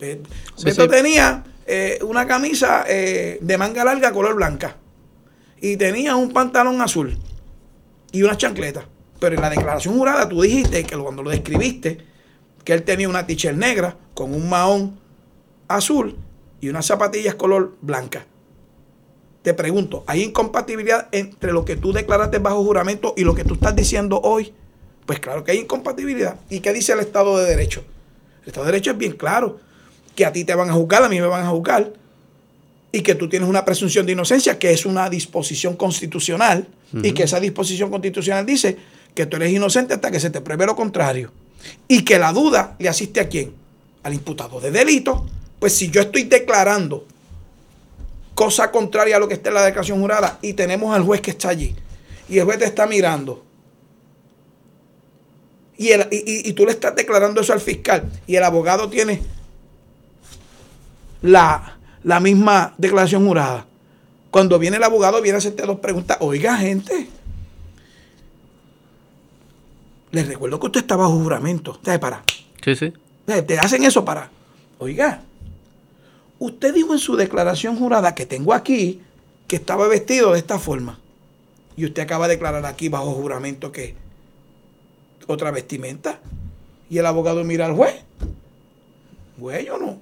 S1: sí, Beto sí. tenía eh, una camisa eh, de manga larga color blanca y tenía un pantalón azul y unas chancletas. Pero en la declaración jurada tú dijiste que cuando lo describiste, que él tenía una t-shirt negra con un mahón azul y unas zapatillas color blanca. Te pregunto, ¿hay incompatibilidad entre lo que tú declaraste bajo juramento y lo que tú estás diciendo hoy? Pues claro que hay incompatibilidad. ¿Y qué dice el Estado de Derecho? El Estado de Derecho es bien claro. Que a ti te van a juzgar, a mí me van a juzgar. Y que tú tienes una presunción de inocencia, que es una disposición constitucional. Uh -huh. Y que esa disposición constitucional dice que tú eres inocente hasta que se te pruebe lo contrario. Y que la duda le asiste a quién? Al imputado de delito. Pues si yo estoy declarando cosa contraria a lo que está en la declaración jurada y tenemos al juez que está allí y el juez te está mirando y, el, y, y, tú le estás declarando eso al fiscal y el abogado tiene la, la misma declaración jurada. Cuando viene el abogado, viene a hacerte dos preguntas. Oiga, gente, les recuerdo que usted está bajo juramento. ¿Sabes? Para.
S2: Sí, sí.
S1: Te hacen eso para. Oiga, usted dijo en su declaración jurada que tengo aquí que estaba vestido de esta forma. Y usted acaba de declarar aquí bajo juramento que otra vestimenta. Y el abogado mira al juez. Güey, yo no.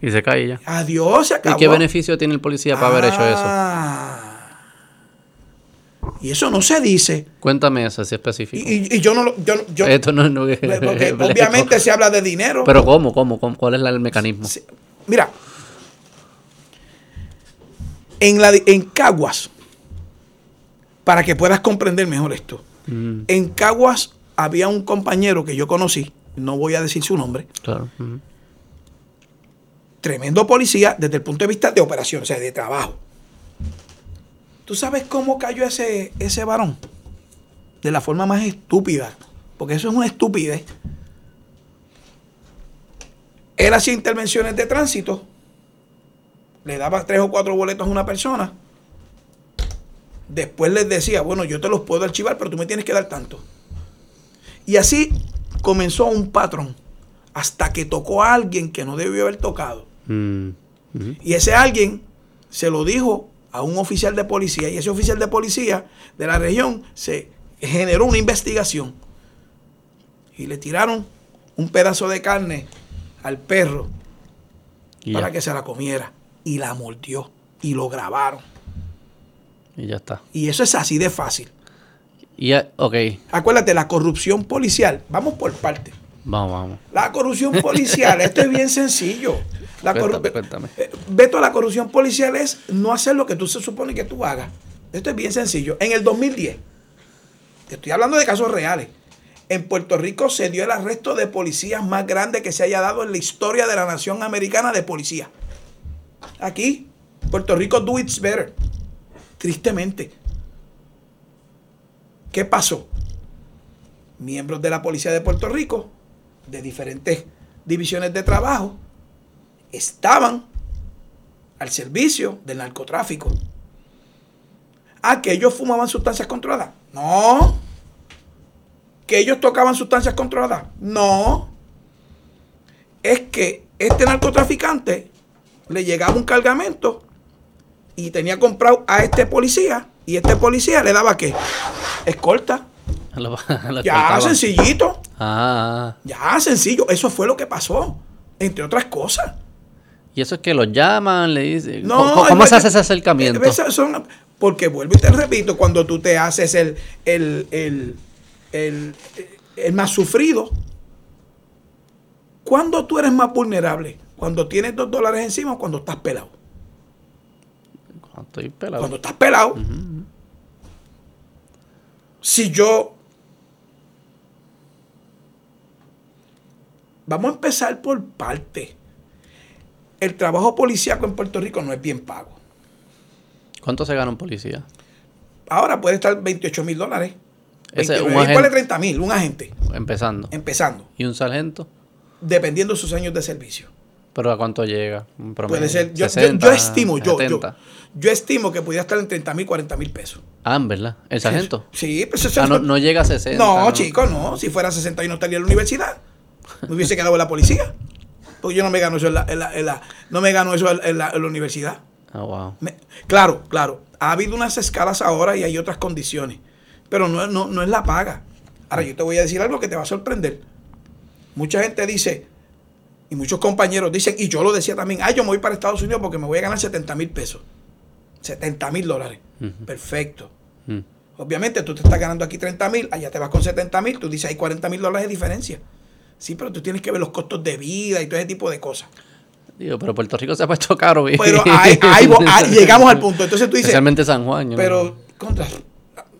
S2: Y se cae ya.
S1: Adiós, se acabó.
S2: ¿Y qué beneficio tiene el policía para haber hecho eso?
S1: Ah. Y eso no se dice.
S2: Cuéntame eso, si específico.
S1: Y, y, yo no lo. Yo, yo,
S2: Esto no, no
S1: porque obviamente se habla de dinero.
S2: Pero ¿cómo? ¿Cómo? cómo cuál es el mecanismo?
S1: Mira. En, la, en Caguas, para que puedas comprender mejor esto.
S2: Mm,
S1: En Caguas había un compañero que yo conocí, no voy a decir su nombre,
S2: claro.
S1: tremendo policía desde el punto de vista de operación, o sea, de trabajo. ¿Tú sabes cómo cayó ese, ese varón? De la forma más estúpida, porque eso es una estupidez. Él hacía intervenciones de tránsito, le daba tres o cuatro boletos a una persona, después les decía, bueno, yo te los puedo archivar, pero tú me tienes que dar tanto. Y así comenzó un patrón, hasta que tocó a alguien que no debió haber tocado.
S2: Mm.
S1: Y ese alguien se lo dijo a un oficial de policía y ese oficial de policía de la región se generó una investigación y le tiraron un pedazo de carne al perro
S2: Y,
S1: para
S2: ya,
S1: que se la comiera y la mordió y lo grabaron.
S2: y ya está.
S1: Y eso es así de fácil.
S2: Y ok,
S1: Acuérdate, la corrupción policial, vamos por parte.
S2: vamos, vamos.
S1: La corrupción policial, esto es bien sencillo. La
S2: Cuéntame, cuéntame.
S1: Eh, Beto, la corrupción policial es no hacer lo que tú se supone que tú hagas. Esto es bien sencillo. En el 2010, te estoy hablando de casos reales, en Puerto Rico se dio el arresto de policías más grande que se haya dado en la historia de la nación americana de policía. Aquí, Puerto Rico do its better. Tristemente. ¿Qué pasó? Miembros de la policía de Puerto Rico, de diferentes divisiones de trabajo, estaban al servicio del narcotráfico. Ah, que ellos fumaban sustancias controladas. No. Que ellos tocaban sustancias controladas. No. Es que este narcotraficante le llegaba un cargamento y tenía comprado a este policía y este policía le daba qué? Escolta.
S2: Lo- lo
S1: Ya, sencillito.
S2: Ah,
S1: Ya, sencillo. Eso fue lo que pasó. Entre otras cosas.
S2: y eso es que los llaman, le dicen.
S1: No,
S2: ¿Cómo, cómo se hace ese acercamiento?
S1: Son- porque vuelvo y te repito, cuando tú te haces el, el, el, el, el más sufrido, ¿cuándo tú eres más vulnerable? ¿Cuando tienes dos dólares encima o cuando estás pelado?
S2: Cuando Estoy pelado.
S1: Cuando estás pelado. Si yo... Vamos a empezar por parte. El trabajo policíaco en Puerto Rico no es bien pago.
S2: ¿Cuánto se gana un policía?
S1: Ahora puede estar 28 mil dólares.
S2: Ese,
S1: 29,
S2: un agente-
S1: 30 mil, un agente,
S2: Empezando.
S1: empezando,
S2: ¿Y un sargento?
S1: dependiendo de sus años de servicio.
S2: ¿Pero a cuánto llega? Un promedio.
S1: Puede ser, yo, yo-
S2: 60,
S1: yo estimo, yo, yo,
S2: 70.
S1: yo estimo que pudiera estar en 30 mil, 40 mil pesos.
S2: Ah, ¿en verdad? ¿El sargento?
S1: Sí, pues eso
S2: Ah, no, no llega a 60.
S1: No, chico, no. Si fuera 60 yo no estaría en la universidad. Me hubiese quedado en la policía. Porque yo no me gano eso en la, en la- en la- no me gano eso en la, en universidad.
S2: Ah, wow.
S1: Me- claro, claro. Ha habido unas escalas ahora y hay otras condiciones. Pero no, no, no es la paga. Ahora, yo te voy a decir algo que te va a sorprender. Mucha gente dice, y muchos compañeros dicen, y yo lo decía también, ay, yo me voy para Estados Unidos porque me voy a ganar 70 mil pesos. 70 mil dólares. Perfecto. Obviamente tú te estás ganando aquí 30 mil, allá te vas con 70 mil, tú dices hay 40 mil dólares de diferencia. Sí, pero tú tienes que ver los costos de vida y todo ese tipo de cosas.
S2: Digo, pero Puerto Rico se ha puesto caro. y-
S1: Pero ahí llegamos al punto. Entonces tú dices,
S2: Especialmente San Juan. yo
S1: pero contra,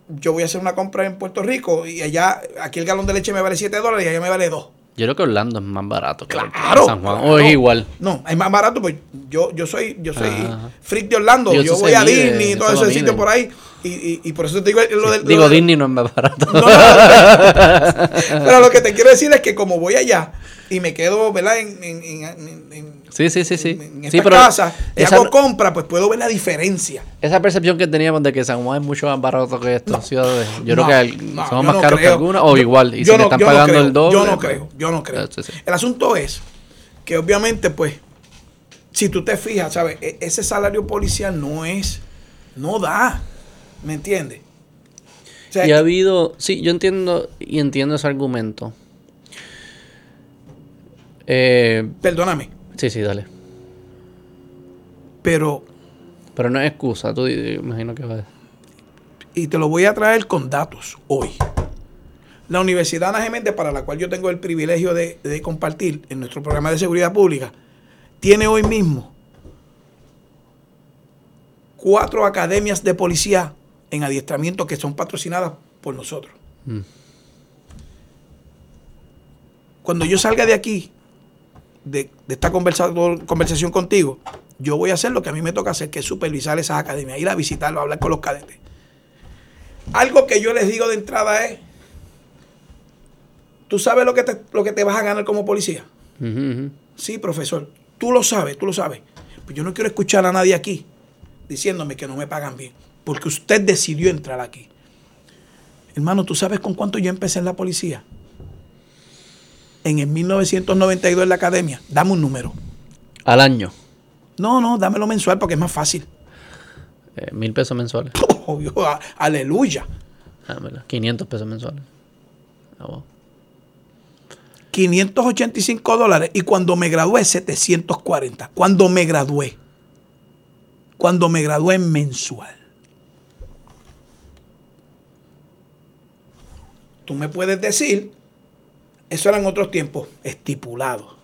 S1: yo voy a hacer una compra en Puerto Rico y allá, aquí el galón de leche me vale 7 dólares y allá me vale 2.
S2: Yo creo que Orlando es más barato que
S1: Claro.
S2: San Juan.
S1: claro.
S2: O es igual.
S1: No, es más barato, pues yo, yo soy, yo soy
S2: Ajá.
S1: freak de Orlando, yo voy a Disney y todo ese sitio por ahí. Y, y, y por eso te digo lo del.
S2: Digo,
S1: lo del-
S2: Disney no es más barato.
S1: No, no, no. Pero lo que te quiero decir es que como voy allá y me quedo, ¿verdad? En, en, en- en-
S2: Sí, sí, sí, sí.
S1: en
S2: Sí,
S1: esta
S2: pero
S1: casa y
S2: esa,
S1: hago compra, pues puedo ver la diferencia.
S2: esa percepción que teníamos de que San Juan es mucho más barato que estas ciudades. Yo
S1: No,
S2: creo que
S1: no,
S2: son más
S1: no
S2: caros que algunas o
S1: Yo-
S2: igual. Y si le
S1: no-
S2: están
S1: no
S2: pagando
S1: creo,
S2: el doble.
S1: Yo no
S2: pues-
S1: creo, yo no creo.
S2: Sí, sí.
S1: El asunto es que obviamente, pues, si tú te fijas, ¿sabes? E- ese salario policial no es, no da, ¿me entiendes?
S2: y ha habido, sí, yo entiendo y entiendo ese argumento.
S1: Eh, Perdóname.
S2: Sí, sí, dale.
S1: Pero...
S2: Pero no es excusa, tú imagino que va.
S1: Y te lo voy a traer con datos hoy. La Universidad Ana Geméndez, para la cual yo tengo el privilegio de, compartir en nuestro programa de seguridad pública, tiene hoy mismo cuatro academias de policía en adiestramiento que son patrocinadas por nosotros. Mm. Cuando yo salga de aquí, de, esta conversación contigo, yo voy a hacer lo que a mí me toca hacer, que es supervisar esas academias, ir a visitarlo, hablar con los cadetes. Algo que yo les digo de entrada es, ¿tú sabes lo que te, lo que te vas a ganar como policía? Sí, profesor, tú lo sabes, tú lo sabes. Pues yo no quiero escuchar a nadie aquí diciéndome que no me pagan bien, porque usted decidió entrar aquí. Hermano, ¿tú sabes con cuánto yo empecé en la policía? En el 1992 en la academia. Dame un número.
S2: Al año.
S1: No, no, dámelo mensual porque es más fácil.
S2: Eh, mil pesos mensuales.
S1: Obvio, aleluya.
S2: 500 ah, pesos mensuales.
S1: 585 dólares. Y cuando me gradué, 740. Cuando me gradué. Cuando me gradué mensual. Tú me puedes decir, eso eran otros tiempos estipulados.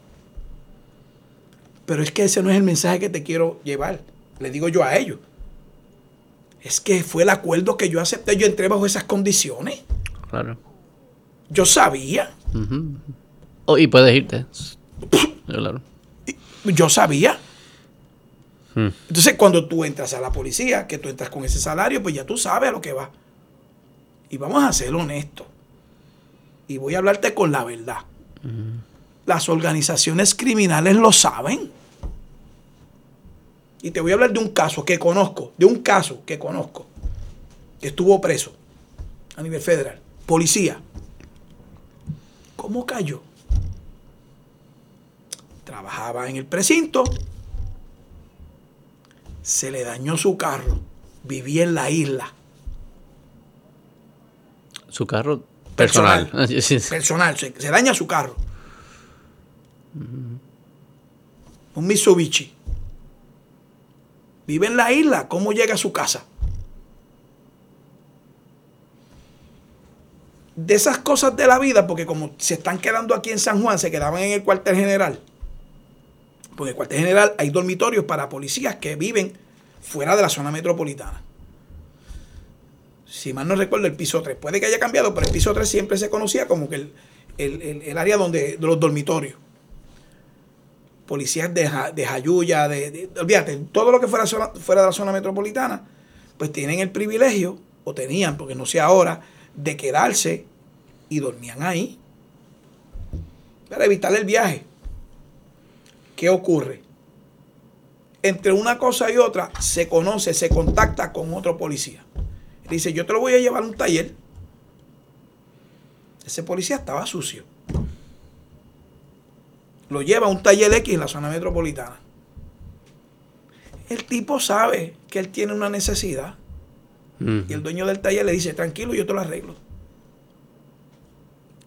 S1: Pero es que ese no es el mensaje que te quiero llevar. Le digo yo a ellos. Es que fue el acuerdo que yo acepté. Yo entré bajo esas condiciones. Claro. Yo sabía.
S2: Oh, y puedes irte. claro.
S1: Yo sabía. Hmm. Entonces, cuando tú entras a la policía, que tú entras con ese salario, pues ya tú sabes a lo que va. Y vamos a ser honestos. Y voy a hablarte con la verdad. Las organizaciones criminales lo saben. Y te voy a hablar de un caso que conozco, de un caso que conozco, que estuvo preso a nivel federal. Policía. ¿Cómo cayó? Trabajaba en el precinto, se le dañó su carro, vivía en la isla.
S2: Su carro personal.
S1: Personal, se, daña su carro. Un Mitsubishi vive en la isla, ¿cómo llega a su casa? De esas cosas de la vida, porque como se están quedando aquí en San Juan, se quedaban en el cuartel general. Porque en el cuartel general hay dormitorios para policías que viven fuera de la zona metropolitana. Si mal no recuerdo, el piso 3. Puede que haya cambiado, pero el piso 3 siempre se conocía como que el, área donde, de los dormitorios policías de, de Jayuya, de, olvídate, todo lo que fuera, fuera de la zona metropolitana, pues tienen el privilegio, o tenían, porque no sé ahora, de quedarse y dormían ahí para evitar el viaje. ¿Qué ocurre? Entre una cosa y otra se conoce, se contacta con otro policía. Dice, yo te lo voy a llevar a un taller. Ese policía estaba sucio lo lleva a un taller X en la zona metropolitana. El tipo sabe que él tiene una necesidad. Y el dueño del taller le dice, tranquilo, yo te lo arreglo.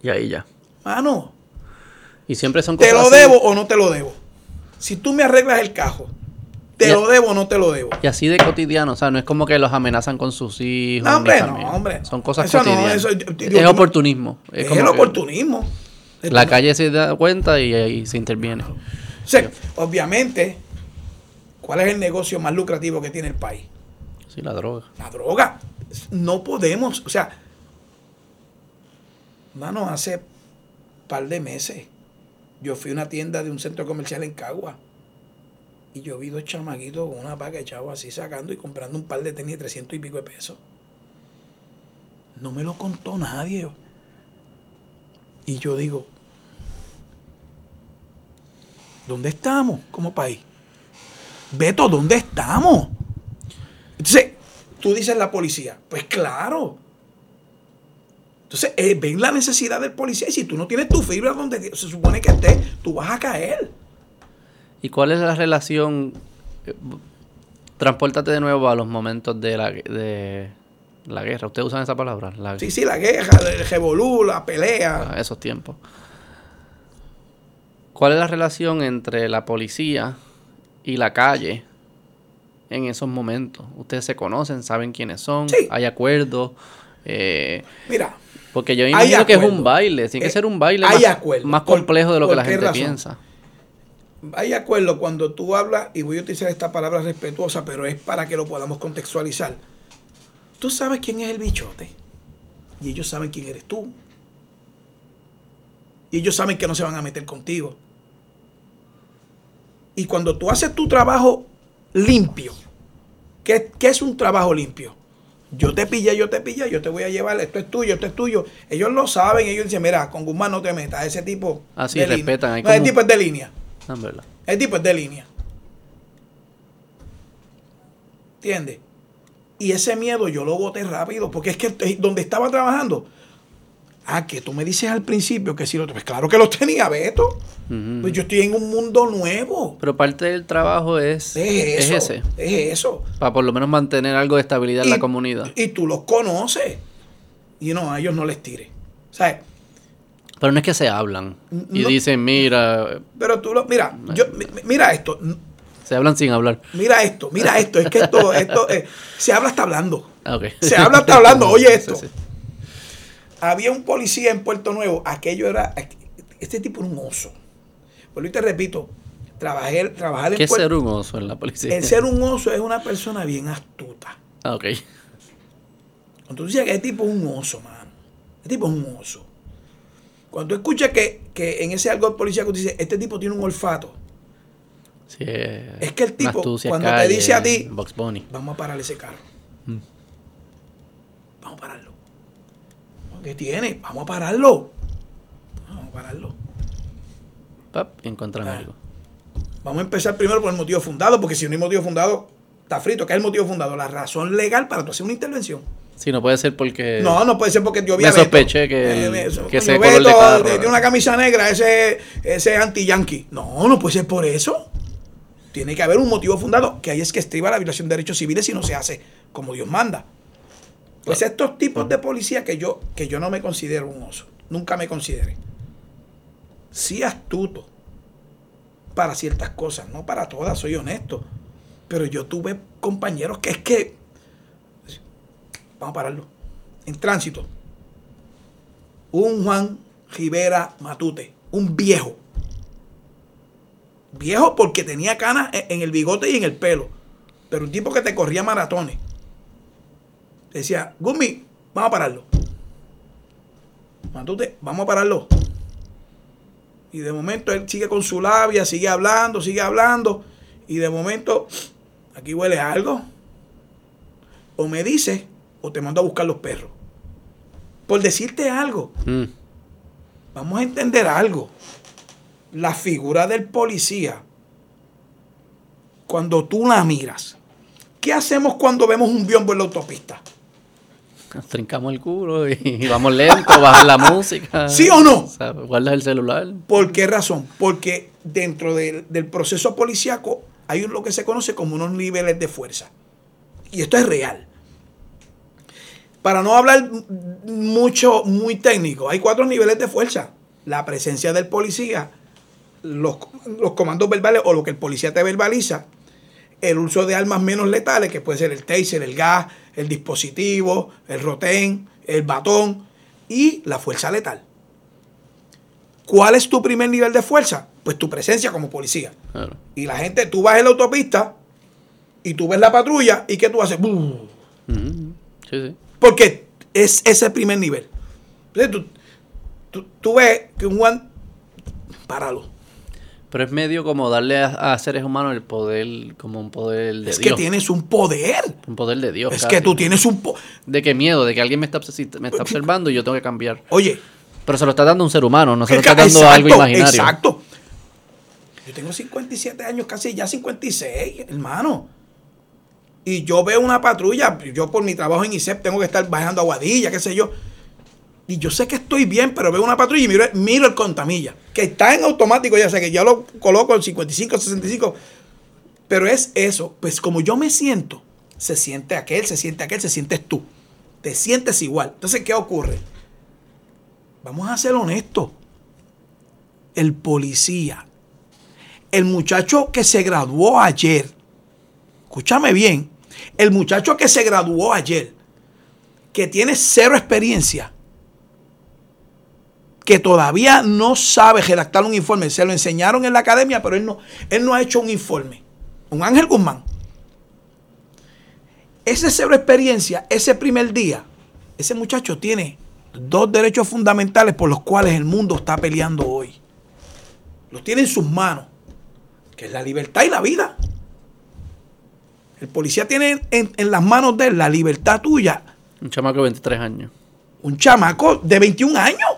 S2: Y ahí ya.
S1: Mano.
S2: Y siempre son
S1: cosas ¿Te lo debo o no te lo debo? Si tú me arreglas el cajo, ¿te lo debo o no te lo debo?
S2: Y así de cotidiano, o sea, no es como que los amenazan con sus hijos.
S1: No, hombre, no, hombre.
S2: Son cosas cotidianas. es oportunismo.
S1: Es, el oportunismo.
S2: La calle se da cuenta y ahí se interviene.
S1: Sí, obviamente, ¿cuál es el negocio más lucrativo que tiene el país?
S2: Sí, la droga.
S1: La droga. No podemos, o sea, mano, hace un par de meses yo fui a una tienda de un centro comercial en Cagua y yo vi dos chamaguitos con una paga echado así sacando y comprando un par de tenis de 300 y pico de pesos. No me lo contó nadie. Y yo digo, ¿dónde estamos como país? Beto, ¿dónde estamos? Entonces, tú dices la policía, pues claro. Entonces, eh, ven la necesidad del policía y si tú no tienes tu fibra donde se supone que estés, tú vas a caer.
S2: ¿Y cuál es la relación? Transpórtate de nuevo a los momentos de la, de, La guerra, ¿ustedes usan esa palabra? La,
S1: sí, sí, la guerra, el revolú, la pelea.
S2: Ah, esos tiempos. ¿Cuál es la relación entre la policía y la calle en esos momentos? ¿Ustedes se conocen? ¿Saben quiénes son?
S1: Sí.
S2: ¿Hay acuerdos? Eh,
S1: Mira.
S2: Porque yo imagino que es un baile. Tiene que eh, ser un baile
S1: más,
S2: más, complejo de lo que la gente piensa.
S1: Hay acuerdo cuando tú hablas, y voy a utilizar esta palabra respetuosa, pero es para que lo podamos contextualizar. Tú sabes quién es el bichote. Y ellos saben quién eres tú. Y ellos saben que no se van a meter contigo. Y cuando tú haces tu trabajo limpio, ¿qué, es un trabajo limpio? Yo te pilla, yo te pilla, yo te voy a llevar, esto es tuyo, esto es tuyo. Ellos lo saben, ellos dicen, mira, con Guzmán no te metas, ese tipo.
S2: Así ah, respetan.
S1: No, ese tipo es de línea.
S2: No,
S1: ese tipo es de línea. ¿Entiendes? Y ese miedo yo lo boté rápido, porque es que donde estaba trabajando, Ah, que tú me dices al principio que sí lo Pues claro que los tenía, Beto. Pues yo estoy en un mundo nuevo.
S2: Pero parte del trabao es,
S1: es, eso,
S2: ese.
S1: Es eso.
S2: Para por lo menos mantener algo de estabilidad en la comunidad.
S1: Y tú los conoces. Y no, a ellos no les tires. ¿Sabes?
S2: Pero no es que se hablan. Y dicen, mira.
S1: Pero tú lo. Mira, yo, mira esto.
S2: Se hablan sin hablar.
S1: Mira esto, mira esto. Es que esto, esto eh, se habla hasta hablando.
S2: Ah, okay.
S1: Se habla hasta hablando. Oye esto había un policía en Puerto Nuevo, aquello era, este tipo era un oso. Pues y te repito, trabajé, trabajar
S2: en ¿Qué es ser un oso en la policía?
S1: El ser un oso es una persona bien astuta.
S2: Ah, ok.
S1: Cuando tú dices que este tipo es un oso, mano. Este tipo es un oso. Cuando escuchas que, en ese algo policía que dice, este tipo tiene un olfato.
S2: Sí,
S1: es que el tipo, cuando te dice a ti, vamos a parar ese carro. Mm. Vamos a pararlo. ¿Qué tiene? Vamos a pararlo. Vamos a pararlo.
S2: Pap, encontramos ah. algo.
S1: Vamos a empezar primero por el motivo fundado, porque si no hay motivo fundado, está frito. ¿Qué es el motivo fundado? La razón legal para tú hacer una intervención.
S2: Sí, no puede ser porque.
S1: No, no puede ser porque yo vi
S2: Me sospeché que,
S1: el, eh, que se color de tiene una camisa negra, ese, ese anti-yankee. No, no puede ser por eso. Tiene que haber un motivo fundado, que ahí es que estriba la violación de derechos civiles si no se hace como Dios manda. Pues estos tipos de policía que yo, que yo no me considero un oso, nunca me consideré. Sí astuto para ciertas cosas, no para todas, soy honesto. Pero yo tuve compañeros que es que, vamos a pararlo, en tránsito, un Juan Rivera Matute, un viejo. Viejo porque tenía canas en el bigote y en el pelo, pero un tipo que te corría maratones decía, Gumi, vamos a pararlo. Matute, vamos a pararlo. Y de momento él sigue con su labia, sigue hablando, sigue hablando. Y de momento, aquí huele algo. O me dice, o te mando a buscar los perros. Por decirte algo. Mm. Vamos a entender algo. La figura del policía, cuando tú la miras, ¿qué hacemos cuando vemos un biombo en la autopista?
S2: Nos trincamos el culo y, vamos lento, bajar la música.
S1: ¿Sí o no?
S2: guardas el celular.
S1: ¿Por qué razón? Porque dentro del, proceso policíaco hay lo que se conoce como unos niveles de fuerza. Y esto es real. Para no hablar mucho, muy técnico, hay cuatro niveles de fuerza. La presencia del policía, los, los comandos verbales o lo que el policía te verbaliza, el uso de armas menos letales, que puede ser el taser, el gas, el dispositivo, el rotén, el batón y la fuerza letal. ¿Cuál es tu primer nivel de fuerza? Pues tu presencia como policía. Y la gente, tú vas en la autopista y tú ves la patrulla y ¿qué tú haces? Porque es ese primer nivel. Tú, tú, ves que un Juan, páralo.
S2: Pero es medio como darle a, seres humanos el poder, como un poder de
S1: Dios.
S2: Es
S1: que tienes un poder.
S2: Un poder de Dios.
S1: Es que tú tienes un poder.
S2: ¿De qué miedo? De que alguien me está, me está observando y yo tengo que cambiar.
S1: Oye.
S2: Pero se lo está dando un ser humano, no se lo está dando algo imaginario.
S1: Exacto. Yo tengo 57 años, casi ya 56, hermano. Y yo veo una patrulla, yo por mi trabajo en ISEP tengo que estar bajando aguadilla, qué sé yo y yo sé que estoy bien, pero veo una patrulla y miro, el contamilla, que está en automático, ya sé que ya lo coloco en 55, 65, pero es eso, pues como yo me siento, se siente aquel, se siente aquel, se sientes tú. Te sientes igual. Entonces, ¿qué ocurre? Vamos a ser honestos. El policía, el muchacho que se graduó ayer, escúchame bien, el muchacho que se graduó ayer, que tiene cero experiencia, que todavía no sabe redactar un informe, se lo enseñaron en la academia, pero él no, él no ha hecho un informe. Un Ángel Guzmán. Ese cero experiencia, ese primer día, ese muchacho tiene dos derechos fundamentales por los cuales el mundo está peleando hoy. Los tiene en sus manos, que es la libertad y la vida. El policía tiene en, las manos de él la libertad tuya.
S2: Un chamaco de 23 años.
S1: Un chamaco de 21 años.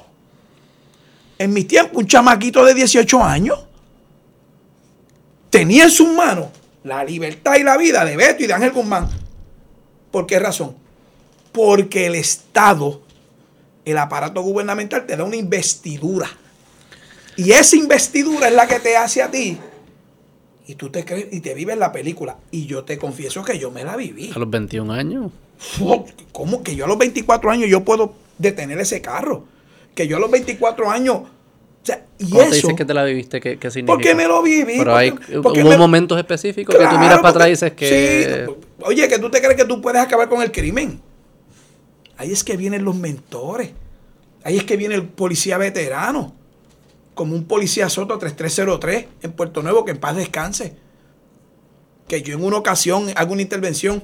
S1: En mi tiempo, un chamaquito de 18 años tenía en sus manos la libertad y la vida de Beto y de Ángel Guzmán. ¿Por qué razón? Porque el Estado, el aparato gubernamental, te da una investidura. Y esa investidura es la que te hace a ti. Y tú te crees y te vives la película. Y yo te confieso que yo me la viví.
S2: A los 21 años.
S1: ¿Cómo que yo a los 24 años yo puedo detener ese carro? Que yo a los 24 años. O sea, y
S2: ¿Cómo te dices que te la viviste? ¿Qué, qué significa?
S1: Porque me lo viví.
S2: Pero hay, hubo momentos específicos que tú miras para atrás y dices que.
S1: oye, que tú te crees que tú puedes acabar con el crimen. Ahí es que vienen los mentores. Ahí es que viene el policía veterano. Como un policía Soto 3303 en Puerto Nuevo, que en paz descanse. Que yo en una ocasión hago una intervención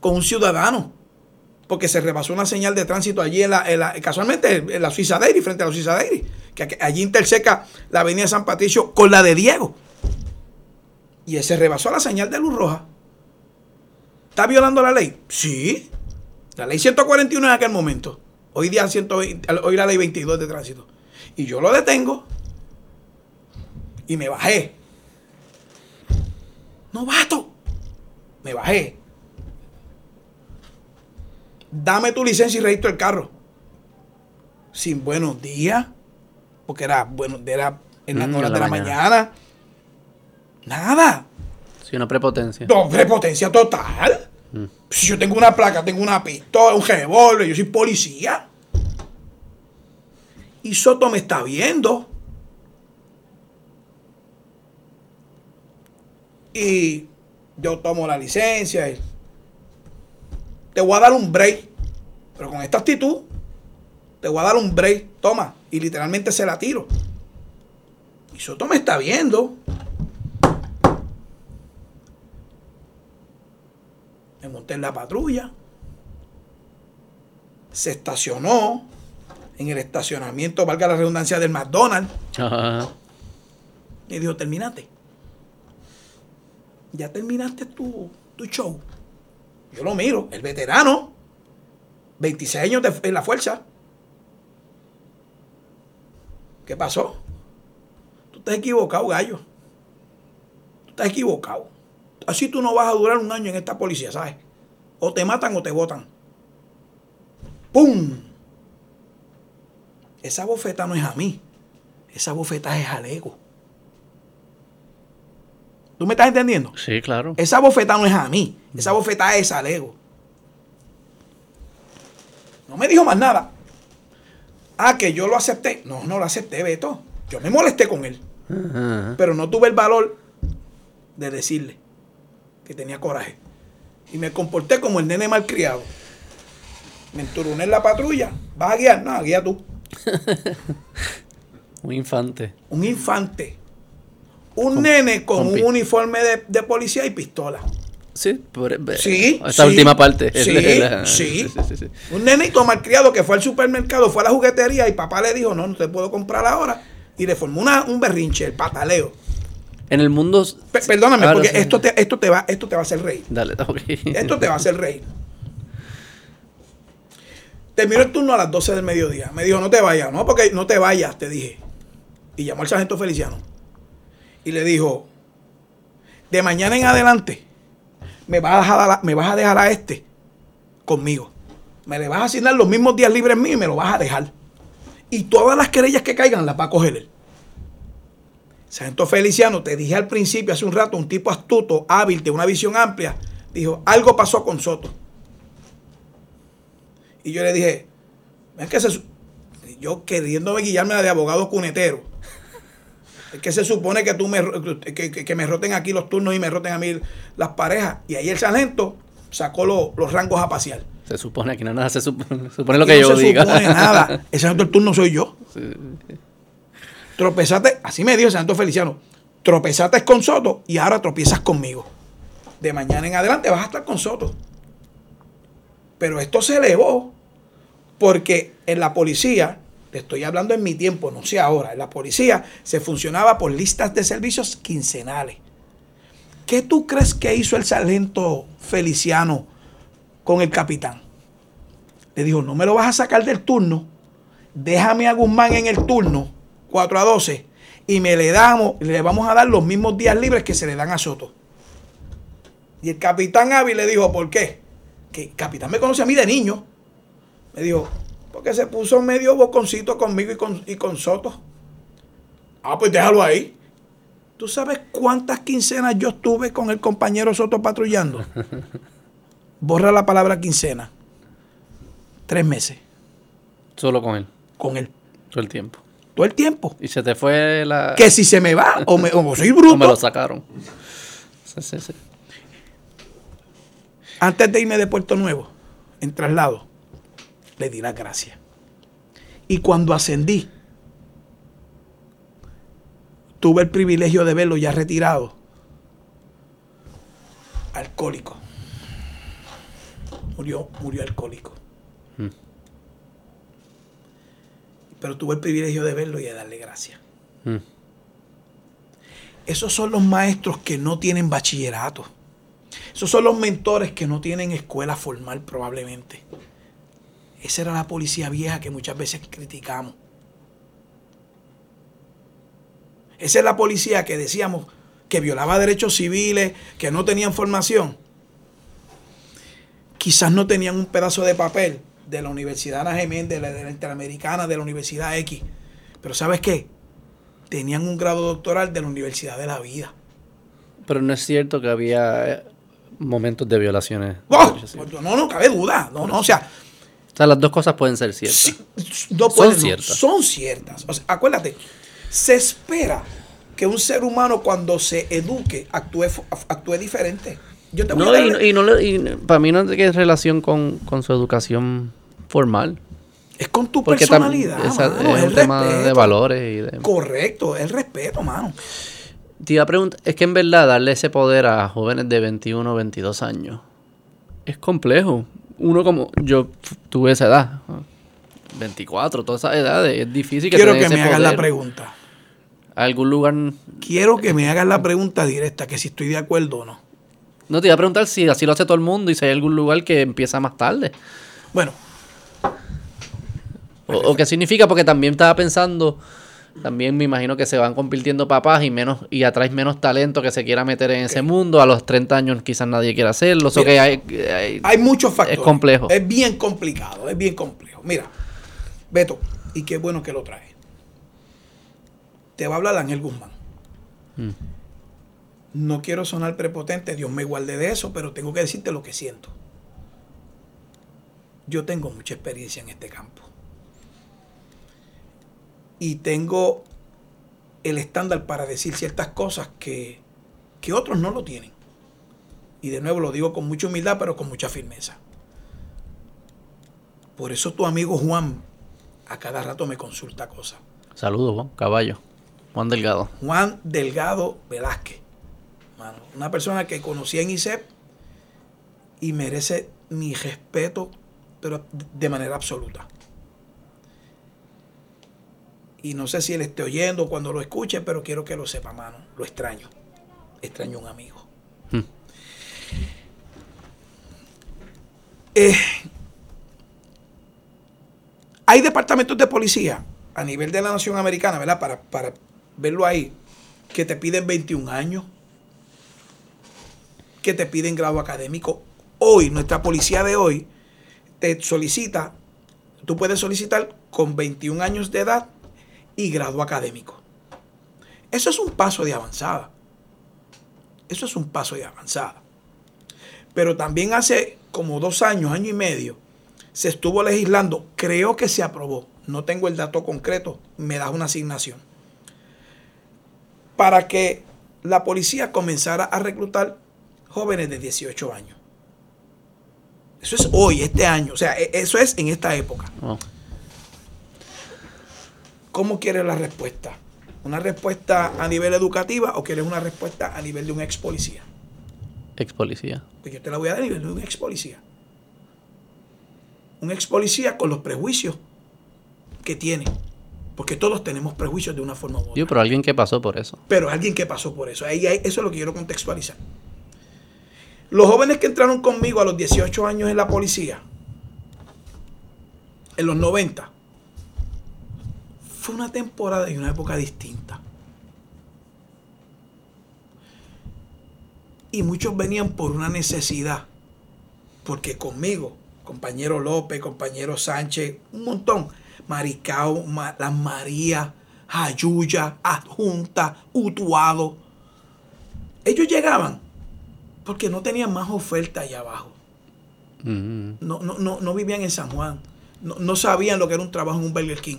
S1: con un ciudadano porque se rebasó una señal de tránsito allí en la, casualmente en la Suiza Dairy, frente a la Suiza Dairy, que allí interseca la avenida San Patricio con la de Diego. Y se rebasó la señal de luz roja. ¿Está violando la ley? Sí. La ley 141 en aquel momento. Hoy día 120, hoy la ley 22 de tránsito. Y yo lo detengo. Y me bajé. Novato. Me bajé dame tu licencia y registro el carro. Sin buenos días, porque era, bueno, era en las mm, horas de la, mañana. Nada.
S2: Sí, una prepotencia.
S1: No, prepotencia total. Mm. Si yo tengo una placa, tengo una pistola, un revólver, yo soy policía. Y Soto me está viendo. Y yo tomo la licencia. Y te voy a dar un break. Pero con esta actitud, te voy a dar un break. Toma. Y literalmente se la tiro. Y Soto me está viendo. Me monté en la patrulla. Se estacionó en el estacionamiento, valga la redundancia, del McDonald's. Y dijo, terminate. Ya terminaste tu, tu show. Yo lo miro, el veterano, 26 años en la fuerza. ¿Qué pasó? Tú estás equivocado, gallo. Tú estás equivocado. Así tú no vas a durar un año en esta policía, ¿sabes? O te matan o te votan. ¡Pum! Esa bofeta no es a mí. Esa bofeta es al ego. ¿Tú me estás entendiendo?
S2: Sí, claro.
S1: Esa bofeta no es a mí. Esa bofeta es al ego. No me dijo más nada. Ah, que yo lo acepté. No, no lo acepté, Beto. Yo me molesté con él. Pero no tuve el valor de decirle que tenía coraje. Y me comporté como el nene malcriado. Me enturuné en la patrulla. ¿Vas a guiar? No, guía tú.
S2: un infante.
S1: Un infante. Un nene con, un uniforme de, policía y pistola.
S2: Sí, por,
S1: sí,
S2: esta última parte.
S1: Sí, sí, Un nenito malcriado que fue al supermercado, fue a la juguetería y papá le dijo, no, no te puedo comprar ahora. Y le formó una, un berrinche, el pataleo.
S2: En el mundo...
S1: perdóname, porque esto, te, esto, te va, esto te va a hacer reír.
S2: Dale.
S1: Esto te va a hacer reír. Terminó el turno a las 12 del mediodía. Me dijo, no te vayas. No, porque no te vayas, te dije. Y llamó al sargento Feliciano y le dijo, de mañana en adelante me vas a dejar a, me vas a, dejar a este conmigo. Me le vas a asignar los mismos días libres míos y me lo vas a dejar. Y todas las querellas que caigan las va a coger él. Sargento Feliciano, te dije al principio, hace un rato, un tipo astuto, hábil, de una visión amplia, dijo, algo pasó con Soto. Y yo le dije, es que se, yo queriéndome guiarme de abogado cunetero. Es que se supone que tú me, que, me roten aquí los turnos y me roten a mí las parejas. Y ahí el sargento sacó los rangos a pasear.
S2: Se supone que no nada, se supone, lo que yo no se supone
S1: nada. El sargento del turno soy yo. Tropezate, así me dijo el sargento Feliciano, tropezate con Soto y ahora tropiezas conmigo. De mañana en adelante vas a estar con Soto. Pero esto se elevó porque en la policía, te estoy hablando en mi tiempo, no sé ahora, en la policía se funcionaba por listas de servicios quincenales. ¿Qué tú crees que hizo el sargento Feliciano con el capitán? Le dijo, no me lo vas a sacar del turno, déjame a Guzmán en el turno, 4 a 12, y me le damos, le vamos a dar los mismos días libres que se le dan a Soto. Y el capitán Avi le dijo, ¿por qué? Que el capitán me conoce a mí de niño. Me dijo, porque se puso medio boconcito conmigo y con, y con Soto. Ah, pues déjalo ahí. ¿Tú sabes cuántas quincenas yo estuve con el compañero Soto patrullando? Borra la palabra quincena. Tres meses.
S2: Solo con él.
S1: Con él.
S2: Todo el tiempo.
S1: Todo el tiempo.
S2: Y se te fue la.
S1: Que si se me va o, me, o soy bruto. O
S2: me lo sacaron. Sí, sí, sí.
S1: Antes de irme de Puerto Nuevo, en traslado, le di las gracias. Y cuando ascendí, tuve el privilegio de verlo ya retirado, alcohólico. Murió, murió alcohólico. Hmm. Pero tuve el privilegio de verlo y de darle gracias. Hmm. Esos son los maestros que no tienen bachillerato. Esos son los mentores que no tienen escuela formal probablemente. Esa era la policía vieja que muchas veces criticamos. Esa es la policía que decíamos que violaba derechos civiles, que no tenían formación. Quizás no tenían un pedazo de papel de la Universidad Ana Geméndez, de la Interamericana, de la Universidad X. Pero ¿sabes qué? Tenían un grado doctoral de la Universidad de la Vida.
S2: Pero no es cierto que había eh, momentos de violaciones.
S1: ¡Oh! no, no cabe duda. No, no, o sea,
S2: o sea, las dos cosas pueden ser ciertas.
S1: son ciertas. son ciertas. acuérdate, se espera que un ser humano cuando se eduque actúe, actúe diferente.
S2: Yo te no, y, no para mí no tiene relación con, su educación formal.
S1: Es con tu personalidad. es
S2: un tema de valores. Y
S1: Correcto, el respeto, mano.
S2: Te iba a preguntar, es que en verdad darle ese poder a jóvenes de 21 o 22 años es complejo uno como yo tuve esa edad, 24, todas esas edades, es difícil
S1: que Quiero que me hagas la pregunta.
S2: ¿A algún lugar?
S1: Quiero que me hagas la pregunta directa, que si estoy de acuerdo o no.
S2: No te iba a preguntar si así lo hace todo el mundo y si hay algún lugar que empieza más tarde.
S1: Bueno.
S2: O, qué significa, porque también estaba pensando también me imagino que se van convirtiendo papás y menos y atraes menos talento que se quiera meter en ese mundo. A los 30 años quizás nadie quiera hacerlo. que
S1: hay, hay, muchos factores.
S2: Es complejo.
S1: Es bien complicado, es bien complejo. Mira, Beto, y qué bueno que lo trae. Te va a hablar Ángel Guzmán. Mm. No quiero sonar prepotente, Dios me guarde de eso, pero tengo que decirte lo que siento. Yo tengo mucha experiencia en este campo y tengo el estándar para decir ciertas cosas que, otros no lo tienen. Y de nuevo lo digo con mucha humildad, pero con mucha firmeza. Por eso tu amigo Juan a cada rato me consulta cosas.
S2: Saludos, Juan Caballo. Juan Delgado.
S1: Juan Delgado Velázquez. una persona que conocí en ISEP y merece mi respeto, pero de manera absoluta y no sé si él esté oyendo cuando lo escuche, pero quiero que lo sepa, mano. Lo extraño. Extraño a un amigo. Hmm. Eh, hay departamentos de policía a nivel de la nación americana, ¿verdad? Para, para verlo ahí, que te piden 21 años, que te piden grado académico. Hoy, nuestra policía de hoy te solicita, tú puedes solicitar con 21 años de edad y grado académico. Eso es un paso de avanzada. Eso es un paso de avanzada. Pero también hace como dos años, año y medio, se estuvo legislando, creo que se aprobó, no tengo el dato concreto, me da una asignación, para que la policía comenzara a reclutar jóvenes de 18 años. Eso es hoy, este año, o sea, e, eso es en esta época. ¿Cómo quieres la respuesta? ¿Una respuesta a nivel educativa o quieres una respuesta a nivel de un ex policía?
S2: Ex policía.
S1: Pues yo te la voy a dar a nivel de un ex policía. Un ex policía con los prejuicios que tiene. Porque todos tenemos prejuicios de una forma u otra.
S2: Yo, pero alguien que pasó por eso.
S1: Pero alguien que pasó por eso. Ahí, eso es lo que quiero contextualizar. Los jóvenes que entraron conmigo a los 18 años en la policía, en los 90, fue una temporada y una época distinta. Y muchos venían por una necesidad. Porque conmigo, compañero López, compañero Sánchez, un montón, Maricao, Las Marías, Ayuya, Adjunta, Utuado, ellos llegaban porque no tenían más oferta allá abajo. no, no, no, no, vivían en San Juan. No, sabían lo que era un trabajo en un Burger King,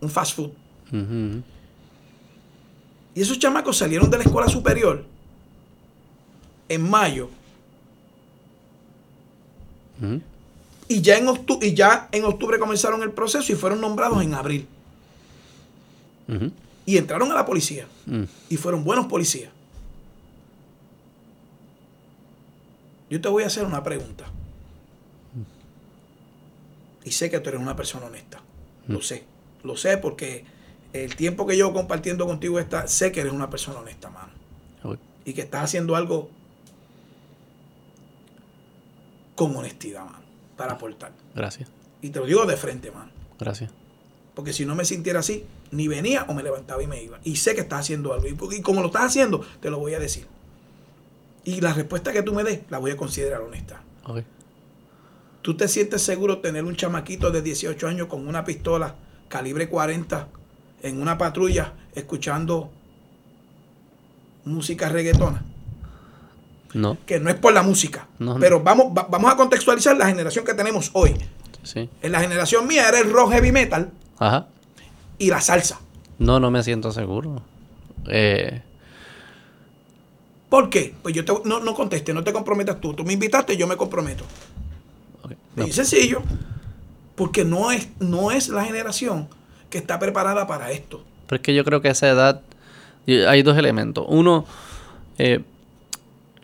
S1: un fast food. Y esos chamacos salieron de la escuela superior en mayo. y, ya en octubre, y ya en octubre comenzaron el proceso y fueron nombrados en abril. Y entraron a la policía. Mm. Y fueron buenos policías. Yo te voy a hacer una pregunta. Y sé que tú eres una persona honesta. Lo mm. sé. Lo sé porque el tiempo que llevo compartiendo contigo está, sé que eres una persona honesta, mano. Y que estás haciendo algo con honestidad, mano, para aportar.
S2: Gracias.
S1: Y te lo digo de frente, mano.
S2: Gracias.
S1: Porque si no me sintiera así, ni venía o me levantaba y me iba. Y sé que estás haciendo algo. Y como lo estás haciendo, te lo voy a decir. Y la respuesta que tú me des, la voy a considerar honesta. ¿Tú te sientes seguro tener un chamaquito de 18 años con una pistola calibre 40 en una patrulla escuchando música reggaetona?
S2: No.
S1: Que no es por la música. pero vamos, vamos a contextualizar la generación que tenemos hoy.
S2: Sí.
S1: En la generación mía era el rock heavy metal
S2: Ajá.
S1: y la salsa.
S2: No, no me siento seguro. Eh,
S1: ¿Por qué? Pues yo te, no, no conteste, no te comprometas tú. Tú me invitaste, yo me comprometo. Es sencillo. Porque no es, no es la generación que está preparada para esto.
S2: Pero es que yo creo que a esa edad hay dos elementos. Uno, eh,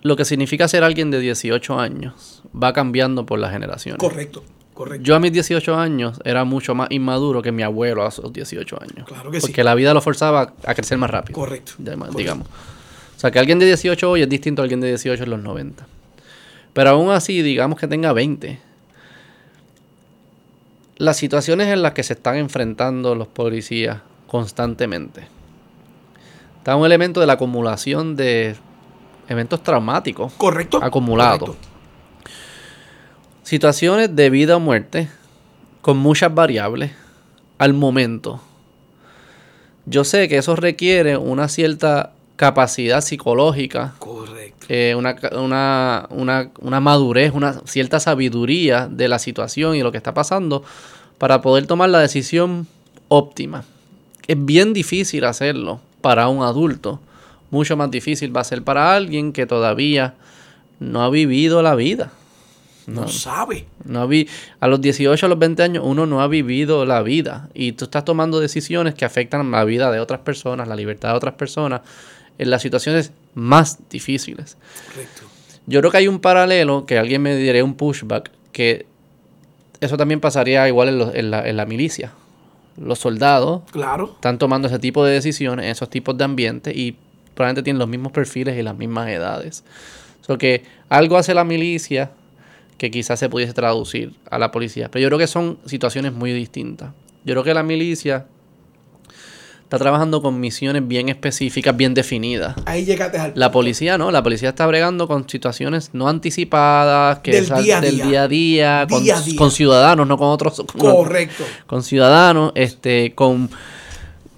S2: lo que significa ser alguien de 18 años va cambiando por las generaciones.
S1: Correcto, correcto.
S2: Yo a mis 18 años era mucho más inmaduro que mi abuelo a sus 18 años.
S1: Claro que sí.
S2: Porque la vida lo forzaba a crecer más rápido.
S1: Correcto.
S2: Digamos. O sea, que alguien de 18 hoy es distinto a alguien de 18 en los 90. Pero aún así, digamos que tenga 20. Las situaciones en las que se están enfrentando los policías constantemente. Está un elemento de la acumulación de eventos traumáticos.
S1: Correcto.
S2: Acumulados. Situaciones de vida o muerte con muchas variables al momento. Yo sé que eso requiere una cierta capacidad psicológica.
S1: Correcto.
S2: Eh, una, una, madurez, una cierta sabiduría de la situación y lo que está pasando para poder tomar la decisión óptima. Es bien difícil hacerlo para un adulto. Mucho más difícil va a ser para alguien que todavía no ha vivido la vida.
S1: No, sabe.
S2: No vi, a los 18, a los 20 años, uno no ha vivido la vida. Y tú estás tomando decisiones que afectan la vida de otras personas, la libertad de otras personas en las situaciones más difíciles. Correcto. Yo creo que hay un paralelo, que alguien me diré un pushback, que eso también pasaría igual en, la, milicia. Los soldados
S1: claro.
S2: están tomando ese tipo de decisiones en esos tipos de ambientes y probablemente tienen los mismos perfiles y las mismas edades. O que algo hace la milicia que quizás se pudiese traducir a la policía. Pero yo creo que son situaciones muy distintas. Yo creo que la milicia está trabajando con misiones bien específicas, bien definidas.
S1: Ahí llegaste al...
S2: La policía no, la policía está bregando con situaciones no anticipadas, que
S1: del, día,
S2: del
S1: día.
S2: a día, con, ciudadanos, no con otros.
S1: Correcto.
S2: Con, ciudadanos, este, con,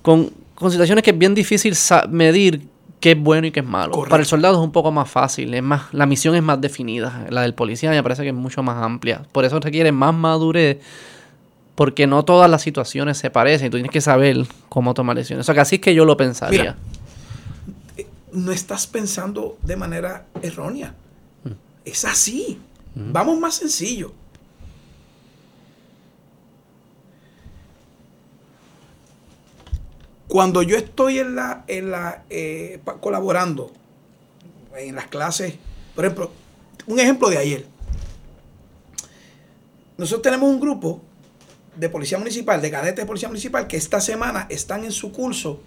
S2: con, situaciones que es bien difícil medir qué es bueno y qué es malo. Para el soldado es un poco más fácil, es más, la misión es más definida. La del policía me parece que es mucho más amplia. Por eso requiere más madurez, porque no todas las situaciones se parecen. Tú tienes que saber cómo tomar decisiones. O sea, que así es que yo lo pensaría.
S1: Eh, no estás pensando de manera errónea. Mm. Es así. Mm. Vamos más sencillo. Cuando yo estoy en la, en la eh, colaborando en las clases, por ejemplo, un ejemplo de ayer. Nosotros tenemos un grupo de policía municipal, de cadetes de policía municipal, que esta semana están en su curso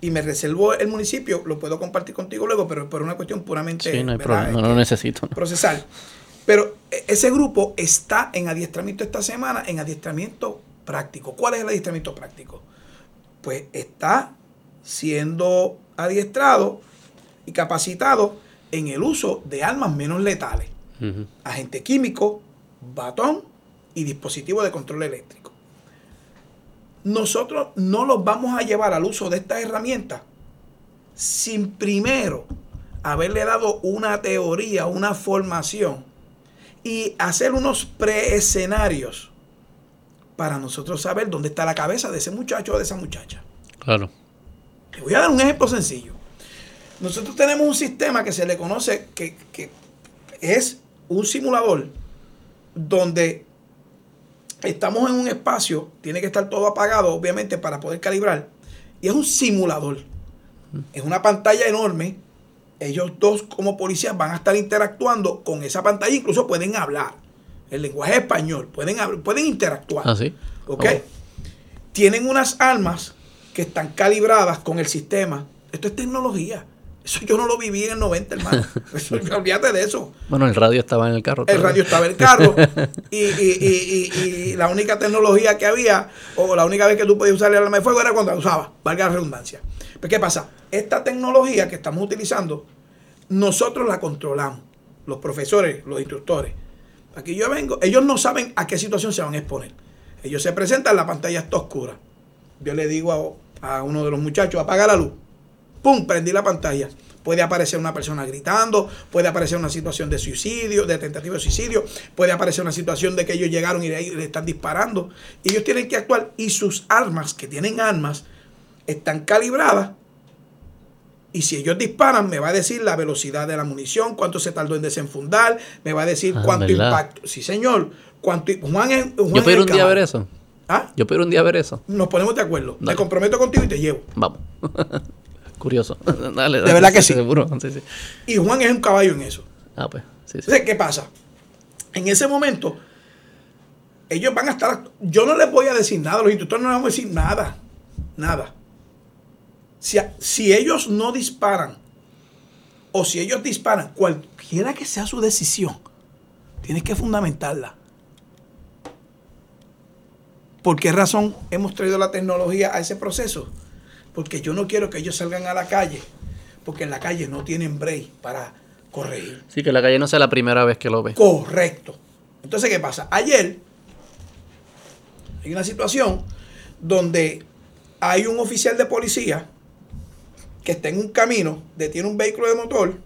S1: y me reservó el municipio, lo puedo compartir contigo luego, pero por una cuestión puramente.
S2: Sí, no hay problema, no lo necesito.
S1: Procesal. Pero e, ese grupo está en adiestramiento esta semana, en adiestramiento práctico. ¿Cuál es el adiestramiento práctico? pues está siendo adiestrado y capacitado en el uso de armas menos letales. Agente químico, batón y dispositivo de control eléctrico. Nosotros no los vamos a llevar al uso de estas herramientas sin primero haberle dado una teoría, una formación y hacer unos preescenarios para nosotros saber dónde está la cabeza de ese muchacho o de esa muchacha.
S2: Claro.
S1: Te voy a dar un ejemplo sencillo. Nosotros tenemos un sistema que se le conoce que, es un simulador donde estamos en un espacio, tiene que estar todo apagado, obviamente, para poder calibrar. Y es un simulador. Es una pantalla enorme. Ellos dos como policías van a estar interactuando con esa pantalla, incluso pueden hablar el lenguaje español, pueden, pueden interactuar.
S2: ¿Ah, sí?
S1: ¿Ok? Tienen unas armas que están calibradas con el sistema. Esto es tecnología. Eso yo no lo viví en el 90, hermano. Eso, olvídate de eso.
S2: Bueno, el radio estaba en el carro.
S1: El radio estaba en el carro. y, y, y, la única tecnología que había, o la única vez que tú podías usar el arma de fuego era cuando la usaba, valga la redundancia. Pero ¿qué pasa? Esta tecnología que estamos utilizando, nosotros la controlamos. Los profesores, los instructores. Aquí yo vengo, ellos no saben a qué situación se van a exponer. Ellos se presentan, la pantalla está oscura. Yo le digo a, uno de los muchachos, apaga la luz. ¡Pum! Prendí la pantalla. Puede aparecer una persona gritando, puede aparecer una situación de suicidio, de tentativa de suicidio, puede aparecer una situación de que ellos llegaron y le están disparando. Y ellos tienen que actuar y sus armas, que tienen armas, están calibradas y si ellos disparan, me va a decir la velocidad de la munición, cuánto se tardó en desenfundar, me va a decir ah, cuánto impacto. Sí, señor. Cuánto,
S2: Juan es, Yo puedo un día ver eso. ¿Ah? Yo puedo un día ver eso.
S1: Nos ponemos de acuerdo. Me comprometo contigo y te llevo.
S2: Vamos. Curioso.
S1: dale, De verdad que sí. Seguro. Y Juan es un caballo en eso.
S2: Ah, pues.
S1: Entonces, ¿qué pasa? En ese momento, ellos van a estar. Yo no les voy a decir nada, los instructores no les vamos a decir nada. Nada. Si, ellos no disparan, o si ellos disparan, cualquiera que sea su decisión, tienes que fundamentarla. ¿Por qué razón hemos traído la tecnología a ese proceso? Porque yo no quiero que ellos salgan a la calle, porque en la calle no tienen break para corregir.
S2: Sí, que la calle no sea la primera vez que lo ve.
S1: Correcto. Entonces, ¿qué pasa? Ayer hay una situación donde hay un oficial de policía que está en un camino, detiene un vehículo de motor,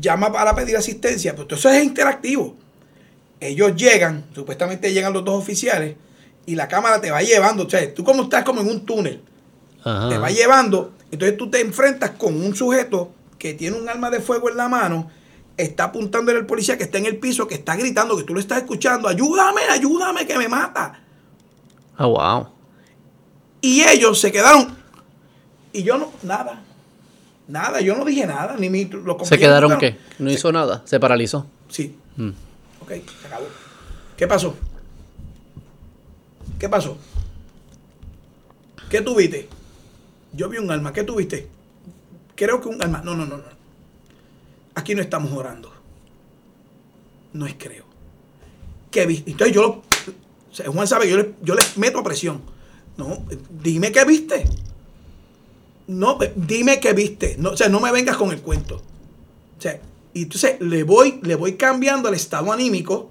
S1: llama para pedir asistencia, pues eso es interactivo. Ellos llegan, supuestamente llegan los dos oficiales, y la cámara te va llevando, o sea, tú como estás como en un túnel, te va llevando, entonces tú te enfrentas con un sujeto que tiene un arma de fuego en la mano, está apuntándole al policía que está en el piso, que está gritando, que tú lo estás escuchando, ayúdame, ayúdame, que me mata.
S2: Ah, wow.
S1: Y ellos se quedaron y yo no, nada. Nada, yo no dije nada, ni mi,
S2: ¿Se quedaron qué? ¿No hizo nada? ¿Se paralizó?
S1: Sí. Mm. Ok, se acabó. ¿Qué pasó? ¿Qué pasó? ¿Qué tuviste? Yo vi un alma. ¿Qué tuviste? Creo que un alma. No, no, no, no. Aquí no estamos orando. No es creo. ¿Qué viste? Entonces yo lo. Juan sabe yo le, meto presión. No, dime qué viste. No, dime qué viste. No, o sea, no me vengas con el cuento. O sea, y entonces le voy, le voy cambiando el estado anímico.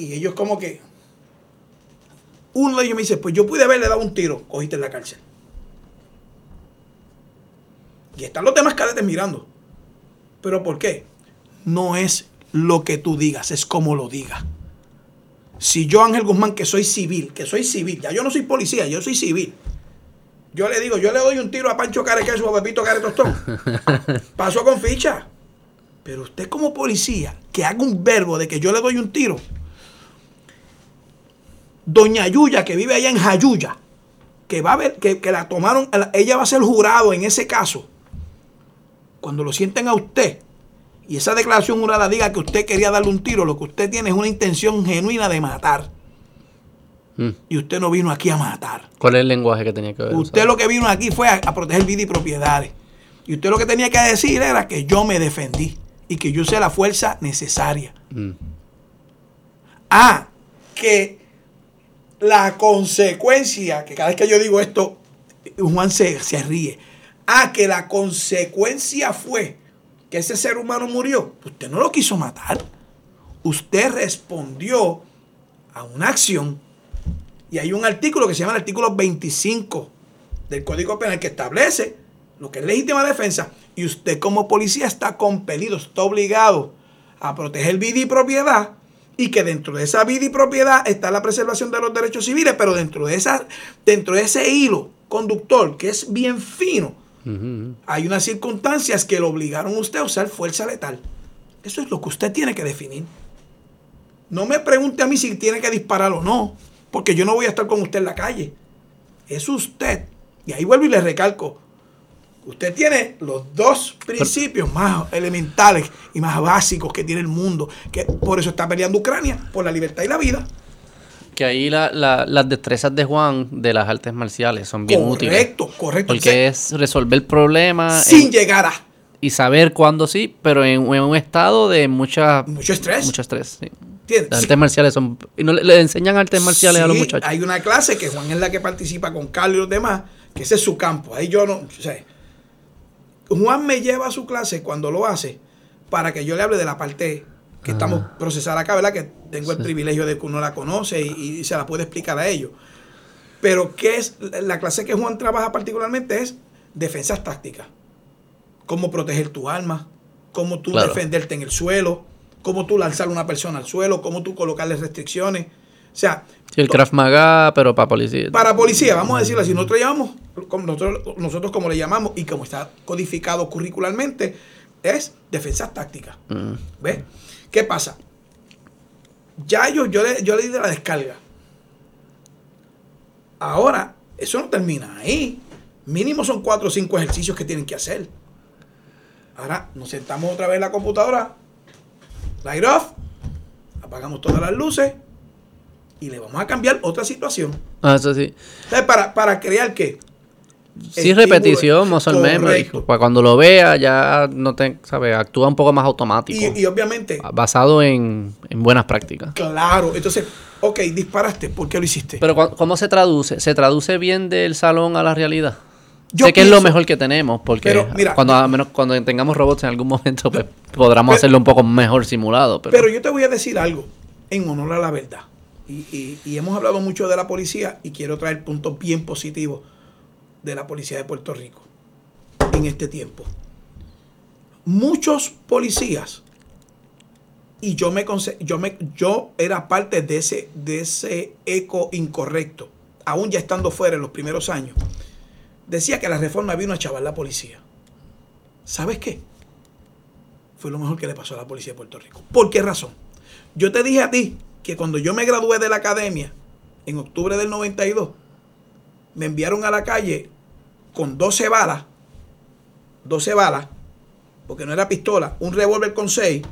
S1: Y ellos como que... Uno de ellos me dice, pues yo pude haberle dado un tiro, cogiste en la cárcel. Y están los demás cadetes mirando. ¿Pero por qué? No es lo que tú digas, es como lo digas. Si yo, Ángel Guzmán, que soy civil, que soy civil, ya yo no soy policía, yo soy civil. Yo le digo, yo le doy un tiro a Pancho Carequeso o a Pepito Caretostón. Pasó con ficha. Pero usted como policía, que haga un verbo de que yo le doy un tiro. Doña Yuya, que vive allá en Jayuya, que va a ver, que, que la tomaron, ella va a ser jurado en ese caso. Cuando lo sienten a usted, y esa declaración jurada diga que usted quería darle un tiro, lo que usted tiene es una intención genuina de matar. Mm. Y usted no vino aquí a matar.
S2: ¿Cuál es el lenguaje que tenía que ver?
S1: Usted lo que vino aquí fue a, proteger vida y propiedades. Y usted lo que tenía que decir era que yo me defendí y que yo usé la fuerza necesaria. Mm. Ah, que la consecuencia, que cada vez que yo digo esto, Juan se, se ríe. Ah, que la consecuencia fue que ese ser humano murió, usted no lo quiso matar. Usted respondió a una acción. Y hay un artículo que se llama el artículo 25 del Código Penal que establece lo que es legítima defensa. Y usted como policía está compelido, está obligado a proteger vida y propiedad. Y que dentro de esa vida y propiedad está la preservación de los derechos civiles, pero dentro de, esa, dentro de ese hilo conductor que es bien fino, hay unas circunstancias que lo obligaron a usted a usar fuerza letal. Eso es lo que usted tiene que definir. No me pregunte a mí si tiene que disparar o no, porque yo no voy a estar con usted en la calle. Es usted. Y ahí vuelvo y le recalco. Usted tiene los dos principios más elementales y más básicos que tiene el mundo, que por eso está peleando Ucrania, por la libertad y la vida
S2: que ahí las destrezas de Juan de las artes marciales son bien útiles.
S1: Correcto, correcto.
S2: Porque es resolver problemas.
S1: Sin llegar a.
S2: Y saber cuándo sí, pero en, un estado de mucha,
S1: mucho estrés.
S2: Mucho estrés, sí. Las artes marciales son. Y no, le, enseñan artes marciales a los muchachos.
S1: Hay una clase que Juan es la que participa con Carlos y los demás, que ese es su campo. Ahí yo no. O sea, Juan me lleva a su clase cuando lo hace para que yo le hable de la parte que estamos procesando acá, ¿verdad? Que tengo el privilegio de que uno la conoce y, se la puede explicar a ellos. Pero ¿qué es la clase que Juan trabaja particularmente? Es defensas tácticas. Cómo proteger tu alma, cómo tú defenderte en el suelo, cómo tú lanzar a una persona al suelo, cómo tú colocarle restricciones. O sea...
S2: el Krav Maga, pero para policía.
S1: Para policía, vamos a decirlo así. Nosotros llamamos, nosotros, nosotros como le llamamos y como está codificado curricularmente, es defensas tácticas. Mm. ¿Ves? ¿Qué pasa? Ya yo, yo, le, yo le di de la descarga. Ahora, eso no termina ahí. Mínimo son cuatro o cinco ejercicios que tienen que hacer. Ahora nos sentamos otra vez en la computadora. Light off. Apagamos todas las luces. Y le vamos a cambiar otra situación.
S2: Ah, eso sí.
S1: para, para crear qué?
S2: Sí, repetición, muscle memory. Para cuando lo vea, ya no te, ¿sabes? Actúa un poco más automático.
S1: Y, obviamente.
S2: Basado en, buenas prácticas.
S1: Claro. Entonces, ok, disparaste. ¿Por qué lo hiciste?
S2: Pero ¿cómo se traduce? ¿Se traduce bien del salón a la realidad? Yo sé que es lo mejor que tenemos, porque cuando, a menos, cuando tengamos robots en algún momento, pues podremos hacerlo un poco mejor simulado.
S1: Pero. pero yo te voy a decir algo en honor a la verdad. Y, hemos hablado mucho de la policía y quiero traer puntos bien positivos de la Policía de Puerto Rico en este tiempo. Muchos policías, y yo, me, yo, me, yo era parte de ese, de ese eco incorrecto, aún ya estando fuera en los primeros años, decía que la reforma vino a chavar la policía. ¿Sabes qué? Fue lo mejor que le pasó a la policía de Puerto Rico. ¿Por qué razón? Yo te dije a ti que cuando yo me gradué de la academia en octubre del 92, me enviaron a la calle con 12 balas, 12 balas, porque no era pistola, un revólver con 6,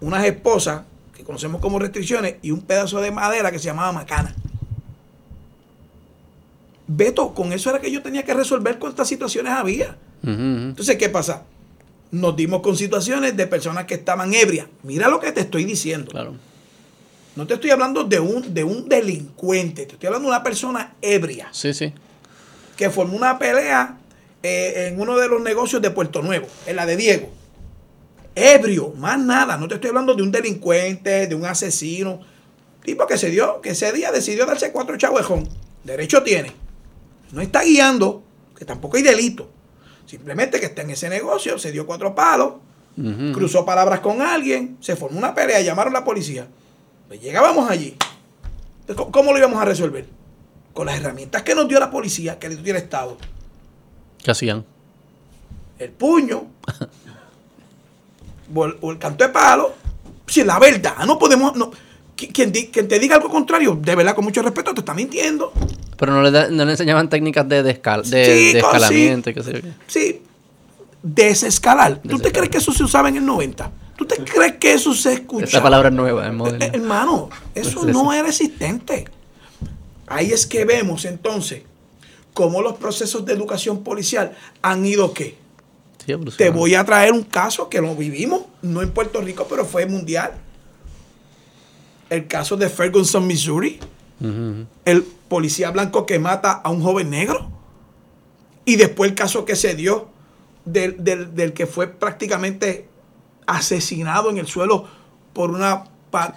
S1: unas esposas, que conocemos como restricciones, y un pedazo de madera que se llamaba macana. Beto, con eso era que yo tenía que resolver cuántas situaciones había. Entonces, ¿qué pasa? Nos dimos con situaciones de personas que estaban ebrias. Mira lo que te estoy diciendo.
S2: Claro.
S1: No te estoy hablando de un, de un delincuente, te estoy hablando de una persona ebria.
S2: Sí, sí.
S1: Que formó una pelea eh, en uno de los negocios de Puerto Nuevo, en la de Diego. Ebrio, más nada. No te estoy hablando de un delincuente, de un asesino. Tipo que se dio, que ese día decidió darse cuatro chavejón. Derecho tiene. No está guiando, que tampoco hay delito. Simplemente que está en ese negocio, se dio cuatro palos, cruzó palabras con alguien, se formó una pelea, llamaron a la policía. Pues llegábamos allí. ¿Cómo lo íbamos a resolver? Con las herramientas que nos dio la policía, que le dio el Estado.
S2: ¿Qué hacían?
S1: El puño, o el, canto de palo. Si es la verdad, no podemos. No, quien, te diga algo contrario, de verdad, con mucho respeto, te está mintiendo.
S2: Pero no le, no le enseñaban técnicas de, de, escalamiento
S1: sí, qué sé yo. Sí, desescalar. ¿Tú te crees que eso se usaba en el 90? ¿Tú te crees que eso se escucha?
S2: Esa palabra es nueva en modelo.
S1: Eh, hermano, eso no era existente. Ahí es que vemos entonces cómo los procesos de educación policial han ido qué. Te voy a traer un caso que lo vivimos, no en Puerto Rico, pero fue mundial. El caso de Ferguson, Missouri. El policía blanco que mata a un joven negro. Y después el caso que se dio del, del que fue prácticamente asesinado en el suelo por una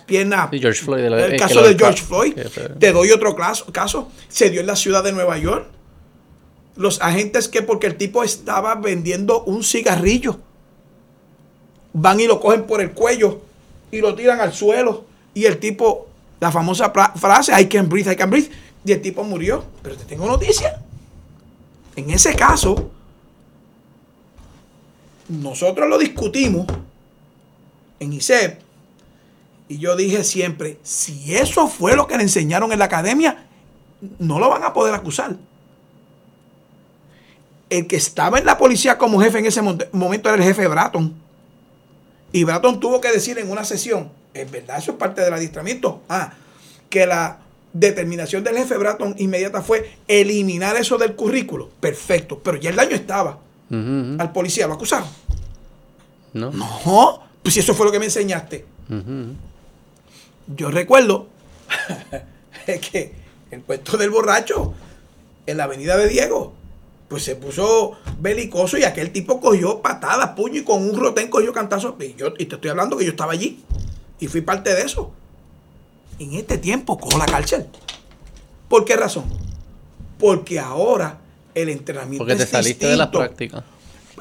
S1: pierna.
S2: George Floyd,
S1: el, caso de George Floyd. Te doy otro caso, caso. Se dio en la ciudad de Nueva York. Los agentes que porque el tipo estaba vendiendo un cigarrillo. Van y lo cogen por el cuello y lo tiran al suelo. Y el tipo, la famosa frase, I can breathe, I can breathe. Y el tipo murió. Pero te tengo noticia. En ese caso, nosotros lo discutimos en ISEP. Y yo dije siempre, si eso fue lo que le enseñaron en la academia, no lo van a poder acusar. El que estaba en la policía como jefe en ese momento era el jefe Bratton. Y Bratton tuvo que decir en una sesión, es verdad, eso es parte del adiestramiento, ah, que la determinación del jefe Bratton inmediata fue eliminar eso del currículo. Perfecto, pero ya el daño estaba. Al policía lo acusaron.
S2: No.
S1: No, pues si eso fue lo que me enseñaste. Yo recuerdo que el puesto del borracho en la avenida de Diego, pues se puso belicoso y aquel tipo cogió patadas, puño y con un rotén cogió cantazos. Y, yo, y te estoy hablando que yo estaba allí y fui parte de eso. En este tiempo cojo la cárcel. ¿Por qué razón? Porque ahora el entrenamiento
S2: Porque te saliste de la práctica.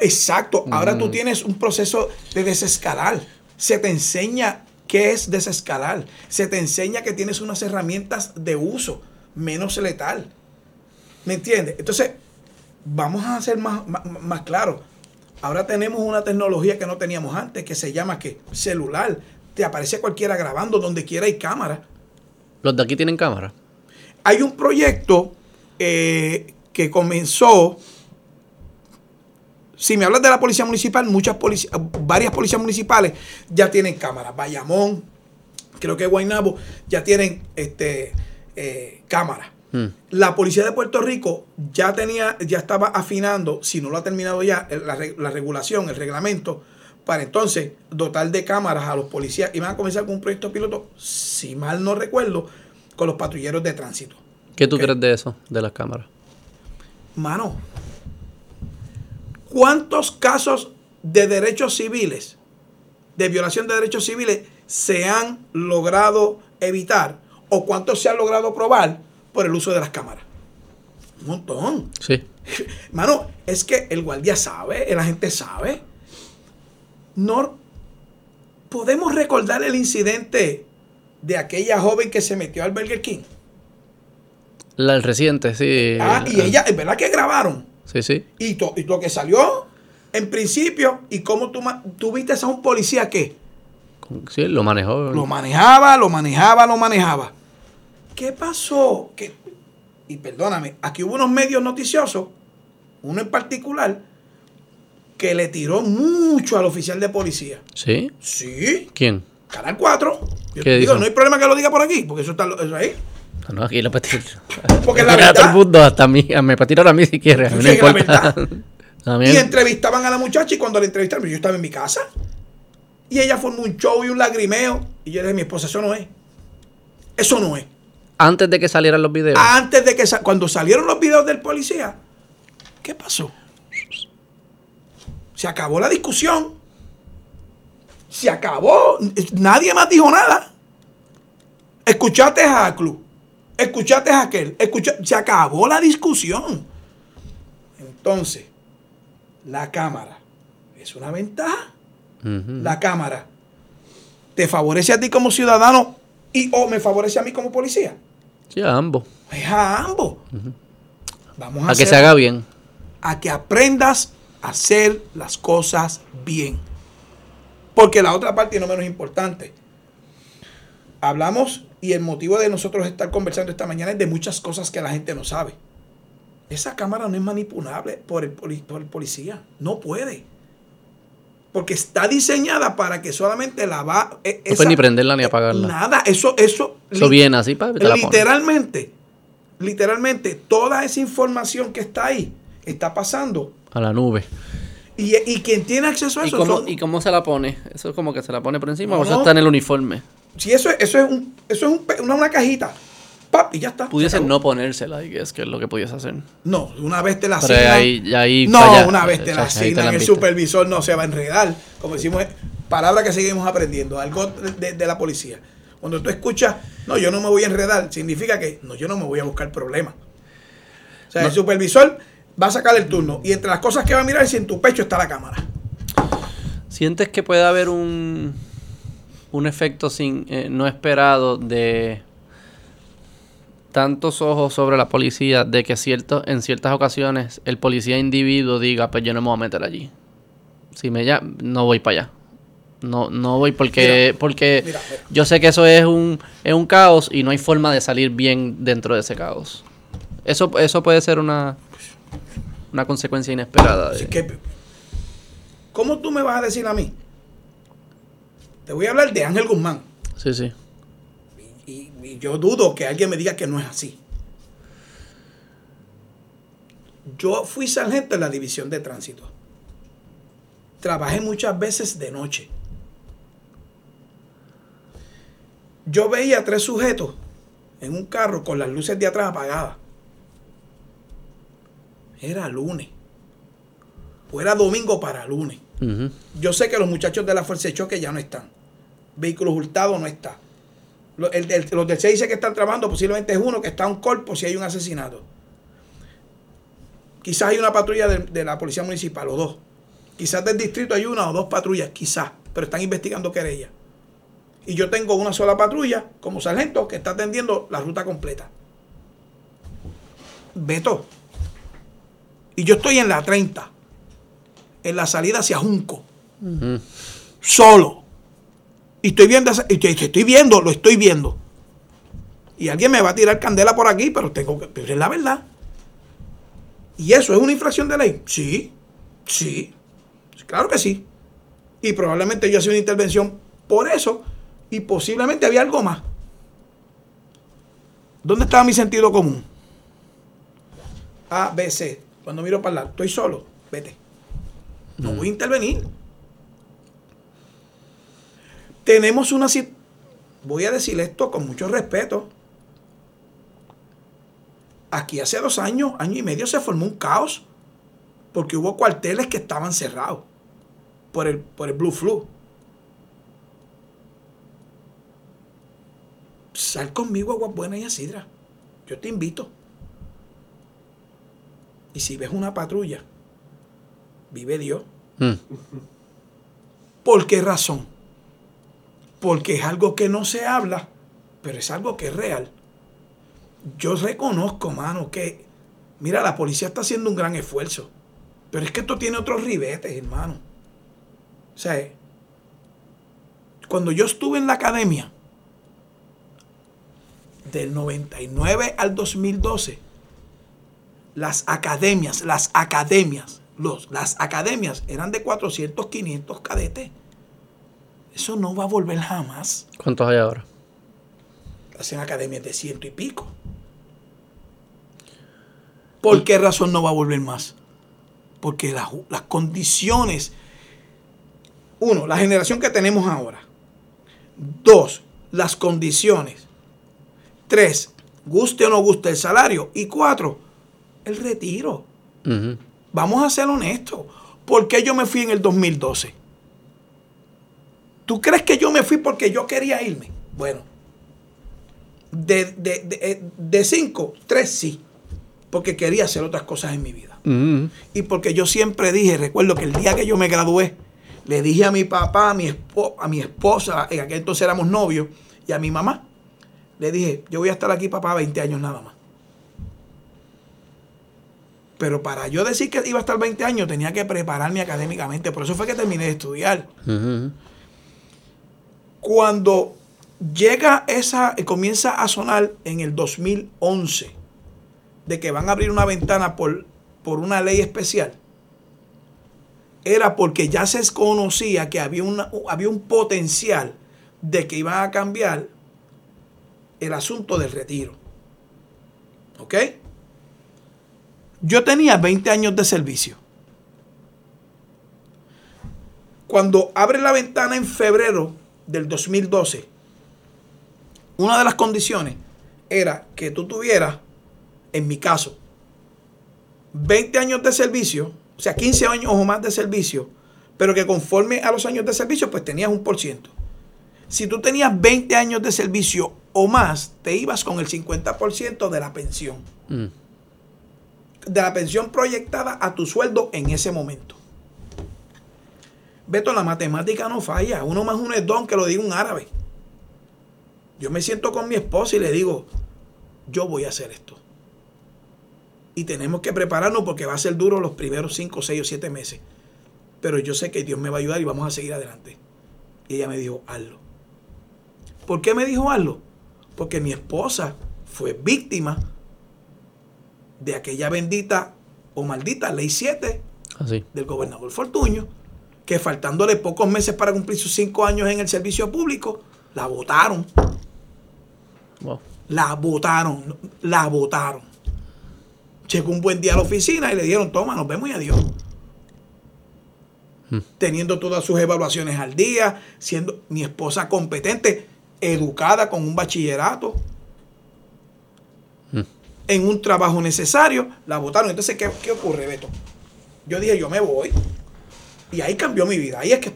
S1: Exacto. Ahora tú tienes un proceso de desescalar. Se te enseña qué es desescalar. Se te enseña que tienes unas herramientas de uso menos letal. ¿Me entiendes? Entonces, vamos a ser más, más, más claros. Ahora tenemos una tecnología que no teníamos antes, que se llama que celular. Te aparece cualquiera grabando, donde quiera hay cámara.
S2: ¿Los de aquí tienen cámara?
S1: Hay un proyecto eh, que comenzó si me hablas de la policía municipal, muchas varias policías municipales ya tienen cámaras. Bayamón, creo que Guaynabo, ya tienen este, eh, cámaras. Hmm. La policía de Puerto Rico ya tenía, ya estaba afinando, si no lo ha terminado ya, la, la regulación, el reglamento, para entonces dotar de cámaras a los policías. Y van a comenzar con un proyecto piloto, si mal no recuerdo, con los patrulleros de tránsito.
S2: ¿Qué tú crees de eso, de las cámaras?
S1: Mano, ¿Cuántos casos de derechos civiles, de violación de derechos civiles, se han logrado evitar o cuántos se han logrado probar por el uso de las cámaras? Un montón.
S2: Sí.
S1: Mano, es que el guardia sabe, la gente sabe. No podemos recordar el incidente de aquella joven que se metió al Burger King.
S2: La, el reciente, sí.
S1: Ah, y ella, es verdad que grabaron.
S2: Sí, sí.
S1: Y, y lo que salió en principio, y cómo tú, tú viste a un policía que...
S2: Sí, lo manejó.
S1: Lo manejaba, lo manejaba, lo manejaba. ¿Qué pasó? Que, y perdóname, aquí hubo unos medios noticiosos, uno en particular, que le tiró mucho al oficial de policía.
S2: ¿Sí?
S1: Sí.
S2: ¿Quién?
S1: Canal 4. Yo digo, no hay problema que lo diga por aquí, porque eso está eso ahí.
S2: No, aquí lo puede
S1: Porque la verdad.
S2: Todo el mundo, hasta a mí, me tirar a mí si quiere. no importa.
S1: Y entrevistaban a la muchacha y cuando la entrevistaron, yo estaba en mi casa. Y ella formó un show y un lagrimeo. Y yo le dije, mi esposa, eso no es. Eso no es.
S2: Antes de que salieran los videos.
S1: Antes de que cuando salieron los videos del policía, ¿qué pasó? Se acabó la discusión. Se acabó. Nadie más dijo nada. Escuchaste a Club. Escuchaste a aquel. se acabó la discusión. Entonces, la cámara es una ventaja. La cámara te favorece a ti como ciudadano y o me favorece a mí como policía.
S2: Sí, a ambos.
S1: Es a ambos.
S2: Vamos a, a que se haga bien.
S1: A que aprendas hacer las cosas bien. Porque la otra parte, y no menos importante, hablamos y el motivo de nosotros estar conversando esta mañana es de muchas cosas que la gente no sabe. Esa cámara no es manipulable por el, por el policía. No puede. Porque está diseñada para que solamente la va.
S2: E, no puede ni prenderla ni apagarla.
S1: Nada, eso, eso.
S2: Eso viene así para
S1: Literalmente, literalmente, toda esa información que está ahí está pasando
S2: a la nube.
S1: Y, y quien tiene acceso a eso.
S2: ¿Y cómo, ¿Y cómo se la pone? Eso es como que se la pone por encima o eso está en el uniforme.
S1: Sí, eso, eso es, un, eso es una, una cajita y ya está.
S2: Pudiese no ponérsela, y es que es lo que pudiese hacer.
S1: No, una vez te la
S2: asignan.
S1: no, una vez te la asignan, el supervisor no se va a enredar. Como decimos, palabra que seguimos aprendiendo, algo de, la policía. Cuando tú escuchas, no, yo no me voy a enredar, significa que no, yo no me voy a buscar problemas. O sea, el supervisor va a sacar el turno y entre las cosas que va a mirar es si en tu pecho está la cámara.
S2: ¿Sientes que puede haber un, un efecto sin, eh, no esperado de tantos ojos sobre la policía de que cierto, en ciertas ocasiones el policía individuo diga, pues yo no me voy a meter allí. Si me ya, no voy para allá. No, no voy porque, porque yo sé que eso es un, es un caos y no hay forma de salir bien dentro de ese caos. Eso, eso puede ser una, una consecuencia inesperada.
S1: ¿Cómo tú me vas a decir a mí? Te voy a hablar de Ángel Guzmán.
S2: Sí, sí
S1: y, yo dudo que alguien me diga que no es así. Yo fui sargento en la división de tránsito. Trabajé muchas veces de noche. Yo veía tres sujetos en un carro con las luces de atrás apagadas. Era lunes. O era domingo para lunes. Yo sé que los muchachos de la Fuerza de Choque ya no están. Vehículos hurtados no está. Los, el, los del dice que están trabajando posiblemente es uno que está a un cuerpo si hay un asesinato. Quizás hay una patrulla de, la policía municipal o dos. Quizás del distrito hay una o dos patrullas, quizás, pero están investigando querella. Y yo tengo una sola patrulla como sargento que está atendiendo la ruta completa. Beto. Y yo estoy en la 30, en la salida hacia Junco. Solo. Y estoy viendo, estoy viendo, lo estoy viendo. Y alguien me va a tirar candela por aquí, pero tengo que, pero es la verdad. ¿Y eso es una infracción de ley? Sí, sí, claro que sí. Y probablemente yo hacía una intervención por eso y posiblemente había algo más. ¿Dónde estaba mi sentido común? A, B, C. Cuando miro para el lado, estoy solo, vete. No voy a intervenir. Tenemos una voy a decir esto con mucho respeto. Aquí hace dos años, año y medio, se formó un caos porque hubo cuarteles que estaban cerrados por el, por el Blue Flu. Sal conmigo a Buena y a Sidra. Yo te invito. Y si ves una patrulla, vive Dios. Mm. ¿Por qué razón? porque es algo que no se habla, pero es algo que es real. Yo reconozco, mano, que, mira, la policía está haciendo un gran esfuerzo, pero es que esto tiene otros ribetes, hermano. O sea, cuando yo estuve en la academia, del 99 al 2012, las academias, las academias, los, las academias eran de 400, 500 cadetes. Eso no va a volver jamás.
S2: ¿Cuántos hay ahora?
S1: Hacen academias de ciento y pico. ¿Por qué razón no va a volver más? Porque las, las condiciones, uno, la generación que tenemos ahora. Dos, las condiciones. Tres, guste o no guste el salario. Y cuatro, el retiro. Vamos a ser honestos. ¿Por qué yo me fui en el 2012? ¿Tú crees que yo me fui porque yo quería irme? Bueno, De, de, de, cinco, tres sí. Porque quería hacer otras cosas en mi vida. Y porque yo siempre dije, recuerdo que el día que yo me gradué, le dije a mi papá, a mi, a mi esposa, en aquel entonces éramos novios, y a mi mamá, le dije, yo voy a estar aquí, papá, 20 años nada más. Pero para yo decir que iba a estar 20 años, tenía que prepararme académicamente. Por eso fue que terminé de estudiar. Cuando llega esa, comienza a sonar en el 2011, de que van a abrir una ventana por, por una ley especial, era porque ya se conocía que había, una, había un potencial de que iban a cambiar el asunto del retiro. ¿Ok? Yo tenía 20 años de servicio. Cuando abre la ventana en febrero del 2012, una de las condiciones era que tú tuvieras, en mi caso, 20 años de servicio, o sea, 15 años o más de servicio, pero que conforme a los años de servicio, pues tenías un por ciento. Si tú tenías 20 años de servicio o más, te ibas con el 50% de la pensión. Mm de la pensión proyectada a tu sueldo en ese momento. Beto, la matemática no falla. Uno más uno es don, que lo diga un árabe. Yo me siento con mi esposa y le digo, yo voy a hacer esto. Y tenemos que prepararnos porque va a ser duro los primeros 5, 6 o 7 meses. Pero yo sé que Dios me va a ayudar y vamos a seguir adelante. Y ella me dijo, hazlo. ¿Por qué me dijo hazlo? Porque mi esposa fue víctima de aquella bendita o maldita ley 7 Así. del gobernador Fortuño, que faltándole pocos meses para cumplir sus cinco años en el servicio público, la votaron. La votaron, la votaron. Llegó un buen día a la oficina y le dieron, toma, nos vemos y adiós. Hmm. Teniendo todas sus evaluaciones al día, siendo mi esposa competente, educada con un bachillerato en un trabajo necesario, la votaron. Entonces, ¿qué, ocurre, Beto? Yo dije, yo me voy. Y ahí cambió mi vida. Ahí es que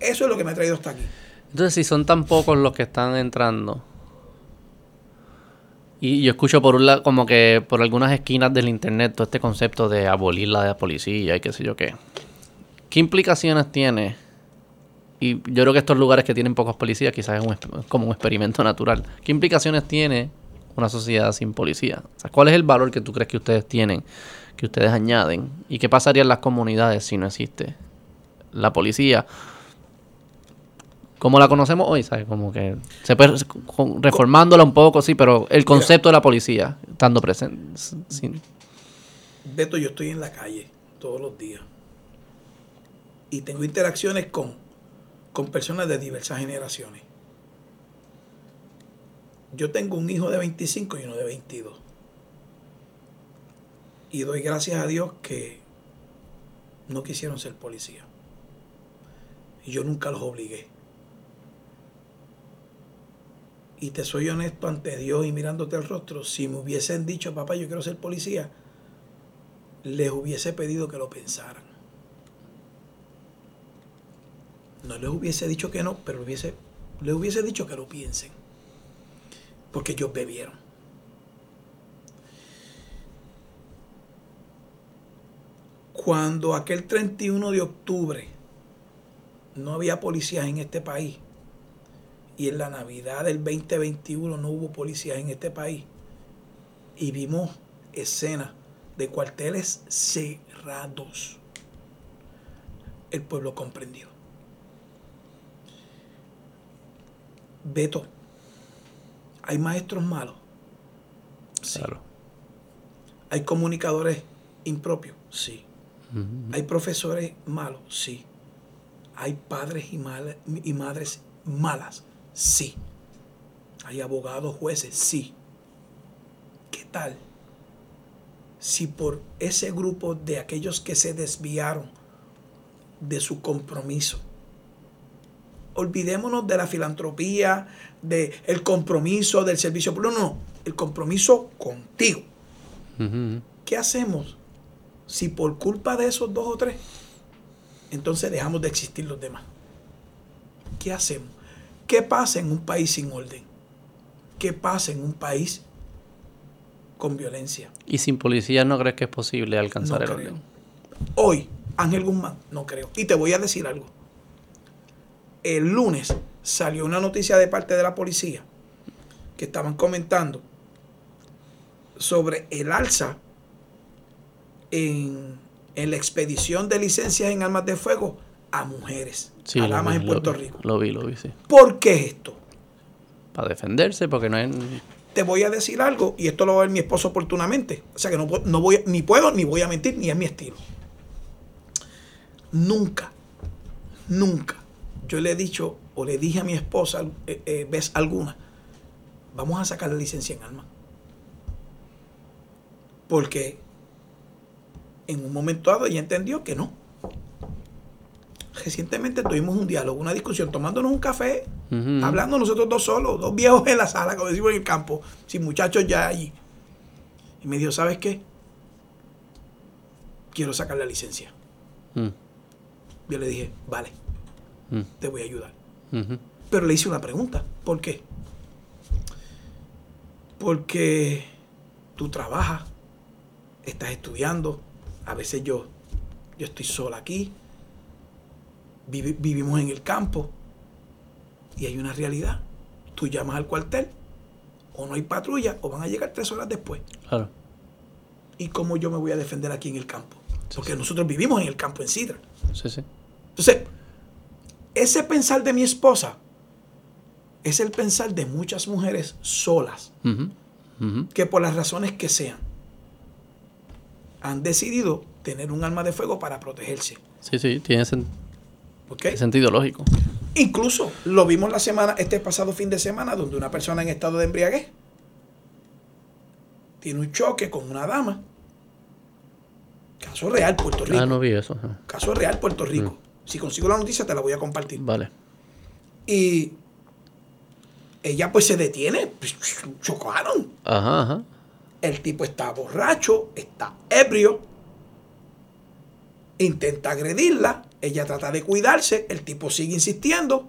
S1: eso es lo que me ha traído hasta aquí.
S2: Entonces, si son tan pocos los que están entrando, y yo escucho por un lado, como que por algunas esquinas del internet, todo este concepto de abolir la policía y qué sé yo qué. ¿Qué implicaciones tiene? Y yo creo que estos lugares que tienen pocos policías, quizás es como un experimento natural. ¿Qué implicaciones tiene una sociedad sin policía? ¿cuál es el valor que tú crees que ustedes tienen, que ustedes añaden? ¿Y qué pasaría en las comunidades si no existe la policía? Como la conocemos hoy, ¿sabes? Como que se puede reformándola un poco, sí, pero el concepto de la policía estando presente.
S1: Beto, yo estoy en la calle todos los días y tengo interacciones con, con personas de diversas generaciones. Yo tengo un hijo de 25 y uno de 22. Y doy gracias a Dios que no quisieron ser policía. Y yo nunca los obligué. Y te soy honesto ante Dios y mirándote el rostro, si me hubiesen dicho, papá, yo quiero ser policía, les hubiese pedido que lo pensaran. No les hubiese dicho que no, pero hubiese, les hubiese dicho que lo piensen porque ellos bebieron. Cuando aquel 31 de octubre no había policías en este país y en la Navidad del 2021 no hubo policías en este país y vimos escenas de cuarteles cerrados, el pueblo comprendió. Beto, ¿Hay maestros malos? Sí. ¿Hay comunicadores impropios? Sí. ¿Hay profesores malos? Sí. ¿Hay padres y, y madres malas? Sí. ¿Hay abogados, jueces? Sí. ¿Qué tal si por ese grupo de aquellos que se desviaron de su compromiso, olvidémonos de la filantropía, del el compromiso del servicio público. No, no, el compromiso contigo. ¿Qué hacemos si por culpa de esos dos o tres, entonces dejamos de existir los demás? ¿Qué hacemos? ¿Qué pasa en un país sin orden? ¿Qué pasa en un país con violencia?
S2: ¿Y sin policía no crees que es posible alcanzar el orden?
S1: Hoy, Ángel Guzmán, no creo. Y te voy a decir algo. El lunes salió una noticia de parte de la policía que estaban comentando sobre el alza en, la expedición de licencias en armas de fuego a mujeres, a damas en Puerto Rico.
S2: Lo vi, lo vi, sí.
S1: ¿Por qué esto?
S2: Para defenderse, porque no es...
S1: Te voy a decir algo, y esto lo va a ver mi esposo oportunamente. O sea que no, no voy, ni puedo, ni voy a mentir, ni es mi estilo. Nunca, nunca, yo le he dicho, o le dije a mi esposa, eh, eh, vez alguna, vamos a sacar la licencia en armas. Porque en un momento dado ella entendió que no. Recientemente tuvimos un diálogo, una discusión, tomándonos un café, hablando nosotros dos solos, dos viejos en la sala, como decimos en el campo, sin muchachos ya allí. Y me dijo, ¿sabes qué? Quiero sacar la licencia. Mm. Yo le dije, vale, mm. te voy a ayudar. Pero le hice una pregunta, ¿por qué? Porque tú trabajas, estás estudiando, a veces yo, yo estoy sola aquí, vivimos en el campo y hay una realidad. Tú llamas al cuartel, o no hay patrulla, o van a llegar tres horas después. Claro. ¿Y cómo yo me voy a defender aquí en el campo? Porque nosotros vivimos en el campo en Sidra. Sí, sí. Entonces, ese pensar de mi esposa es el pensar de muchas mujeres solas, que por las razones que sean, han decidido tener un arma de fuego para protegerse.
S2: Sí, sí, tiene sentido lógico.
S1: Incluso lo vimos la semana, este pasado fin de semana, donde una persona en estado de embriaguez tiene un choque con una dama. Caso real, Puerto Rico.
S2: Ah, no vi eso.
S1: Caso real, Puerto Rico. Mm. Si consigo la noticia, te la voy a compartir.
S2: Vale.
S1: Y ella pues se detiene, pues, chocaron. Ajá, ajá. El tipo está borracho, está ebrio, intenta agredirla, ella trata de cuidarse, el tipo sigue insistiendo,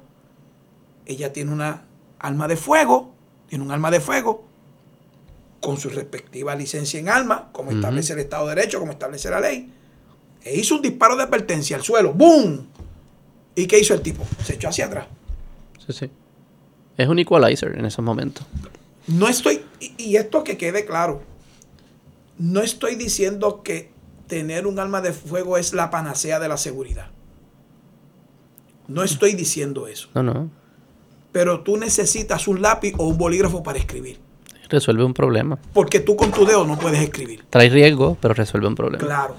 S1: ella tiene una arma de fuego, tiene un arma de fuego con su respectiva licencia en arma, como establece el Estado de Derecho, como establece la ley e hizo un disparo de advertencia al suelo. ¡Boom! ¿Y qué hizo el tipo? Se echó hacia atrás.
S2: Sí, sí. Es un equalizer en esos momentos.
S1: No estoy, y esto que quede claro, no estoy diciendo que tener un arma de fuego es la panacea de la seguridad. No estoy diciendo eso.
S2: No, no.
S1: Pero tú necesitas un lápiz o un bolígrafo para escribir.
S2: Resuelve un problema.
S1: Porque tú con tu dedo no puedes escribir.
S2: Trae riesgo, pero resuelve un problema.
S1: Claro.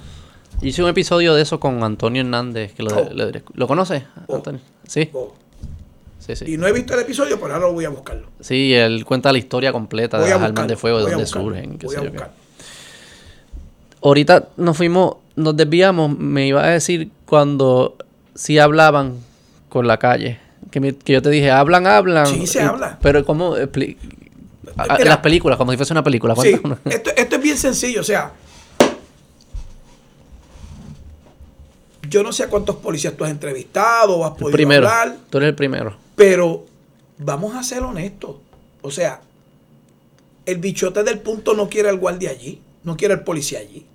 S2: Hice un episodio de eso con Antonio Hernández. Que lo, oh. ¿Lo conoces, oh. Antonio? Sí.
S1: Oh. Sí, sí. Y no he visto el episodio, pero ahora lo voy a buscarlo.
S2: Sí, él cuenta la historia completa de las armas de fuego, de dónde surgen. voy a buscar. Ahorita nos fuimos, nos desviamos. Me iba a decir cuando sí hablaban con la calle. Que, yo te dije, hablan, hablan.
S1: Sí, se habla.
S2: Pero ¿cómo? las películas, como si fuese una película.
S1: Sí, esto, esto es bien sencillo. O sea, Yo no sé a cuántos policías tú has entrevistado o has podido
S2: primero, Tú eres el primero.
S1: Pero vamos a ser honestos. O sea, el bichote del punto no quiere al guardia allí, no quiere al policía allí.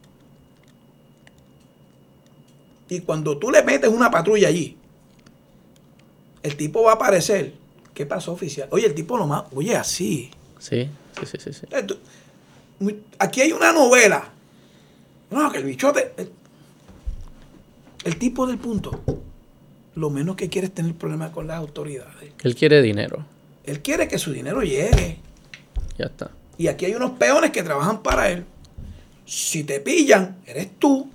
S1: Y cuando tú le metes una patrulla allí, el tipo va a aparecer. ¿Qué pasó, oficial? Oye, el tipo nomás, oye, así.
S2: Sí, sí, sí, sí.
S1: Aquí hay una novela. No, que el bichote. El tipo del punto, lo menos que quiere es tener problemas con las autoridades.
S2: Él quiere dinero.
S1: Él quiere que su dinero llegue.
S2: Ya está.
S1: Y aquí hay unos peones que trabajan para él. Si te pillan, eres tú.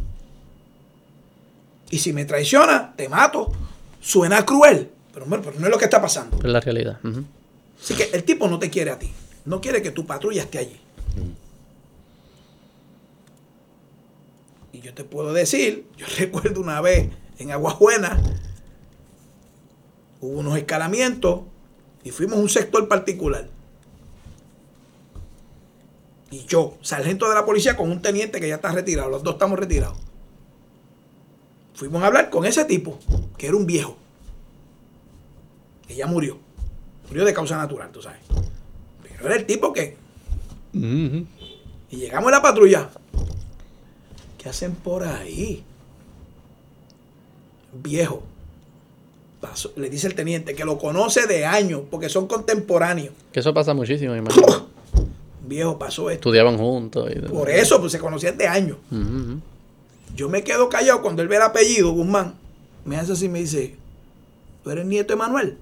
S1: Y si me traiciona, te mato. Suena cruel, pero, no es lo que está pasando.
S2: Es la realidad.
S1: Así que el tipo no te quiere a ti. No quiere que tu patrulla esté allí. Y yo te puedo decir, yo recuerdo una vez en Aguajuena, hubo unos escalamientos y fuimos a un sector particular. Y yo, sargento de la policía, con un teniente que ya está retirado, los dos estamos retirados. Fuimos a hablar con ese tipo, que era un viejo. Que ya murió. Murió de causa natural, tú sabes. Yo era el tipo que. Y llegamos a la patrulla. ¿Qué hacen por ahí? Viejo. le dice el teniente que lo conoce de años porque son contemporáneos.
S2: Que eso pasa muchísimo, imagino.
S1: Viejo, pasó esto.
S2: Estudiaban juntos.
S1: por eso, pues se conocían de años. Yo me quedo callado cuando él ve el apellido, Guzmán. Me hace así y me dice, ¿tú eres nieto de Manuel?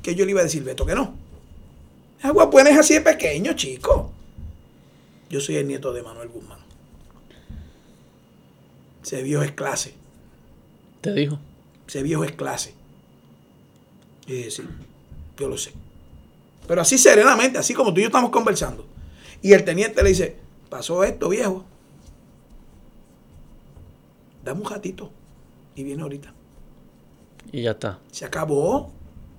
S1: Que yo le iba a decir, Beto, que no. Agua buena es así de pequeño, chico. Yo soy el nieto de Manuel Guzmán. Ese viejo es clase.
S2: ¿Te dijo?
S1: Ese viejo es clase. Y dije, sí, yo lo sé. Pero así serenamente, así como tú y yo estamos conversando. Y el teniente le dice, pasó esto, viejo. Dame un ratito. Y viene ahorita.
S2: Y ya está.
S1: Se acabó.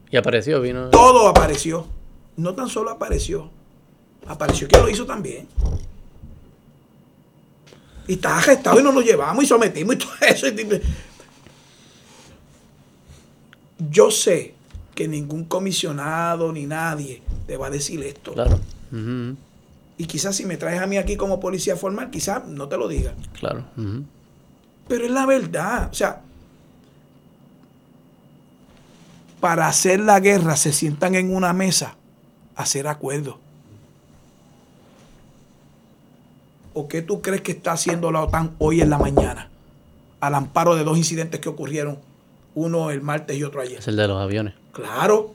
S2: Y apareció, vino.
S1: Todo apareció. No tan solo apareció. Apareció que lo hizo también. Y está gestado y nos lo llevamos y sometimos y todo eso. Yo sé que ningún comisionado ni nadie te va a decir esto.
S2: Claro.
S1: Y quizás si me traes a mí aquí como policía formal, quizás no te lo diga.
S2: Claro.
S1: Pero es la verdad. O sea, para hacer la guerra se sientan en una mesa a hacer acuerdos. ¿O qué tú crees que está haciendo la OTAN hoy en la mañana? Al amparo de dos incidentes que ocurrieron, uno el martes y otro ayer.
S2: Es el de los aviones.
S1: Claro,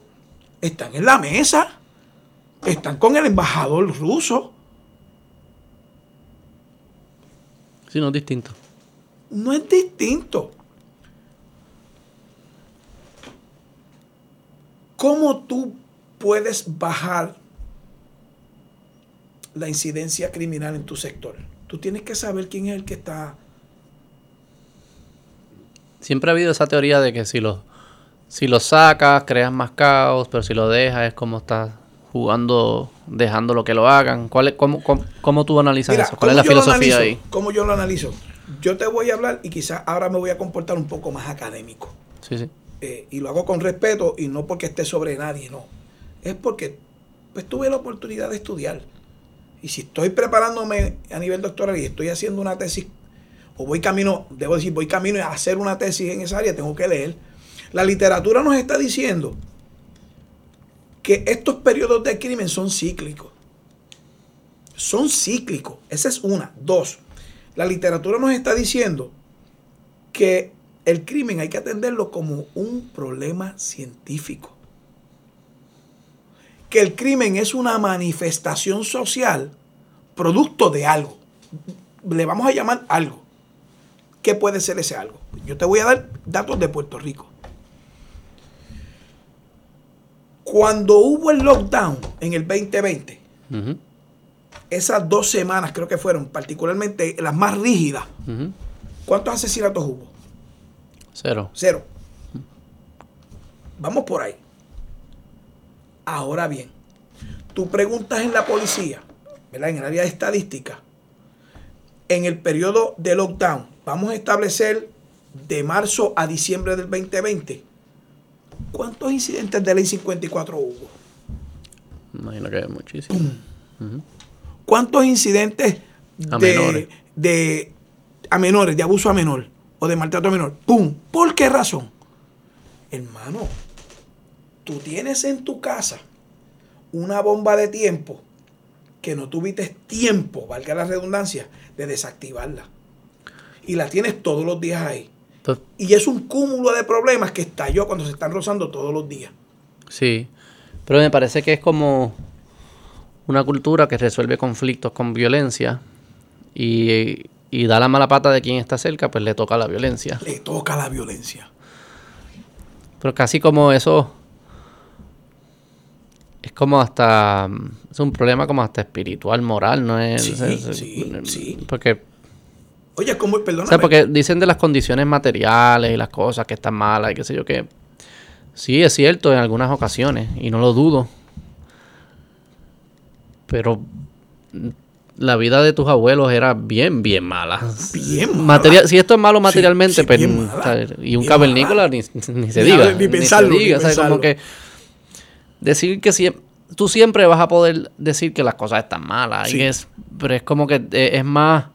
S1: están en la mesa, están con el embajador ruso.
S2: Sí, no es distinto.
S1: No es distinto. ¿Cómo tú puedes bajar la incidencia criminal en tu sector? Tú tienes que saber quién es el que está.
S2: Siempre ha habido esa teoría de que si lo, si lo sacas, creas más caos, pero si lo dejas es como estás jugando, dejando lo que lo hagan. ¿Cuál es, cómo, cómo, tú analizas eso? ¿Cuál es la filosofía ahí?
S1: ¿Cómo yo lo analizo? Yo te voy a hablar y quizás ahora me voy a comportar un poco más académico.
S2: Sí, sí.
S1: Eh, y lo hago con respeto y no porque esté sobre nadie, no. Es porque pues, tuve la oportunidad de estudiar. Y si estoy preparándome a nivel doctoral y estoy haciendo una tesis, o voy camino, debo decir, voy camino a hacer una tesis en esa área, tengo que leer. La literatura nos está diciendo que estos periodos de crimen son cíclicos. Son cíclicos. Esa es una. Dos, la literatura nos está diciendo que el crimen hay que atenderlo como un problema científico. Que el crimen es una manifestación social producto de algo. Le vamos a llamar algo. ¿Qué puede ser ese algo? Yo te voy a dar datos de Puerto Rico. Cuando hubo el lockdown en el 2020, esas dos semanas creo que fueron particularmente las más rígidas, ¿cuántos asesinatos hubo?
S2: Cero.
S1: Cero. Vamos por ahí. Ahora bien, tú preguntas en la policía, ¿verdad? En el área de estadística, en el periodo de lockdown, vamos a establecer de marzo a diciembre del 2020, ¿cuántos incidentes de ley 54 hubo?
S2: Imagino que hay muchísimos.
S1: ¿Cuántos incidentes de, de, a menores, de abuso a menor? o de maltrato menor. ¡Pum! ¿Por qué razón? Hermano, tú tienes en tu casa una bomba de tiempo que no tuviste tiempo, valga la redundancia, de desactivarla. Y la tienes todos los días ahí. y es un cúmulo de problemas que estalló cuando se están rozando todos los días.
S2: Sí, pero me parece que es como una cultura que resuelve conflictos con violencia y y da la mala pata de quien está cerca, pues le toca la violencia.
S1: Le toca la violencia.
S2: Pero casi como eso es como hasta es un problema como hasta espiritual, moral, no es
S1: sí, sí, sí.
S2: porque
S1: Oye, como
S2: perdóname. O sea, porque dicen de las condiciones materiales y las cosas que están malas y qué sé yo qué. Sí, es cierto en algunas ocasiones y no lo dudo. Pero la vida de tus abuelos era bien, bien mala.
S1: Bien mala.
S2: si esto es malo materialmente, pues, y un cavernícola ni, se diga.
S1: Ni pensarlo.
S2: Como que decir que si tú siempre vas a poder decir que las cosas están malas. es, pero es como que eh, es más.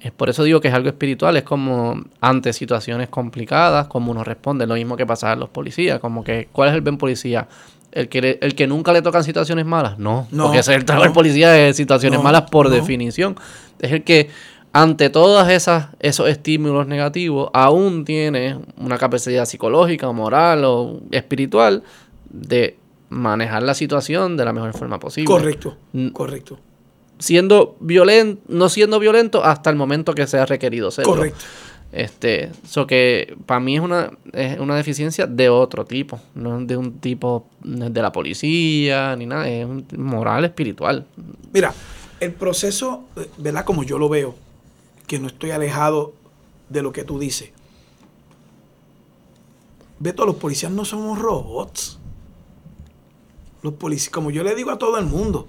S2: Es por eso digo que es algo espiritual. Es como ante situaciones complicadas, como uno responde. Lo mismo que pasa a los policías. Como que, ¿cuál es el buen policía? El que, el que nunca le tocan situaciones malas. No, no porque ese es el trabajo del policía es situaciones malas por definición. Es el que ante todas esas esos estímulos negativos aún tiene una capacidad psicológica, moral o espiritual de manejar la situación de la mejor forma posible.
S1: Correcto, correcto.
S2: Siendo violento, no siendo violento hasta el momento que sea requerido ser.
S1: Correcto.
S2: Este, eso que para mí es una, es una deficiencia de otro tipo, no de un tipo de la policía ni nada, es un moral espiritual.
S1: Mira, el proceso, ¿verdad? Como yo lo veo, que no estoy alejado de lo que tú dices. Beto, los policías no somos robots. Los policías, como yo le digo a todo el mundo,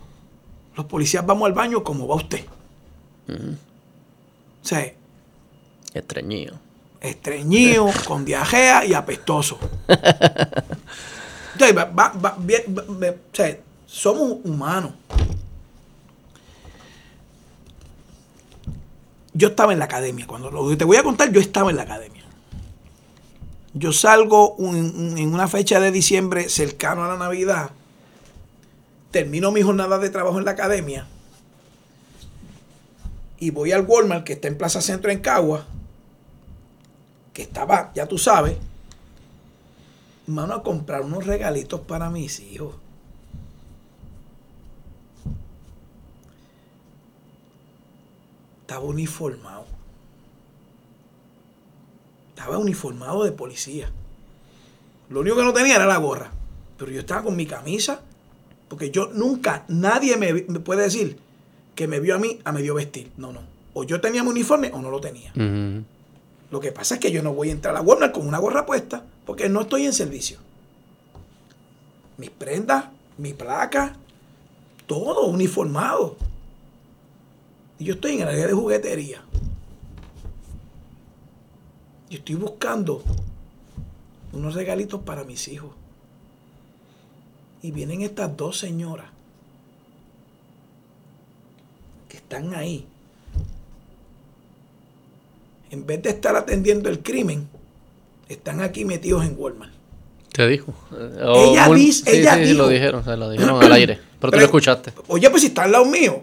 S1: los policías vamos al baño como va usted. O sea,
S2: estreñido.
S1: Estreñido, con diarrea y apestoso. o sea, somos humanos. yo estaba en la academia. Cuando lo te voy a contar, yo estaba en la academia. Yo salgo en una fecha de diciembre cercano a la Navidad. Termino mi jornada de trabajo en la academia. Y voy al Walmart que está en Plaza Centro en Cagua. Que estaba, ya tú sabes. Mano, a comprar unos regalitos para mis hijos. estaba uniformado. Estaba uniformado de policía. Lo único que no tenía era la gorra. Pero yo estaba con mi camisa. Porque yo nunca, nadie me, puede decir que me vio a mí a medio vestir. No, no. O yo tenía mi uniforme o no lo tenía. Lo que pasa es que yo no voy a entrar a Walmart con una gorra puesta porque no estoy en servicio. Mis prendas, mi placa, todo uniformado. Y yo estoy en el área de juguetería. Y estoy buscando unos regalitos para mis hijos. Y vienen estas dos señoras que están ahí. En vez de estar atendiendo el crimen, están aquí metidos en Walmart.
S2: ¿Qué dijo?
S1: ella, dice, ella sí,
S2: lo dijeron, se lo dijeron al aire. Pero, tú lo escuchaste.
S1: Oye, pues si está al lado mío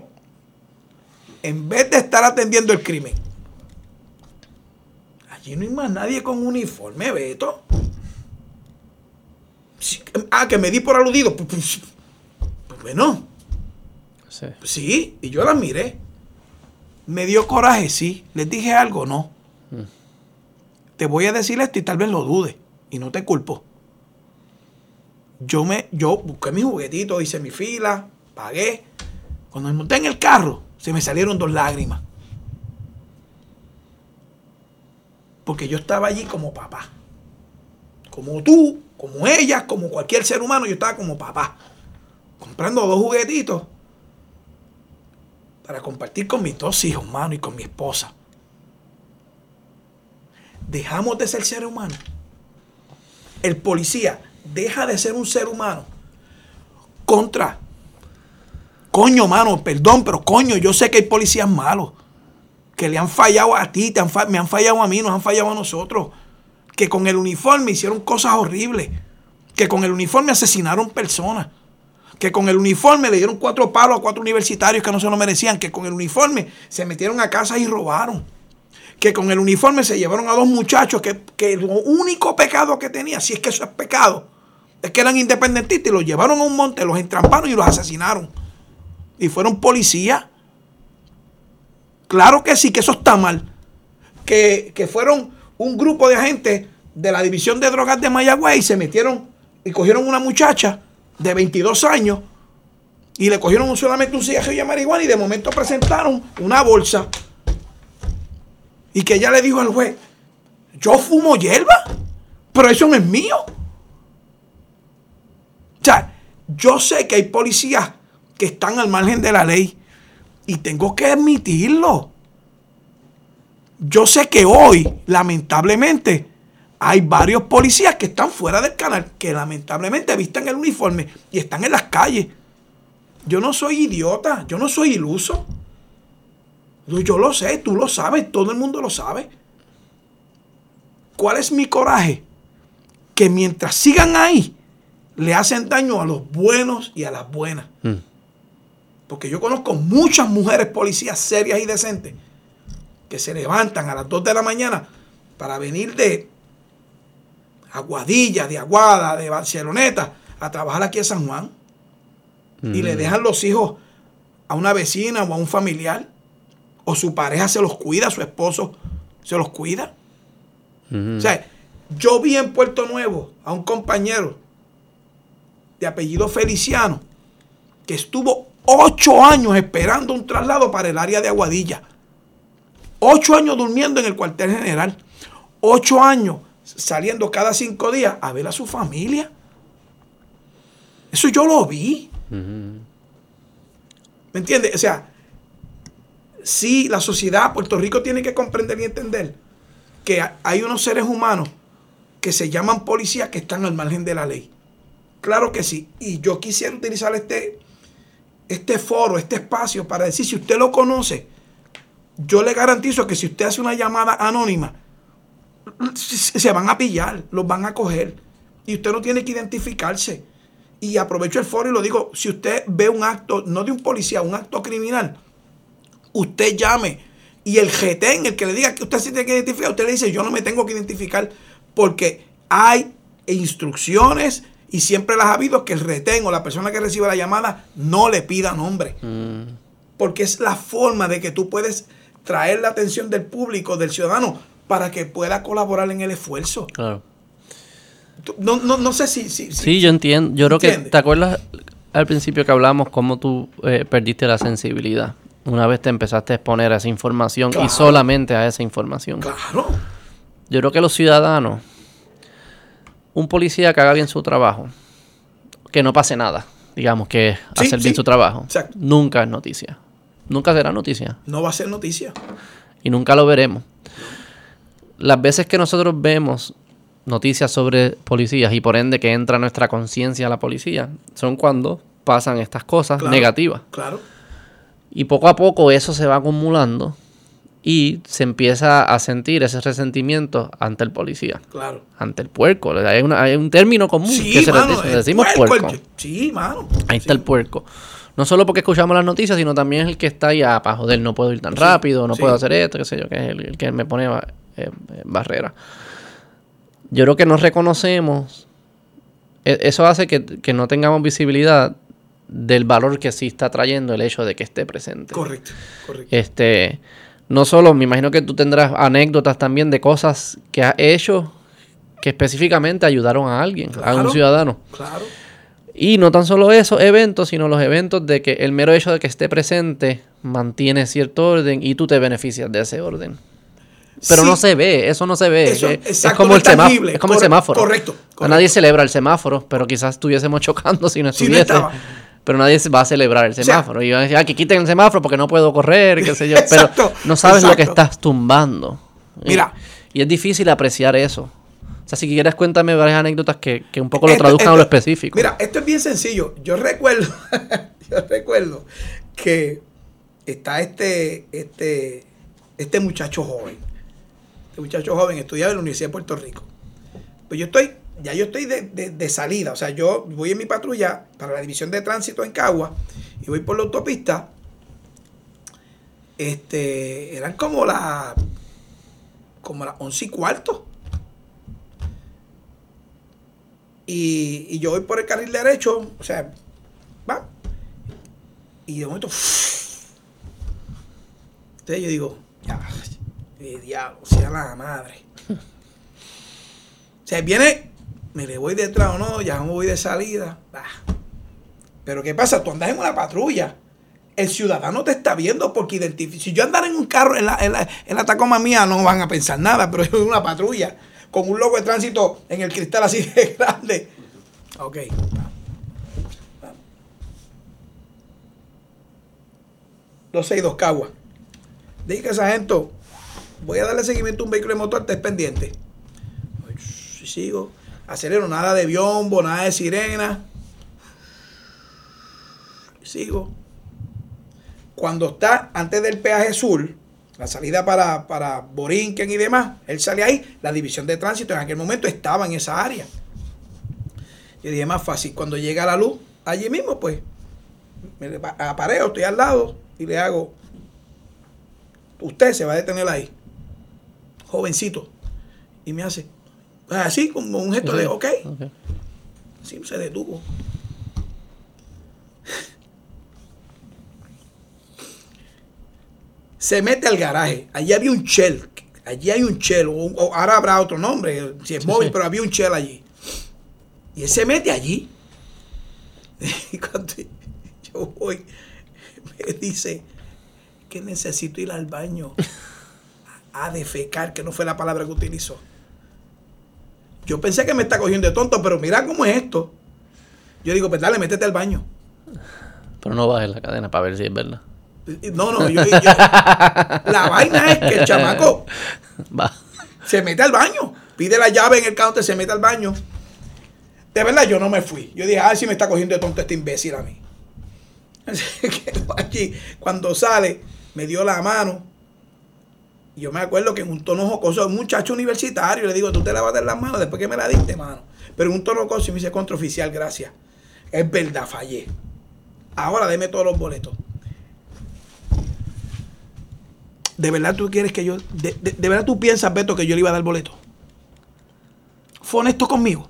S1: en vez de estar atendiendo el crimen, allí no hay más nadie con uniforme, Beto. Ah, que me di por aludido. Pues, pues, pues bueno. Sí. sí. y yo la miré. Me dio coraje, sí. Les dije algo, no. Mm. Te voy a decir esto y tal vez lo dude. Y no te culpo. Yo me, yo busqué mi juguetito, hice mi fila, pagué. Cuando me monté en el carro, se me salieron dos lágrimas. Porque yo estaba allí como papá. Como tú, como ella, como cualquier ser humano, yo estaba como papá. Comprando dos juguetitos para compartir con mis dos hijos, mano, y con mi esposa. Dejamos de ser ser humano. El policía deja de ser un ser humano contra Coño, mano, perdón, pero coño, yo sé que hay policías malos. Que le han fallado a ti, te han, me han fallado a mí, nos han fallado a nosotros. Que con el uniforme hicieron cosas horribles. Que con el uniforme asesinaron personas. Que con el uniforme le dieron cuatro palos a cuatro universitarios que no se lo merecían. Que con el uniforme se metieron a casa y robaron. Que con el uniforme se llevaron a dos muchachos que, que lo único pecado que tenía, si es que eso es pecado, es que eran independentistas y los llevaron a un monte, los entramparon y los asesinaron y fueron policías. Claro que sí, que eso está mal. Que, fueron un grupo de agentes de la División de Drogas de Mayagüez y se metieron y cogieron una muchacha de 22 años y le cogieron solamente un cigarrillo de marihuana y de momento presentaron una bolsa. Y que ella le dijo al juez, yo fumo hierba, pero eso no es mío. O sea, yo sé que hay policías que están al margen de la ley. Y tengo que admitirlo. Yo sé que hoy, lamentablemente, hay varios policías que están fuera del canal, que lamentablemente visten el uniforme y están en las calles. Yo no soy idiota, yo no soy iluso. Yo lo sé, tú lo sabes, todo el mundo lo sabe. ¿Cuál es mi coraje? Que mientras sigan ahí, le hacen daño a los buenos y a las buenas. Mm. Porque yo conozco muchas mujeres policías serias y decentes que se levantan a las 2 de la mañana para venir de Aguadilla, de Aguada, de Barceloneta, a trabajar aquí en San Juan. Y le mm. dejan los hijos a una vecina o a un familiar. O su pareja se los cuida, su esposo se los cuida. O sea, yo vi en Puerto Nuevo a un compañero de apellido Feliciano que estuvo ocho años esperando un traslado para el área de Aguadilla. Ocho años durmiendo en el cuartel general. Ocho años saliendo cada cinco días a ver a su familia. Eso yo lo vi. ¿Me entiendes? O sea, sí, la sociedad, Puerto Rico tiene que comprender y entender que hay unos seres humanos que se llaman policías que están al margen de la ley. Claro que sí. Y yo quisiera utilizar este, este foro, este espacio para decir, si usted lo conoce, yo le garantizo que si usted hace una llamada anónima, se van a pillar, los van a coger. Y usted no tiene que identificarse. Y aprovecho el foro y lo digo, si usted ve un acto, no de un policía, un acto criminal, usted llame. Y el GT, el que le diga que usted se tiene que identificar, usted le dice, yo no me tengo que identificar porque hay instrucciones y siempre las ha habido que el retén o la persona que recibe la llamada no le pida nombre. Mm. Porque es la forma de que tú puedes traer la atención del público, del ciudadano, para que pueda colaborar en el esfuerzo. Claro. No, no, no sé si,
S2: Sí, yo entiendo. Yo creo que, ¿te acuerdas al principio que hablamos cómo tú eh, perdiste la sensibilidad? Una vez te empezaste a exponer a esa información y solamente a esa información. Claro. Yo creo que los ciudadanos, un policía que haga bien su trabajo, que no pase nada, digamos que hacer bien su trabajo, nunca es noticia. Nunca será noticia.
S1: No va a ser noticia.
S2: Y nunca lo veremos las veces que nosotros vemos noticias sobre policías y por ende que entra nuestra conciencia a la policía, son cuando pasan estas cosas negativas. Claro. Y poco a poco eso se va acumulando y se empieza a sentir ese resentimiento ante el policía. Claro. Ante el puerco. Hay, un término común que se le, decimos puerco. sí, mano. Ahí está el puerco. No solo porque escuchamos las noticias, sino también es el que está ahí, ah, para joder, no puedo ir tan rápido, no puedo hacer esto, qué sé yo, que es el que me pone eh, barrera. Yo creo que no reconocemos, e, eso hace que, no tengamos visibilidad del valor que sí está trayendo el hecho de que esté presente. Correcto, correcto. Este, no solo, me imagino que tú tendrás anécdotas también de cosas que has hecho que específicamente ayudaron a alguien, a un ciudadano. Claro. Y no tan solo esos eventos, sino los eventos de que el mero hecho de que esté presente mantiene cierto orden y tú te beneficias de ese orden. Pero no se ve, eso no se ve. es, como, el semáforo, es como el semáforo. Correcto, Nadie celebra el semáforo, pero quizás estuviésemos chocando si no estuviese. pero nadie va a celebrar el semáforo. y van a decir, ah, que quiten el semáforo porque no puedo correr, qué sé yo. pero no sabes lo que estás tumbando. Mira. Y, es difícil apreciar eso. O sea, si quieres cuéntame varias anécdotas que, un poco lo traduzcan a lo específico.
S1: Mira, esto es bien sencillo. Yo recuerdo, yo recuerdo que está este, este, este muchacho joven este muchacho joven estudiaba en la Universidad de Puerto Rico. Pues yo estoy, ya yo estoy de, salida, o sea, yo voy en mi patrulla para la división de tránsito en Cagua y voy por la autopista. Este, eran como las como las once y cuarto. Y, y, yo voy por el carril derecho, o sea, va. Y de momento, entonces yo digo, ya, de diablo, sea la madre. O sea, viene, me le voy detrás o no, ya me voy de salida. Pero ¿qué pasa? Tú andas en una patrulla. El ciudadano te está viendo porque identifica. Si yo andara en un carro en la, en, la, Tacoma mía, no van a pensar nada, pero yo en una patrulla con un logo de tránsito en el cristal así de grande. Ok. Los seis dos caguas. Dije gente voy a darle seguimiento a un vehículo de motor, estés pendiente. sigo, acelero, nada de biombo, nada de sirena. Sigo. Cuando está antes del peaje sur, la salida para, para Borinquen y demás, él sale ahí, la división de tránsito en aquel momento estaba en esa área. Yo dije, más fácil, cuando llega la luz, allí mismo, pues, me apareo, estoy al lado y le hago, usted se va a detener ahí, jovencito. Y me hace, así, como un gesto de, ok. Así se detuvo. Se mete al garaje. Allí había un Shell. Allí hay un Shell. O, ahora habrá otro nombre, si es móvil, pero había un Shell allí. Y él se mete allí. Y cuando yo voy, me dice que necesito ir al baño a defecar, que no fue la palabra que utilizó. Yo pensé que me está cogiendo de tonto, pero mira cómo es esto. Yo digo, pues dale, métete al baño.
S2: Pero no bajes la cadena para ver si es verdad.
S1: No, no, yo, la vaina es que el chamaco Va. se mete al baño, pide la llave en el counter, se mete al baño. De verdad, yo no me fui. Yo dije, ay, si me está cogiendo de tonto este imbécil a mí. Aquí, cuando sale, me dio la mano. Y yo me acuerdo que en un tono jocoso, un muchacho universitario, le digo, tú te lavas las manos después que me la diste, mano. Pero en un tono jocoso y me dice, contraoficial, gracias. Es verdad, fallé. Ahora deme todos los boletos. ¿De verdad tú quieres que yo... De, verdad tú piensas, Beto, que yo le iba a dar boleto? ¿Fue honesto conmigo?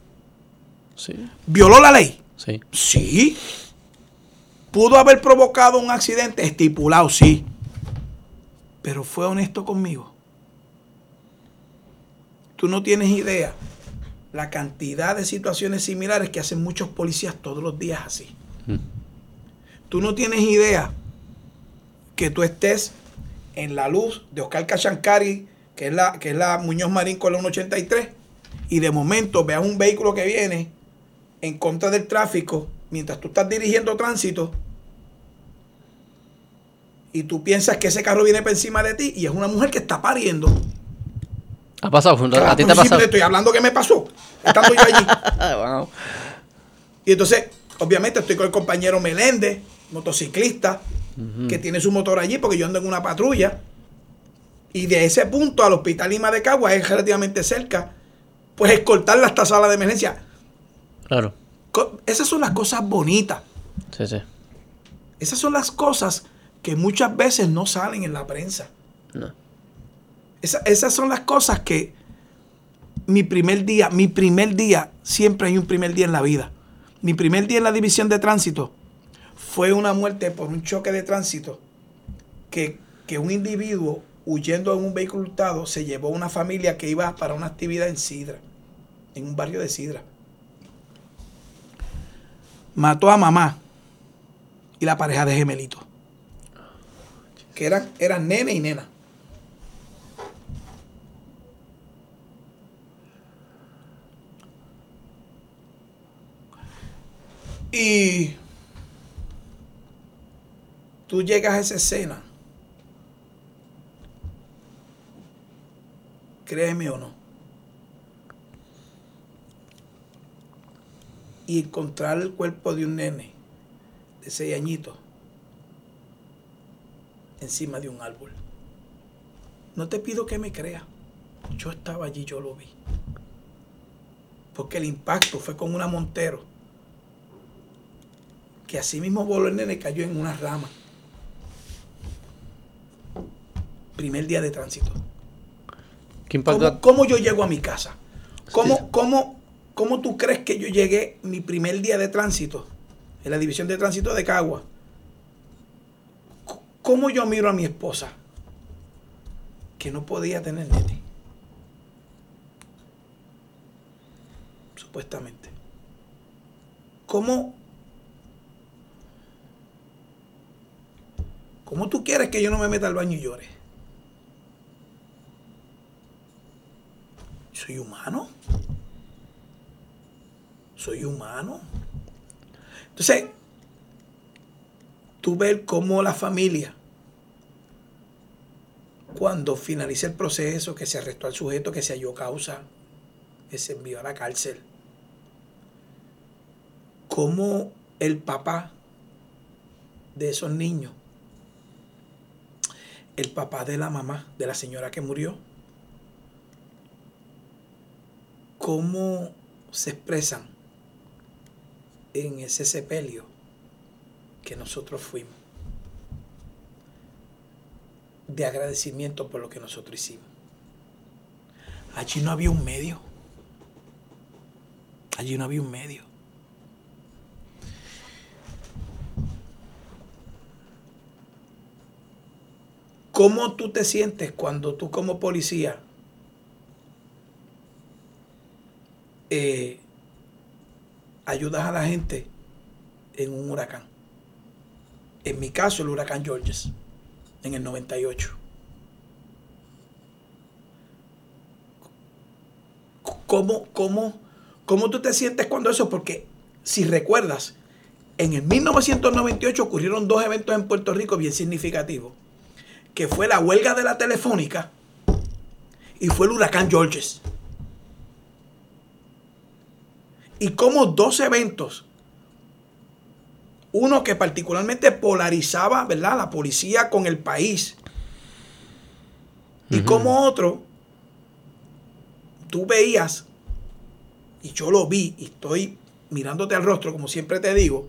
S1: Sí. ¿Violó la ley? Sí. Sí. ¿Pudo haber provocado un accidente? Estipulado, sí. Pero fue honesto conmigo. Tú no tienes idea la cantidad de situaciones similares que hacen muchos policías todos los días así. Mm. Tú no tienes idea que tú estés en la luz de Oscar Cachancari, que es la, que es la Muñoz Marín con la 183, y de momento veas un vehículo que viene en contra del tráfico mientras tú estás dirigiendo tránsito y tú piensas que ese carro viene por encima de ti y es una mujer que está pariendo.
S2: ¿Ha pasado? ¿A ti te ha pasado?
S1: Estoy hablando que me pasó, estando yo allí. Y entonces, obviamente, estoy con el compañero Meléndez, motociclista, que tiene su motor allí, porque yo ando en una patrulla. Y de ese punto al hospital Lima de Cagua es relativamente cerca. Pues escoltarla hasta sala de emergencia. Claro. Esas son las cosas bonitas. Sí, sí. Esas son las cosas que muchas veces no salen en la prensa. No. esas son las cosas que mi primer día, mi primer día, siempre hay un primer día en la vida. Mi primer día en la división de tránsito fue una muerte por un choque de tránsito que, un individuo huyendo en un vehículo hurtado se llevó a una familia que iba para una actividad en Sidra, en un barrio de Sidra. Mató a mamá y la pareja de gemelitos, que eran, eran nene y nena. Y tú llegas a esa escena, créeme o no, y encontrar el cuerpo de un nene de seis añitos encima de un árbol. No te pido que me creas. Yo estaba allí, yo lo vi. Porque el impacto fue con una Montero. Que así mismo voló el nene cayó en una rama. Primer día de tránsito. ¿Cómo, yo llego a mi casa? ¿Cómo, cómo, ¿Cómo tú crees que yo llegué mi primer día de tránsito en la división de tránsito de Cagua? ¿Cómo yo miro a mi esposa que no podía tener nene? Supuestamente. ¿Cómo, ¿Cómo tú quieres que yo no me meta al baño y llore? Soy humano. Soy humano. Entonces, tú ves cómo la familia, cuando finalice el proceso, que se arrestó al sujeto, que se halló causa, que se envió a la cárcel. Cómo el papá de esos niños, el papá de la mamá, de la señora que murió, cómo se expresan en ese sepelio que nosotros fuimos de agradecimiento por lo que nosotros hicimos. Allí no había un medio. Allí no había un medio. ¿Cómo tú te sientes cuando tú como policía eh, ayudas a la gente en un huracán? En mi caso, el huracán Georges, en el 98. ¿Cómo, cómo, cómo tú te sientes cuando eso? Porque si recuerdas, en el 1998 ocurrieron dos eventos en Puerto Rico bien significativos que fue la huelga de la telefónica y fue el huracán Georges. Y como dos eventos, uno que particularmente polarizaba, ¿verdad? La policía con el país. Y como otro, tú veías, y yo lo vi, y estoy mirándote al rostro, como siempre te digo,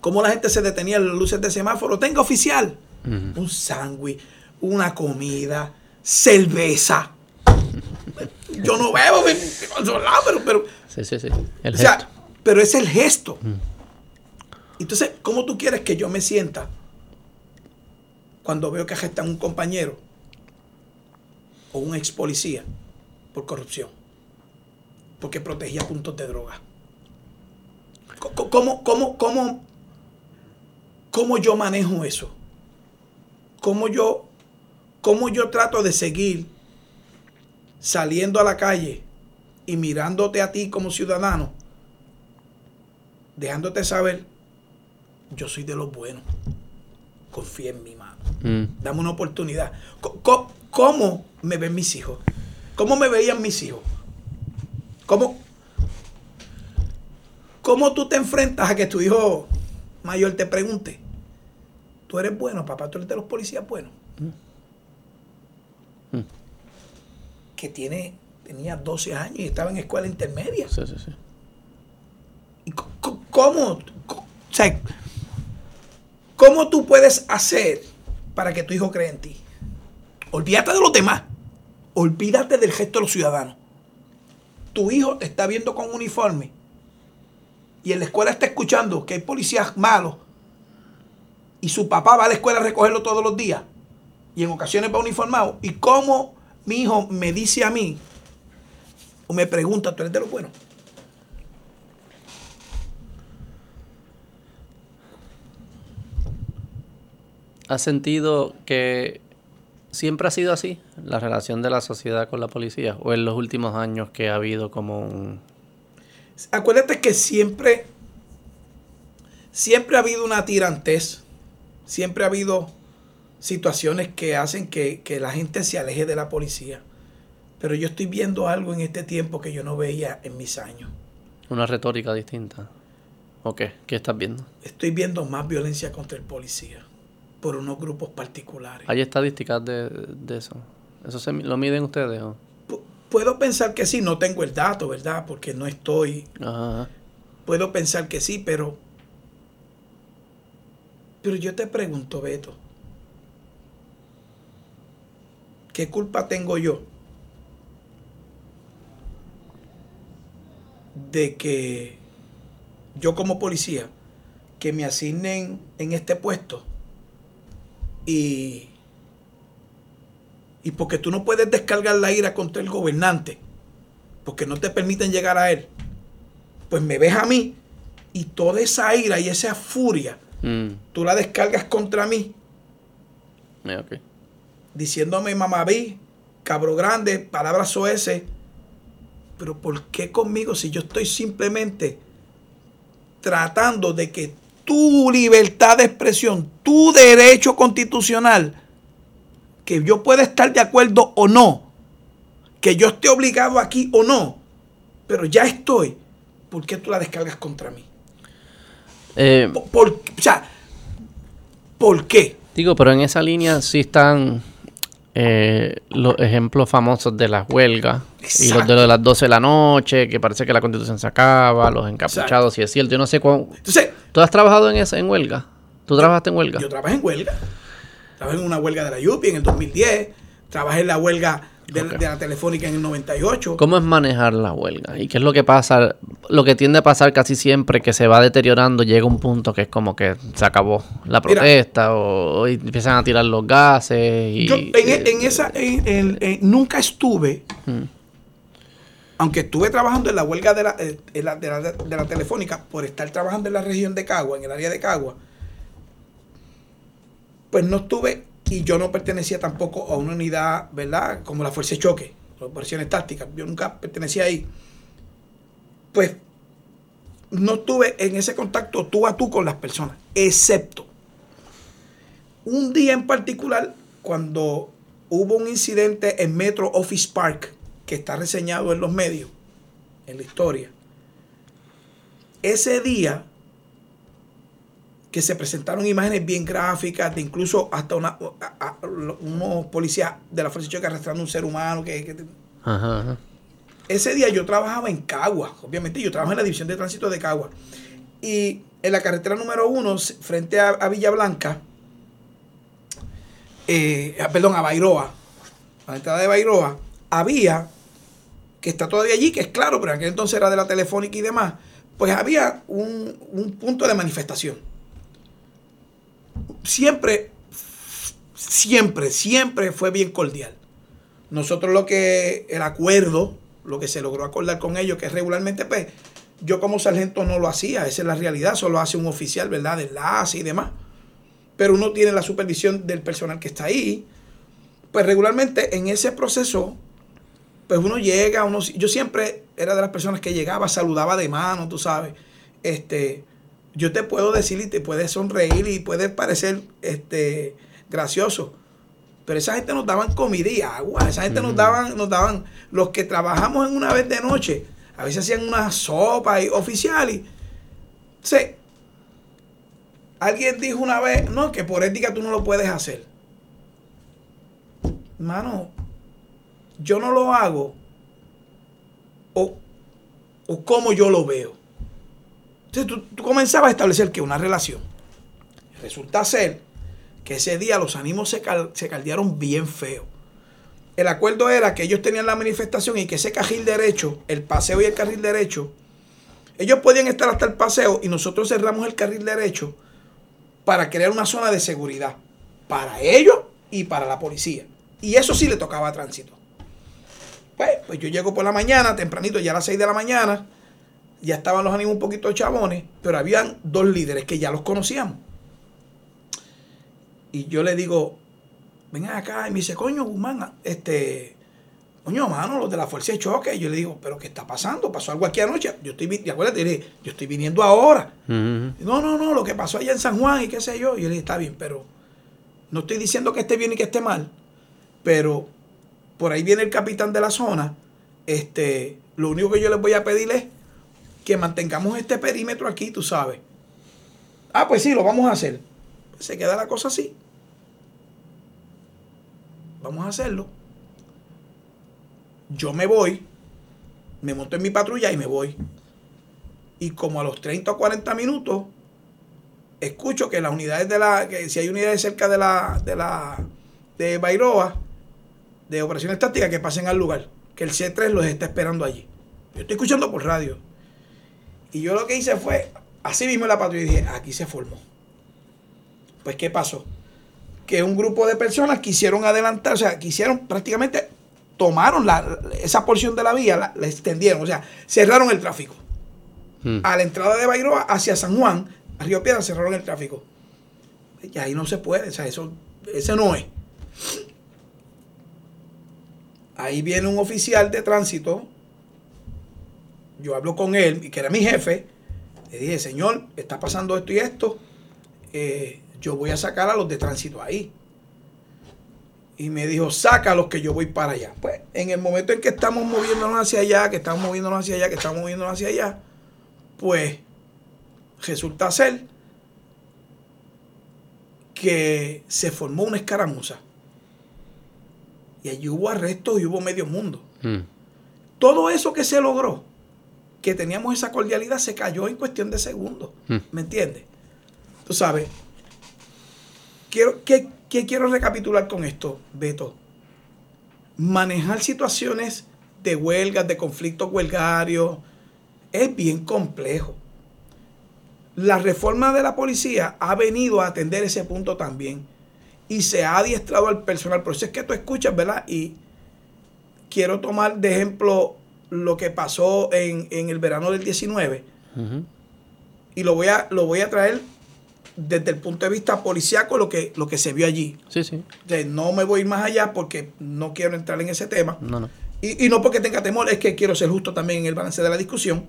S1: cómo la gente se detenía en las luces de semáforo. Tenga oficial un sándwich, una comida, cerveza. Yo no bebo, pero, pero, sí, sí, sí. o sea, pero es el gesto. Entonces, ¿cómo tú quieres que yo me sienta cuando veo que a un compañero o un ex policía por corrupción? Porque protegía puntos de droga. ¿Cómo, cómo, cómo, cómo yo manejo eso? cómo yo, cómo yo trato de seguir saliendo a la calle y mirándote a ti como ciudadano, dejándote saber, yo soy de los buenos. Confía en mi mano. Mm. Dame una oportunidad. ¿Cómo, me ven mis hijos? ¿Cómo me veían mis hijos? ¿Cómo, ¿Cómo tú te enfrentas a que tu hijo mayor te pregunte? tú eres bueno, papá, tú eres de los policías buenos. Mm. Mm. Que tiene, tenía 12 años y estaba en escuela intermedia. Sí, sí, sí. ¿Y cómo, cómo tú puedes hacer para que tu hijo cree en ti? Olvídate de los demás. Olvídate del gesto de los ciudadanos. Tu hijo te está viendo con uniforme y en la escuela está escuchando que hay policías malos y su papá va a la escuela a recogerlo todos los días y en ocasiones va uniformado. ¿Y cómo mi hijo me dice a mí o me pregunta, tú eres de lo bueno?
S2: ¿Has sentido que siempre ha sido así la relación de la sociedad con la policía? ¿O en los últimos años que ha habido como un...
S1: Acuérdate que siempre, siempre ha habido una tirantez siempre ha habido situaciones que hacen que, la gente se aleje de la policía. Pero yo estoy viendo algo en este tiempo que yo no veía en mis años.
S2: Una retórica distinta. ¿O qué? ¿Qué estás viendo?
S1: Estoy viendo más violencia contra el policía por unos grupos particulares.
S2: ¿Hay estadísticas de, eso? ¿Eso se, lo miden ustedes?
S1: puedo pensar que sí, no tengo el dato, ¿verdad? Porque no estoy... Puedo pensar que sí, pero pero yo te pregunto, Beto, ¿qué culpa tengo yo de que yo como policía, que me asignen en este puesto y, y porque tú no puedes descargar la ira contra el gobernante, porque no te permiten llegar a él, pues me ves a mí y toda esa ira y esa furia Mm. Tú la descargas contra mí. Diciéndome mamá vi, cabro grande, palabras OS. Pero ¿por qué conmigo si yo estoy simplemente tratando de que tu libertad de expresión, tu derecho constitucional, que yo pueda estar de acuerdo o no, que yo esté obligado aquí o no, pero ya estoy, ¿por qué tú la descargas contra mí?
S2: Eh,
S1: por, o sea, ¿por qué?
S2: Digo, pero en esa línea sí están eh, los ejemplos famosos de las huelgas y los de las 12 de la noche, que parece que la constitución se acaba, los encapuchados, si es cierto. Yo no sé cuándo. Entonces, ¿tú has trabajado en esa en huelga? ¿Tú trabajaste en huelga?
S1: Yo trabajé en huelga. Trabajé en una huelga de la YUPI en el 2010. Trabajé en la huelga de, la telefónica en el 98.
S2: ¿Cómo es manejar la huelga? ¿Y qué es lo que pasa? Lo que tiende a pasar casi siempre que se va deteriorando, llega un punto que es como que se acabó la protesta o, empiezan a tirar los gases. Y,
S1: yo en, e, esa, nunca estuve, hmm. Aunque estuve trabajando en la huelga de la, eh, de la, de la telefónica por estar trabajando en la región de Cagua, en el área de Cagua, pues no estuve y yo no pertenecía tampoco a una unidad, ¿verdad? Como la Fuerza de Choque, operaciones tácticas. Yo nunca pertenecía ahí. Pues no estuve en ese contacto tú a tú con las personas, excepto un día en particular cuando hubo un incidente en Metro Office Park que está reseñado en los medios, en la historia. Ese día que se presentaron imágenes bien gráficas, de incluso hasta una, unos policías de la Fuerza Choque arrastrando un ser humano. Que, Ese día yo trabajaba en Cagua, obviamente yo trabajaba en la División de Tránsito de Cagua. Y en la carretera número uno, frente a, Villa Blanca, eh, perdón, a Bairoa, a la entrada de Bairoa, había, que está todavía allí, que es claro, pero en aquel entonces era de la telefónica y demás, pues había un, un punto de manifestación siempre, siempre, siempre fue bien cordial. Nosotros lo que, el acuerdo, lo que se logró acordar con ellos, que regularmente, pues, yo como sargento no lo hacía, esa es la realidad, solo hace un oficial, ¿verdad? De enlace y demás. Pero uno tiene la supervisión del personal que está ahí. Pues regularmente en ese proceso, pues uno llega, uno, yo siempre era de las personas que llegaba, saludaba de mano, tú sabes. Este, yo te puedo decir y te puedes sonreír y puede parecer este, gracioso. Pero esa gente nos daban comida y agua. Esa gente nos daban, nos daban, los que trabajamos en una vez de noche, a veces hacían una sopa y, oficial. Y, alguien dijo una vez, no, que por ética tú no lo puedes hacer. Mano, yo no lo hago o, o como yo lo veo. Entonces tú, comenzabas a establecer que una relación. Resulta ser que ese día los ánimos se, caldearon bien feo. El acuerdo era que ellos tenían la manifestación y que ese carril derecho, el paseo y el carril derecho, ellos podían estar hasta el paseo y nosotros cerramos el carril derecho para crear una zona de seguridad para ellos y para la policía. Y eso sí le tocaba a tránsito. Pues, pues yo llego por la mañana, tempranito, ya a las 6 de la mañana, ya estaban los ánimos un poquito chabones, pero habían dos líderes que ya los conocíamos. Y yo le digo, ven acá, y me dice, coño, Guzmán, este, coño, mano, los de la fuerza de choque. Y yo le digo, ¿pero qué está pasando? ¿Pasó algo aquí anoche? Yo estoy, acuérdate, yo estoy viniendo ahora. No, no, no, lo que pasó allá en San Juan y qué sé yo. Y yo le dije, está bien, pero no estoy diciendo que esté bien y que esté mal, pero por ahí viene el capitán de la zona. Este, lo único que yo les voy a pedir es que mantengamos este perímetro aquí, tú sabes. Ah, pues sí, lo vamos a hacer. Se queda la cosa así. Vamos a hacerlo. Yo me voy, me monto en mi patrulla y me voy. Y como a los 30 o 40 minutos, escucho que las unidades de la, que si hay unidades cerca de la, de la, de Bairoa, de operaciones tácticas, que pasen al lugar, que el C3 los está esperando allí. Yo estoy escuchando por radio. Y yo lo que hice fue, así mismo la patrulla, y dije, aquí se formó. Pues, ¿qué pasó? Que un grupo de personas quisieron adelantar, o sea, quisieron prácticamente, tomaron la, esa porción de la vía, la, extendieron, o sea, cerraron el tráfico. Hmm. A la entrada de Bairoa hacia San Juan, a Río Piedra, cerraron el tráfico. Y ahí no se puede, o sea, eso, ese no es. Ahí viene un oficial de tránsito yo hablo con él, que era mi jefe, le dije, señor, está pasando esto y esto, eh, yo voy a sacar a los de tránsito ahí. y me dijo, sácalos que yo voy para allá. Pues en el momento en que estamos moviéndonos hacia allá, que estamos moviéndonos hacia allá, que estamos moviéndonos hacia allá, pues resulta ser que se formó una escaramuza. Y allí hubo arrestos y hubo medio mundo. Mm. Todo eso que se logró, que teníamos esa cordialidad, se cayó en cuestión de segundos. Mm. ¿Me entiendes? Tú sabes, quiero, ¿qué, quiero recapitular con esto, Beto? Manejar situaciones de huelgas, de conflictos huelgarios, es bien complejo. La reforma de la policía ha venido a atender ese punto también y se ha adiestrado al personal. Por eso es que tú escuchas, ¿verdad? Y quiero tomar de ejemplo lo que pasó en, el verano del 19 y lo voy, a, lo voy a traer desde el punto de vista policiaco lo que, lo que se vio allí.
S2: Sí, sí.
S1: no me voy más allá porque no quiero entrar en ese tema. No, no. Y, y, no porque tenga temor, es que quiero ser justo también en el balance de la discusión.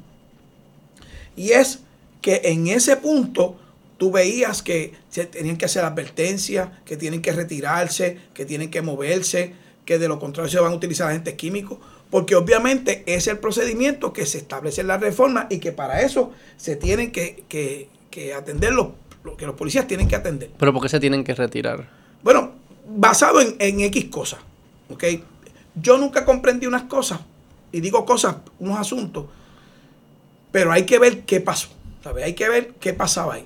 S1: Y es que en ese punto tú veías que se tenían que hacer advertencias, que tienen que retirarse, que tienen que moverse, que de lo contrario se van a utilizar agentes químicos, porque obviamente es el procedimiento que se establece en la reforma y que para eso se tienen que, que, que atender los lo que los policías tienen que atender.
S2: ¿Pero por qué se tienen que retirar?
S1: Bueno, basado en, X cosas. ¿ok? Yo nunca comprendí unas cosas, y digo cosas, unos asuntos, pero hay que ver qué pasó. ¿sabes? Hay que ver qué pasaba ahí.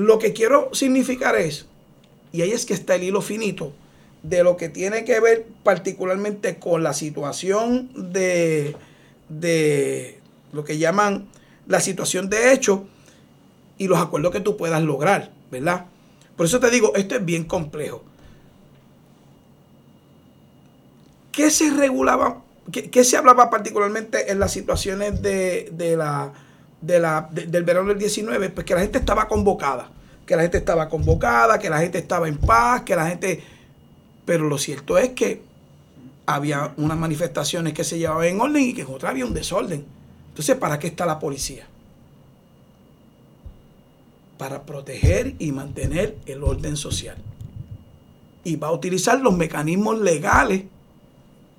S1: Lo que quiero significar es, y ahí es que está el hilo finito, de lo que tiene que ver particularmente con la situación de, de lo que llaman la situación de hecho y los acuerdos que tú puedas lograr, ¿verdad? Por eso te digo, esto es bien complejo. ¿Qué se regulaba, qué, se hablaba particularmente en las situaciones de, la, de la, del verano del 19? Pues que la gente estaba convocada, que la gente estaba convocada, que la gente estaba en paz, que la gente... Pero lo cierto es que había unas manifestaciones que se llevaban en orden y que en otras había un desorden. Entonces, ¿para qué está la policía? para proteger y mantener el orden social. Y va a utilizar los mecanismos legales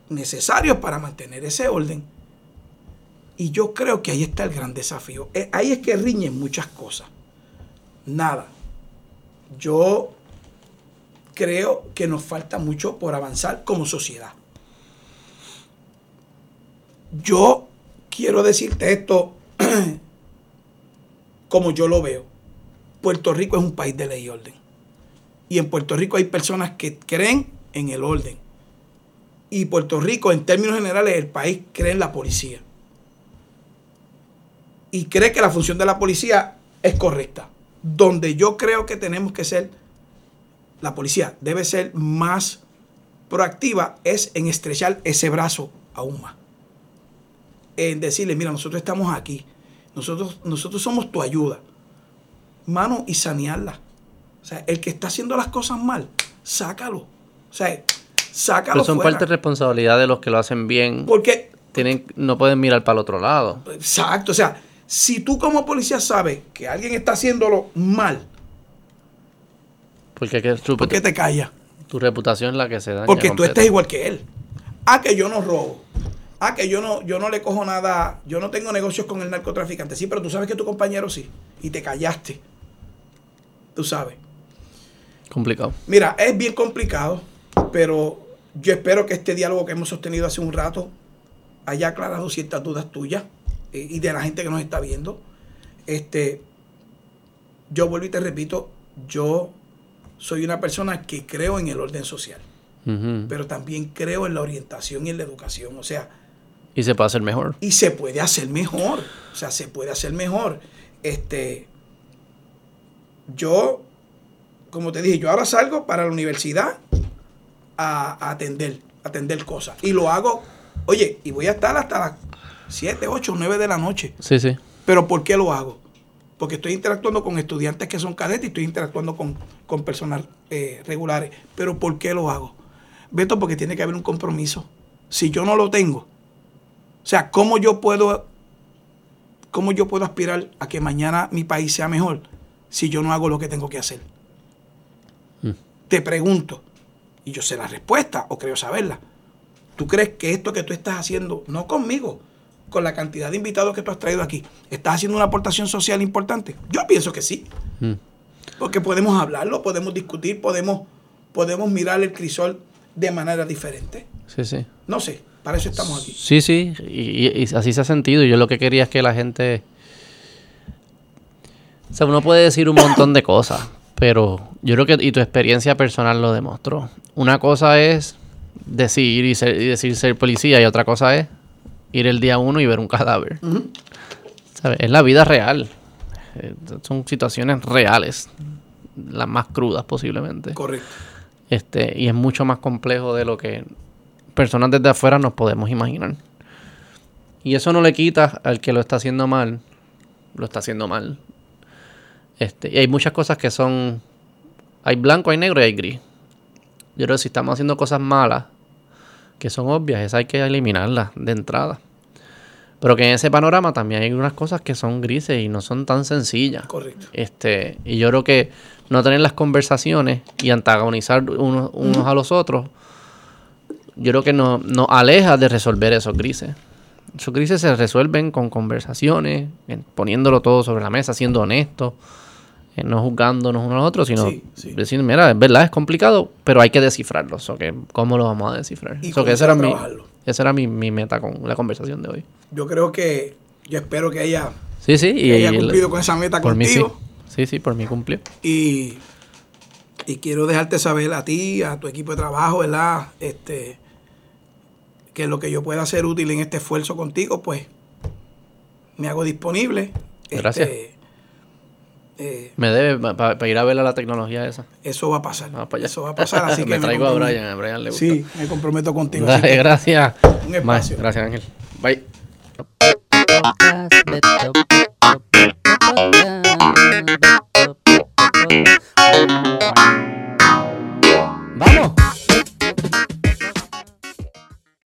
S1: necesarios para mantener ese orden. Y yo creo que ahí está el gran desafío. Eh, ahí es que riñen muchas cosas. Nada. Yo creo que nos falta mucho por avanzar como sociedad. Yo quiero decirte esto como yo lo veo. Puerto Rico es un país de ley y orden. Y en Puerto Rico hay personas que creen en el orden. Y Puerto Rico, en términos generales, el país cree en la policía. Y cree que la función de la policía es correcta. Donde yo creo que tenemos que ser, la policía debe ser más proactiva, es en estrechar ese brazo aún más. En decirle, mira, nosotros estamos aquí. Nosotros, nosotros somos tu ayuda mano, y sanearla. O sea, el que está haciendo las cosas mal, sácalo. O sea, sácalo.
S2: Pero son parte de responsabilidad de los que lo hacen bien. Porque tienen, no pueden mirar para el otro lado.
S1: Exacto. O sea, si tú como policía sabes que alguien está haciéndolo mal,
S2: porque que
S1: ¿por qué te callas?
S2: Tu reputación es la que se da.
S1: Porque tú estás igual que él. Ah, que yo no robo. Ah, que yo no, yo no le cojo nada, yo no tengo negocios con el narcotraficante. Sí, pero tú sabes que tu compañero sí. Y te callaste tú sabes.
S2: Complicado.
S1: Mira, es bien complicado, pero yo espero que este diálogo que hemos sostenido hace un rato haya aclarado ciertas dudas tuyas eh, y de la gente que nos está viendo. Este, yo vuelvo y te repito, yo soy una persona que creo en el orden social, pero también creo en la orientación y en la educación. O sea,
S2: y se puede hacer mejor.
S1: Y se puede hacer mejor. O sea, se puede hacer mejor. Este, yo, como te dije, yo ahora salgo para la universidad a, atender, atender cosas. Y lo hago, oye, y voy a estar hasta las 7, 8, 9 de la noche.
S2: Sí, sí.
S1: Pero ¿por qué lo hago? Porque estoy interactuando con estudiantes que son cadetes y estoy interactuando con, con personas eh, regulares. Pero ¿por qué lo hago? Beto, porque tiene que haber un compromiso. Si yo no lo tengo, o sea, ¿cómo yo puedo, cómo yo puedo aspirar a que mañana mi país sea mejor? si yo no hago lo que tengo que hacer? Mm. Te pregunto, y yo sé la respuesta o creo saberla. ¿Tú crees que esto que tú estás haciendo, no conmigo, con la cantidad de invitados que tú has traído aquí, estás haciendo una aportación social importante? Yo pienso que sí. Mm. Porque podemos hablarlo, podemos discutir, podemos, podemos mirar el crisol de manera diferente.
S2: Sí, sí.
S1: No sé, para eso estamos aquí.
S2: Sí, sí, y, así se ha sentido. Yo lo que quería es que la gente... O sea, uno puede decir un montón de cosas, pero yo creo que, y tu experiencia personal lo demostró. Una cosa es decir y, ser, y decir ser policía y otra cosa es ir el día uno y ver un cadáver. Es la vida real. Eh, son situaciones reales, las más crudas posiblemente.
S1: Correcto.
S2: Este, y es mucho más complejo de lo que personas desde afuera nos podemos imaginar. Y eso no le quita al que lo está haciendo mal, lo está haciendo mal. Este, y hay muchas cosas que son. Hay blanco, hay negro y hay gris. Yo creo que si estamos haciendo cosas malas, que son obvias, esas hay que eliminarlas de entrada. Pero que en ese panorama también hay unas cosas que son grises y no son tan sencillas.
S1: Correcto.
S2: Este, y yo creo que no tener las conversaciones y antagonizar unos, unos a los otros, yo creo que nos no aleja de resolver esos grises. Esos grises se resuelven con conversaciones, poniéndolo todo sobre la mesa, siendo honestos, eh, no juzgándonos unos a los otros, sino decir, mira, es verdad, es complicado, pero hay que descifrarlo. ¿Cómo lo vamos a descifrar? Y que ese era mi, esa era mi, meta con la conversación de hoy.
S1: Yo creo que, yo espero que haya,
S2: sí, sí, y,
S1: haya cumplido con esa meta
S2: por
S1: contigo.
S2: Mí sí. sí, por mí cumplió.
S1: Y, y quiero dejarte saber a ti, a tu equipo de trabajo, ¿verdad? Este, que lo que yo pueda hacer útil en este esfuerzo contigo, pues me hago disponible.
S2: Gracias. Este, eh, me debe para pa ir a ver la tecnología esa.
S1: Eso va a pasar. Eso va a pasar. Así
S2: me que traigo me a Brian, a Brian le gusta.
S1: Sí, me comprometo contigo.
S2: Dale, gracias.
S1: Un espacio.
S2: Gracias, Ángel. Bye.